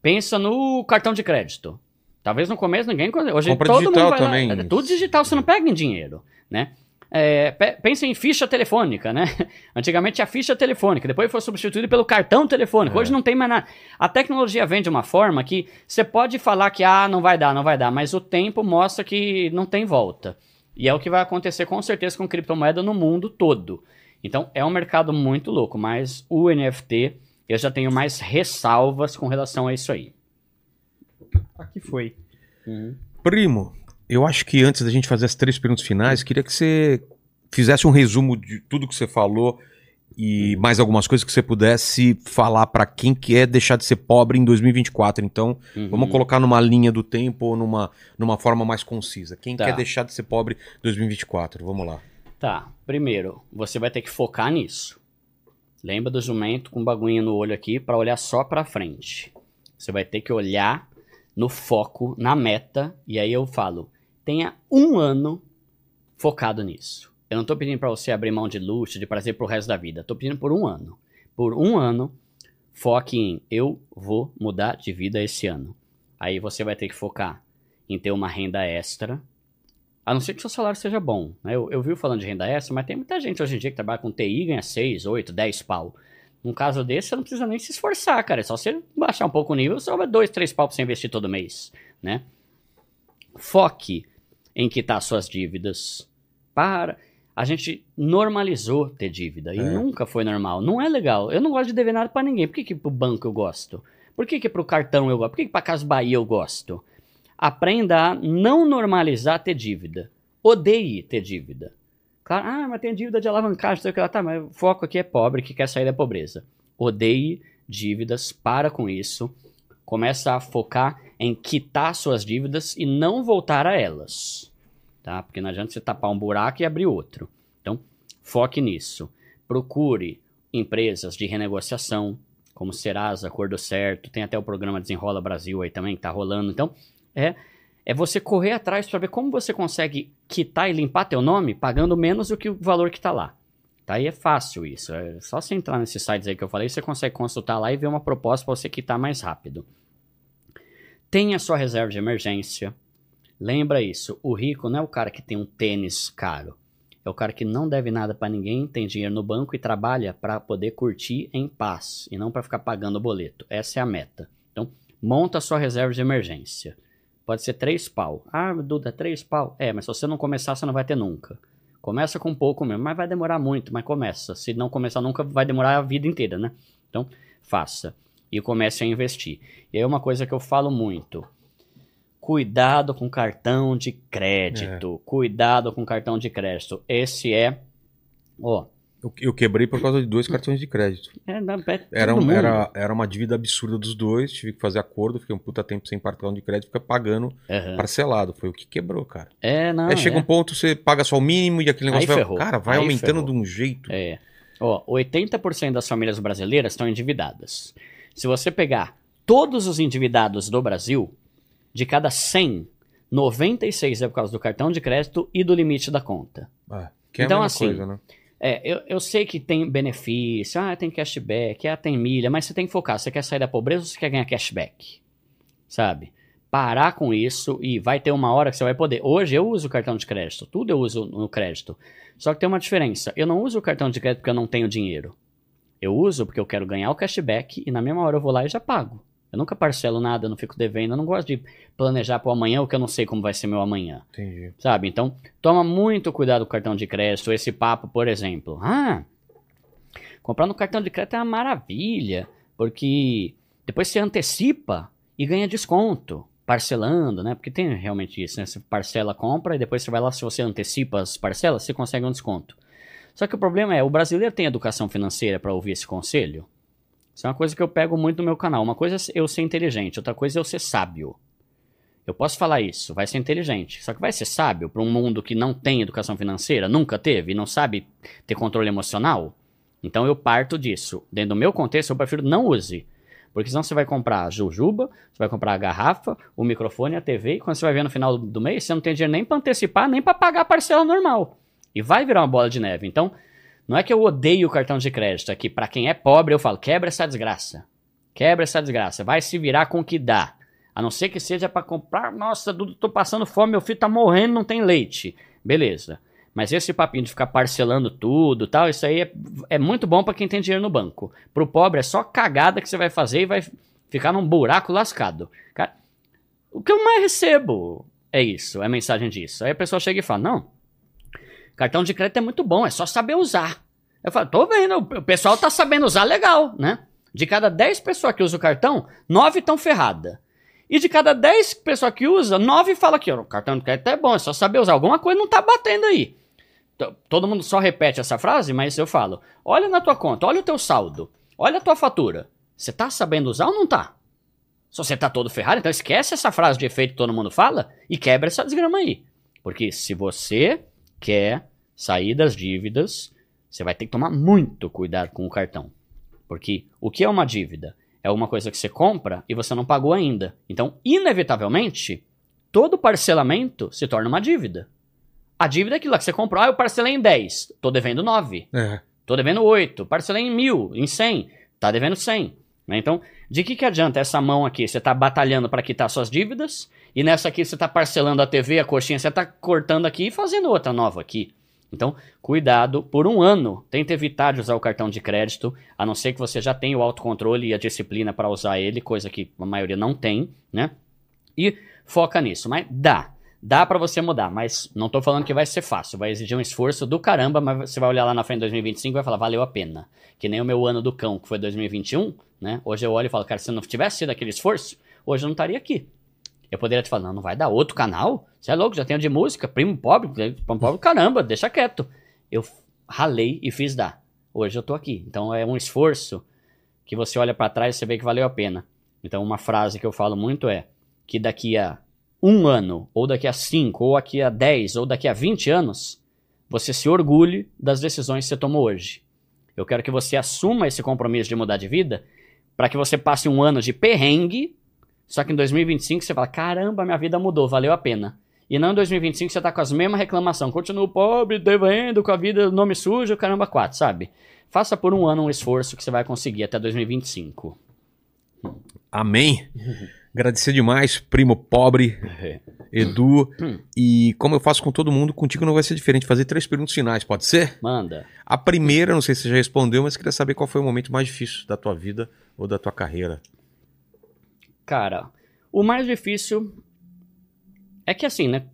Pensa no cartão de crédito. Talvez no começo ninguém. Hoje Compra todo digital mundo vai lá- também. é tudo digital, você não pega em dinheiro, né? É, pe- pensa em ficha telefônica, né? Antigamente tinha ficha telefônica, depois foi substituído pelo cartão telefônico. É. Hoje não tem mais nada. A tecnologia vem de uma forma que você pode falar que ah, não vai dar, não vai dar, mas o tempo mostra que não tem volta. E é o que vai acontecer com certeza com criptomoeda no mundo todo. Então é um mercado muito louco, mas o NFT eu já tenho mais ressalvas com relação a isso aí. Aqui foi. Primo, eu acho que antes da gente fazer as três perguntas finais, queria que você fizesse um resumo de tudo que você falou e mais algumas coisas que você pudesse falar pra quem quer deixar de ser pobre em 2024. Então, Uhum. vamos colocar numa linha do tempo ou numa, numa forma mais concisa. Quem Tá. quer deixar de ser pobre em 2024? Vamos lá. Tá, primeiro, você vai ter que focar nisso. Lembra do jumento com baguinha no olho aqui para olhar só para frente. Você vai ter que olhar no foco, na meta, e aí eu falo, tenha um ano focado nisso. Eu não tô pedindo para você abrir mão de luxo, de prazer pro resto da vida. Tô pedindo por um ano. Por um ano, foque em eu vou mudar de vida esse ano. Aí você vai ter que focar em ter uma renda extra, a não ser que seu salário seja bom. Né? Eu, eu vi falando de renda extra, mas tem muita gente hoje em dia que trabalha com TI e ganha 6, 8, 10 pau. Num caso desse, você não precisa nem se esforçar, cara. É só você baixar um pouco o nível, você vai 2, 3 pau pra você investir todo mês, né? Foque em quitar suas dívidas. Para. A gente normalizou ter dívida e É. nunca foi normal. Não é legal. Eu não gosto de dever nada pra ninguém. Por que, que pro banco eu gosto? Por que, que pro cartão eu gosto? Por que, que pra Casa Bahia eu gosto? Aprenda a não normalizar ter dívida. Odeie ter dívida. Claro, ah, mas tem dívida de alavancagem, sei o que lá. Tá, mas o foco aqui é pobre que quer sair da pobreza. Odeie dívidas, para com isso. Começa a focar em quitar suas dívidas e não voltar a elas. Tá? Porque não adianta você tapar um buraco e abrir outro. Então, foque nisso. Procure empresas de renegociação, como Serasa, Acordo Certo, tem até o programa Desenrola Brasil aí também, que tá rolando. Então, é, é você correr atrás para ver como você consegue quitar e limpar teu nome pagando menos do que o valor que tá lá. Tá? E é fácil isso. É só você entrar nesses sites aí que eu falei, você consegue consultar lá e ver uma proposta para você quitar mais rápido. Tenha sua reserva de emergência. Lembra isso, o rico não é o cara que tem um tênis caro. É o cara que não deve nada para ninguém, tem dinheiro no banco e trabalha para poder curtir em paz e não para ficar pagando boleto. Essa é a meta. Então, monta sua reserva de emergência. Pode ser três pau. Ah, Duda, três pau. É, mas se você não começar, você não vai ter nunca. Começa com pouco mesmo, mas vai demorar muito, mas começa. Se não começar nunca, vai demorar a vida inteira, né? Então, faça. E comece a investir. E aí uma coisa que eu falo muito. Cuidado com cartão de crédito. Cuidado com cartão de crédito. Esse é. Ó. Eu, eu quebrei por causa de dois cartões de crédito. É, é Era, um- era, era uma dívida absurda dos dois, tive que fazer acordo, fiquei um puta tempo sem cartão de crédito, fica pagando Aham. parcelado. Foi o que quebrou, cara. É, não. Aí chega é. um ponto, você paga só o mínimo e aquele negócio Aí vai. ferrou. Cara, vai Aí aumentando ferrou. de um jeito. É. Ó, 80% das famílias brasileiras estão endividadas. Se você pegar todos os endividados do Brasil, de cada 100, 96 é por causa do cartão de crédito e do limite da conta. Ah, que é Então, a mesma assim, coisa, né? É, eu, eu sei que tem benefício, ah, tem cashback, ah, tem milha, mas você tem que focar. Você quer sair da pobreza ou você quer ganhar cashback? Sabe? Parar com isso e vai ter uma hora que você vai poder. Hoje eu uso cartão de crédito, tudo eu uso no crédito. Só que tem uma diferença. Eu não uso o cartão de crédito porque eu não tenho dinheiro. Eu uso porque eu quero ganhar o cashback e na mesma hora eu vou lá e já pago. Eu nunca parcelo nada, eu não fico devendo, eu não gosto de planejar para o amanhã o que eu não sei como vai ser meu amanhã. Entendi. Sabe? Então, toma muito cuidado com o cartão de crédito. Esse papo, por exemplo. Ah, comprar no cartão de crédito é uma maravilha, porque depois você antecipa e ganha desconto, parcelando, né? Porque tem realmente isso, né? Você parcela compra e depois você vai lá, se você antecipa as parcelas, você consegue um desconto. Só que o problema é, o brasileiro tem educação financeira para ouvir esse conselho? Isso é uma coisa que eu pego muito no meu canal. Uma coisa é eu ser inteligente, outra coisa é eu ser sábio. Eu posso falar isso, vai ser inteligente. Só que vai ser sábio para um mundo que não tem educação financeira, nunca teve, não sabe ter controle emocional? Então eu parto disso. Dentro do meu contexto, eu prefiro não use. Porque senão você vai comprar a jujuba, você vai comprar a garrafa, o microfone, a TV, e quando você vai ver no final do mês, você não tem dinheiro nem para antecipar, nem para pagar a parcela normal. E vai virar uma bola de neve. Então, não é que eu odeio o cartão de crédito, é que para quem é pobre eu falo, quebra essa desgraça. Quebra essa desgraça. Vai se virar com o que dá. A não ser que seja para comprar, nossa, Dudu, tô passando fome, meu filho tá morrendo, não tem leite. Beleza. Mas esse papinho de ficar parcelando tudo tal, isso aí é, é muito bom para quem tem dinheiro no banco. Pro pobre é só cagada que você vai fazer e vai ficar num buraco lascado. Cara, o que eu mais recebo é isso, é mensagem disso. Aí a pessoa chega e fala: Não, cartão de crédito é muito bom, é só saber usar. Eu falo: Tô vendo, o pessoal tá sabendo usar legal, né? De cada 10 pessoas que usam o cartão, 9 estão ferradas. E de cada 10 pessoas que usa, 9 fala que o cartão de crédito é bom, é só saber usar. Alguma coisa não tá batendo aí. Todo mundo só repete essa frase, mas eu falo: olha na tua conta, olha o teu saldo, olha a tua fatura. Você tá sabendo usar ou não tá? Se você tá todo ferrado, então esquece essa frase de efeito que todo mundo fala e quebra essa desgrama aí. Porque se você quer sair das dívidas, você vai ter que tomar muito cuidado com o cartão. Porque o que é uma dívida? É uma coisa que você compra e você não pagou ainda. Então, inevitavelmente, todo parcelamento se torna uma dívida. A dívida é aquilo lá que você comprou. Ah, eu parcelei em 10, tô devendo 9. É. Tô devendo 8, parcelei em 1000, em 100, tá devendo 100. né? Então, de que, que adianta essa mão aqui? Você tá batalhando para quitar suas dívidas, e nessa aqui você tá parcelando a TV, a coxinha, você tá cortando aqui e fazendo outra nova aqui. Então, cuidado, por um ano, tente evitar de usar o cartão de crédito, a não ser que você já tenha o autocontrole e a disciplina para usar ele, coisa que a maioria não tem, né? E foca nisso, mas dá. Dá pra você mudar, mas não tô falando que vai ser fácil, vai exigir um esforço do caramba, mas você vai olhar lá na frente de 2025 e vai falar, valeu a pena. Que nem o meu ano do cão, que foi 2021, né? Hoje eu olho e falo, cara, se não tivesse sido aquele esforço, hoje eu não estaria aqui. Eu poderia te falar, não, não vai dar outro canal? Você é louco, já tenho de música, primo pobre, primo pobre, caramba, deixa quieto. Eu ralei e fiz dar. Hoje eu tô aqui. Então é um esforço que você olha pra trás e você vê que valeu a pena. Então uma frase que eu falo muito é que daqui a um ano, ou daqui a cinco, ou daqui a 10, ou daqui a 20 anos, você se orgulhe das decisões que você tomou hoje. Eu quero que você assuma esse compromisso de mudar de vida para que você passe um ano de perrengue, só que em 2025 você fala: caramba, minha vida mudou, valeu a pena. E não em 2025 você tá com as mesmas reclamações, continuo pobre, devendo, com a vida, nome sujo, caramba, quatro, sabe? Faça por um ano um esforço que você vai conseguir até 2025. Amém. Agradecer demais, primo pobre, Edu. E como eu faço com todo mundo, contigo não vai ser diferente. Fazer três perguntas finais, pode ser? Manda. A primeira, não sei se você já respondeu, mas queria saber qual foi o momento mais difícil da tua vida ou da tua carreira. Cara, o mais difícil É que assim, né?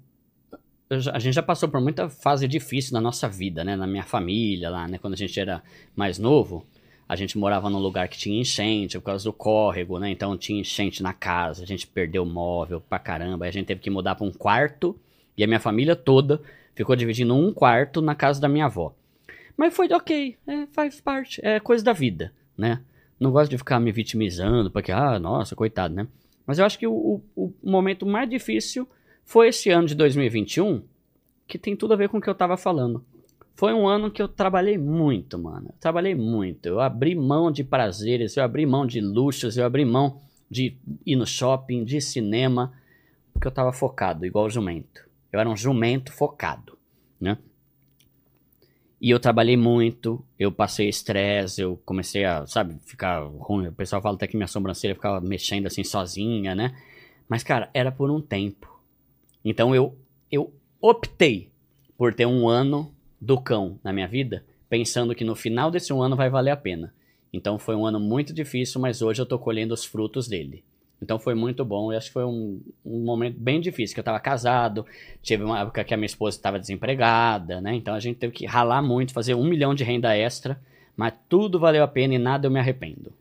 A gente já passou por muita fase difícil na nossa vida, né? Na minha família lá, né? Quando a gente era mais novo, a gente morava num lugar que tinha enchente por causa do córrego, né? Então tinha enchente na casa, a gente perdeu móvel pra caramba, a gente teve que mudar pra um quarto e a minha família toda ficou dividindo um quarto na casa da minha avó. Mas foi ok, é, faz parte, é coisa da vida, né? Não gosto de ficar me vitimizando, porque, ah, nossa, coitado, né? Mas eu acho que o, o- o momento mais difícil foi esse ano de 2021, que tem tudo a ver com o que eu tava falando. Foi um ano que eu trabalhei muito, mano. Eu trabalhei muito. Eu abri mão de prazeres, eu abri mão de luxos, eu abri mão de ir no shopping, de cinema, porque eu tava focado, igual o jumento. Eu era um jumento focado, né? E eu trabalhei muito, eu passei estresse, eu comecei a, sabe, ficar ruim. O pessoal fala até que minha sobrancelha ficava mexendo assim sozinha, né? Mas, cara, era por um tempo. Então eu, eu optei por ter um ano do cão na minha vida, pensando que no final desse um ano vai valer a pena. Então foi um ano muito difícil, mas hoje eu tô colhendo os frutos dele. Então foi muito bom. Eu acho que foi um, um momento bem difícil, que eu tava casado, tive uma época que a minha esposa estava desempregada, né? Então a gente teve que ralar muito, fazer um milhão de renda extra, mas tudo valeu a pena e nada eu me arrependo.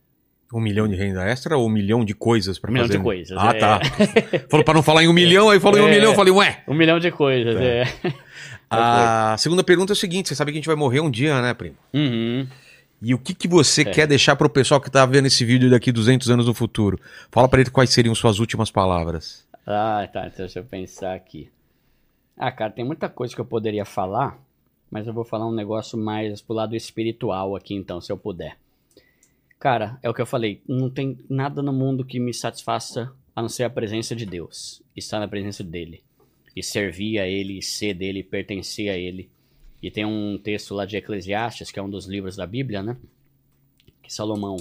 Um milhão de renda extra ou um milhão de coisas pra Um milhão fazer? de coisas, Ah, é. tá. Falou pra não falar em um milhão, aí falou em um É. milhão, eu falei, ué. Um milhão de coisas, Tá. é. A segunda pergunta é o seguinte: você sabe que a gente vai morrer um dia, né, primo? Uhum. E o que, que você É. quer deixar pro pessoal que tá vendo esse vídeo daqui 200 anos no futuro? Fala pra ele quais seriam suas últimas palavras. Ah, tá. Então deixa eu pensar aqui. Ah, cara, tem muita coisa que eu poderia falar, mas eu vou falar um negócio mais pro lado espiritual aqui, então, se eu puder. Cara, é o que eu falei. Não tem nada no mundo que me satisfaça a não ser a presença de Deus. Estar na presença dele. E servir a ele, ser dele, e pertencer a ele. E tem um texto lá de Eclesiastes, que é um dos livros da Bíblia, né? Que Salomão.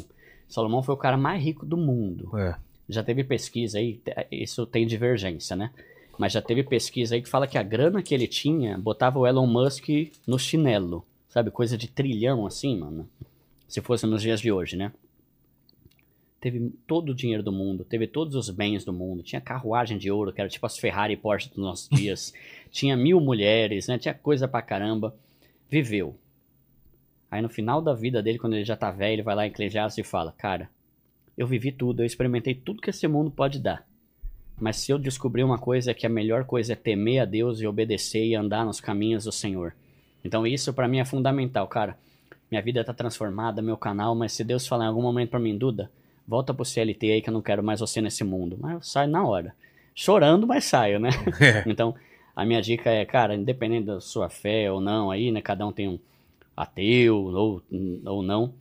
Salomão foi o cara mais rico do mundo É. já teve pesquisa aí, isso tem divergência, né? Mas já teve pesquisa aí que fala que a grana que ele tinha botava o Elon Musk no chinelo. Sabe, coisa de trilhão assim, mano. Se fosse nos dias de hoje, né? Teve todo o dinheiro do mundo, teve todos os bens do mundo, tinha carruagem de ouro, que era tipo as Ferrari e Porsche dos nossos dias, tinha mil mulheres, né? Tinha coisa pra caramba. Viveu. Aí no final da vida dele, quando ele já tá velho, ele vai lá em Eclesiastes e fala, cara, eu vivi tudo, eu experimentei tudo que esse mundo pode dar. Mas se eu descobrir uma coisa é que a melhor coisa é temer a Deus e obedecer e andar nos caminhos do Senhor. Então isso pra mim é fundamental, cara. Minha vida tá transformada, meu canal, mas se Deus falar em algum momento pra mim, Duda, volta pro CLT aí que eu não quero mais você nesse mundo. Mas eu saio na hora. Chorando, mas saio, né? Então, a minha dica é, cara, independente da sua fé ou não aí, né? Cada um tem um ateu ou, ou não.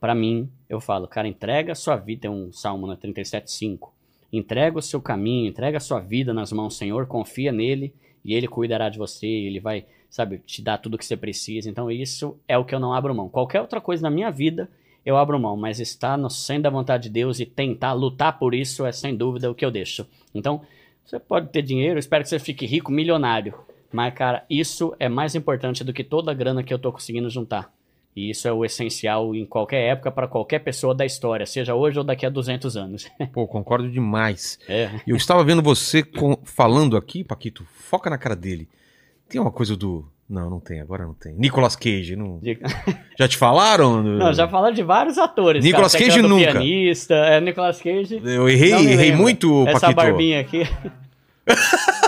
Pra mim, eu falo, cara, entrega a sua vida, tem um salmo na 37,5. Entrega o seu caminho, entrega a sua vida nas mãos do Senhor, confia nele e ele cuidará de você, ele vai, sabe, te dar tudo que você precisa. Então, isso é o que eu não abro mão. Qualquer outra coisa na minha vida, eu abro mão, mas estar no centro da vontade de Deus e tentar lutar por isso é sem dúvida o que eu deixo. Então, você pode ter dinheiro, espero que você fique rico, milionário. Mas, cara, isso é mais importante do que toda a grana que eu tô conseguindo juntar. E isso é o essencial em qualquer época para qualquer pessoa da história, seja hoje ou daqui a 200 anos. Pô, concordo demais. É. Eu estava vendo você com- falando aqui, Paquito, foca na cara dele. Tem uma coisa do. Não, não tem, agora não tem. Nicolas Cage, não. Já te falaram? Não, já falaram de vários atores. Nicolas cara. Cage nunca. Pianista, é Nicolas Cage. Eu errei, errei muito, Essa Paquito. barbinha aqui.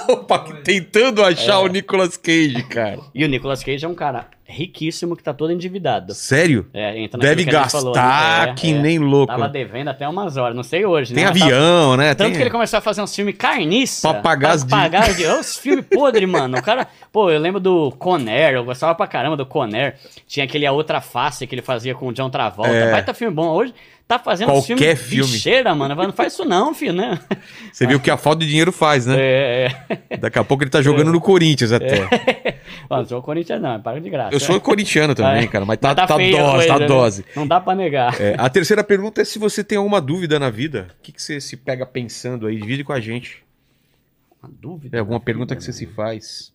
O Paquito tentando achar É. o Nicolas Cage, cara. E o Nicolas Cage é um cara riquíssimo que tá todo endividado. Sério? É, entra Deve que gente falou, gastar né? É, que é. nem louco. Tava devendo até umas horas, não sei hoje, Tem né? Mas tava- avião, né? Tanto Tem... que ele começou a fazer uns filmes carniça. As pra pagar de... Os filmes podres, mano. O cara... Pô, eu lembro do Conair. Eu gostava pra caramba do Conair. Tinha aquele A Outra Face que ele fazia com o John Travolta. É. Vai tá filme bom. Hoje tá fazendo Qualquer filme. bicheira, mano. Não faz isso não, filho, né? Você viu que a falta de dinheiro faz, né? É, é. Daqui a pouco ele tá jogando no Corinthians até. Ó, não sou Corinthians não, para de graça. Eu sou corintiano também, É. cara, mas tá, Mas tá, a dose, tá né? dose. Não dá pra negar. É, a terceira pergunta é se você tem alguma dúvida na vida. O que, que você se pega pensando aí? Divide com a gente. Uma dúvida? É alguma pergunta vida, que você se mano. faz.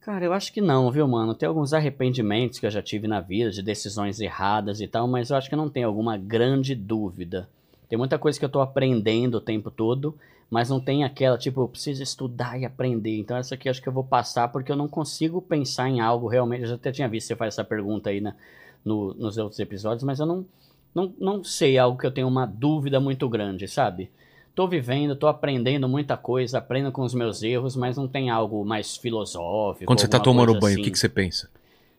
Cara, eu acho que não, viu, mano? Tem alguns arrependimentos que eu já tive na vida, de decisões erradas e tal, mas eu acho que não tem alguma grande dúvida. Tem muita coisa que eu tô aprendendo o tempo todo, mas não tem aquela, tipo, eu preciso estudar e aprender. Então essa aqui acho que eu vou passar porque eu não consigo pensar em algo realmente. Eu já até tinha visto você faz essa pergunta aí na, no- nos outros episódios, mas eu não, não, não sei algo que eu tenho uma dúvida muito grande, sabe? Tô vivendo, tô aprendendo muita coisa, aprendo com os meus erros, mas não tem algo mais filosófico. Quando você tá tomando banho, assim. o que, que você pensa?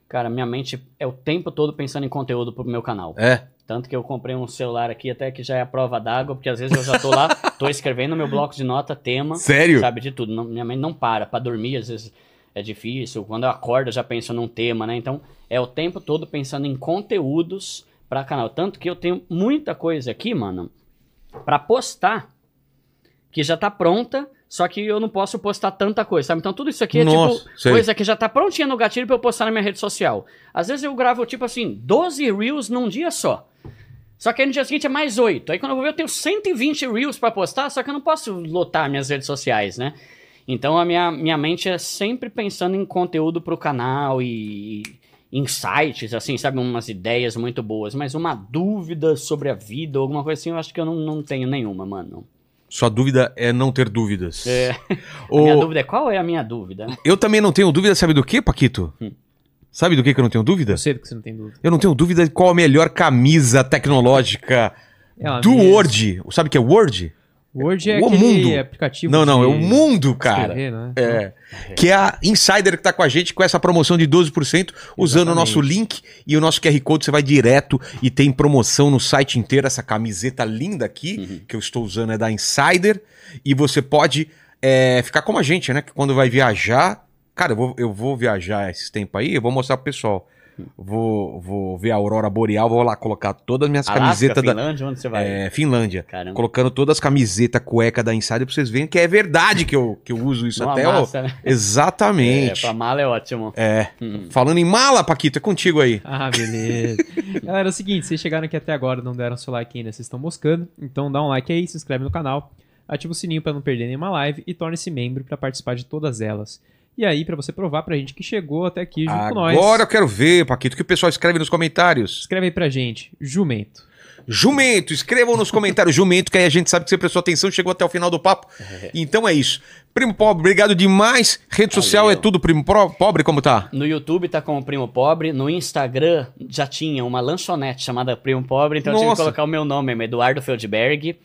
Cara, minha mente é o tempo todo pensando em conteúdo pro meu canal. É? Tanto que eu comprei um celular aqui, até que já é a prova d'água, porque às vezes eu já tô lá, tô escrevendo meu bloco de nota, tema, Sério? sabe, de tudo. Não- minha mente não para. Pra dormir, às vezes é difícil. Quando eu acordo, eu já penso num tema, né? Então, é o tempo todo pensando em conteúdos pra canal. Tanto que eu tenho muita coisa aqui, mano, pra postar, que já tá pronta, só que eu não posso postar tanta coisa, sabe? Então, tudo isso aqui é Nossa, tipo sei. coisa que já tá prontinha no gatilho pra eu postar na minha rede social. Às vezes eu gravo, tipo assim, 12 Reels num dia só. Só que aí no dia seguinte é mais 8. Aí quando eu vou ver, eu tenho 120 Reels pra postar, só que eu não posso lotar minhas redes sociais, né? Então a minha, minha mente é sempre pensando em conteúdo pro canal e insights, assim, sabe? Umas ideias muito boas. Mas uma dúvida sobre a vida alguma coisa assim, eu acho que eu não, não tenho nenhuma, mano. Sua dúvida é não ter dúvidas. É. A minha dúvida é qual é a minha dúvida? Eu também não tenho dúvida, sabe do que, Paquito? Hum. Sabe do que, que eu não tenho dúvida? Eu sei do que você não tem dúvida. Eu não tenho dúvida de qual a melhor camisa tecnológica É do mesma. Word. Sabe o que é Word? Word é O aquele mundo. aplicativo Não, não, é o mundo, cara. escrever, né? É. Que é a Insider que tá com a gente com essa promoção de 12%, usando o Exatamente. nosso link e o nosso QR Code. Você vai direto e tem promoção no site inteiro. Essa camiseta linda aqui, Uhum. que eu estou usando, é da Insider. E você pode é, ficar como a gente, né? Que quando vai viajar. Cara, eu vou, eu vou viajar esses tempos aí, eu vou mostrar pro pessoal. Vou, vou ver a Aurora Boreal, vou lá colocar todas as minhas Alasca, camisetas da. Finlândia, onde você vai? É, Finlândia. Caramba. Colocando todas as camisetas cueca da Insider pra vocês verem que é verdade que eu, que eu uso isso Não até. ó. amassa, né? É, Exatamente. pra mala é ótimo. É. Hum. Falando em mala, Paquito, é contigo aí. Ah, beleza. Galera, é o seguinte, vocês chegaram aqui até agora, não deram seu like ainda, vocês estão moscando. Então dá um like aí, se inscreve no canal, ativa o sininho pra não perder nenhuma live e torne-se membro pra participar de todas elas. E aí, pra você provar pra gente que chegou até aqui junto com nós. Agora eu quero ver, Paquito, o que o pessoal escreve nos comentários. Escreve aí pra gente, jumento. Jumento, escrevam nos comentários Jumento, que aí a gente sabe que você prestou atenção e chegou até o final do papo. Então é isso. Primo Pobre, obrigado demais. Rede social é Valeu. tudo, Primo Pro- Pobre, como tá? No YouTube tá como Primo Pobre, no Instagram já tinha uma lanchonete chamada Primo Pobre, então eu tive que Nossa. colocar o meu nome, mesmo, Eduardo Feldberg.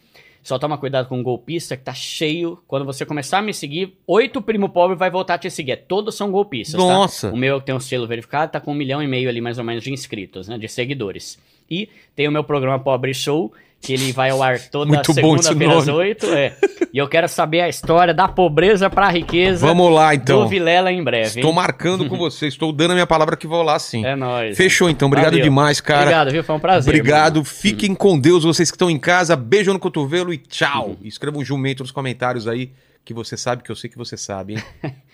Só toma cuidado com o golpista, que tá cheio. Quando você começar a me seguir, oito Primo Pobre vai voltar a te seguir. Todos são golpistas, Nossa. tá? O meu tem um selo verificado tá com um milhão e meio ali, mais ou menos, de inscritos, né? De seguidores. E tem o meu programa Pobre Show, que ele vai ao ar toda Muito segunda-feira às oito. É. E eu quero saber a história da pobreza pra riqueza Vamos lá, então. do Vilela em breve, Estou hein? marcando com você, estou dando a minha palavra que vou lá sim. É nóis. Fechou então, obrigado Valeu. demais, cara. Obrigado, viu? Foi um prazer. Obrigado, mano. fiquem com Deus, vocês que estão em casa. Beijo no cotovelo e tchau. Escreva um jumento nos comentários aí, que você sabe que eu sei que você sabe, hein?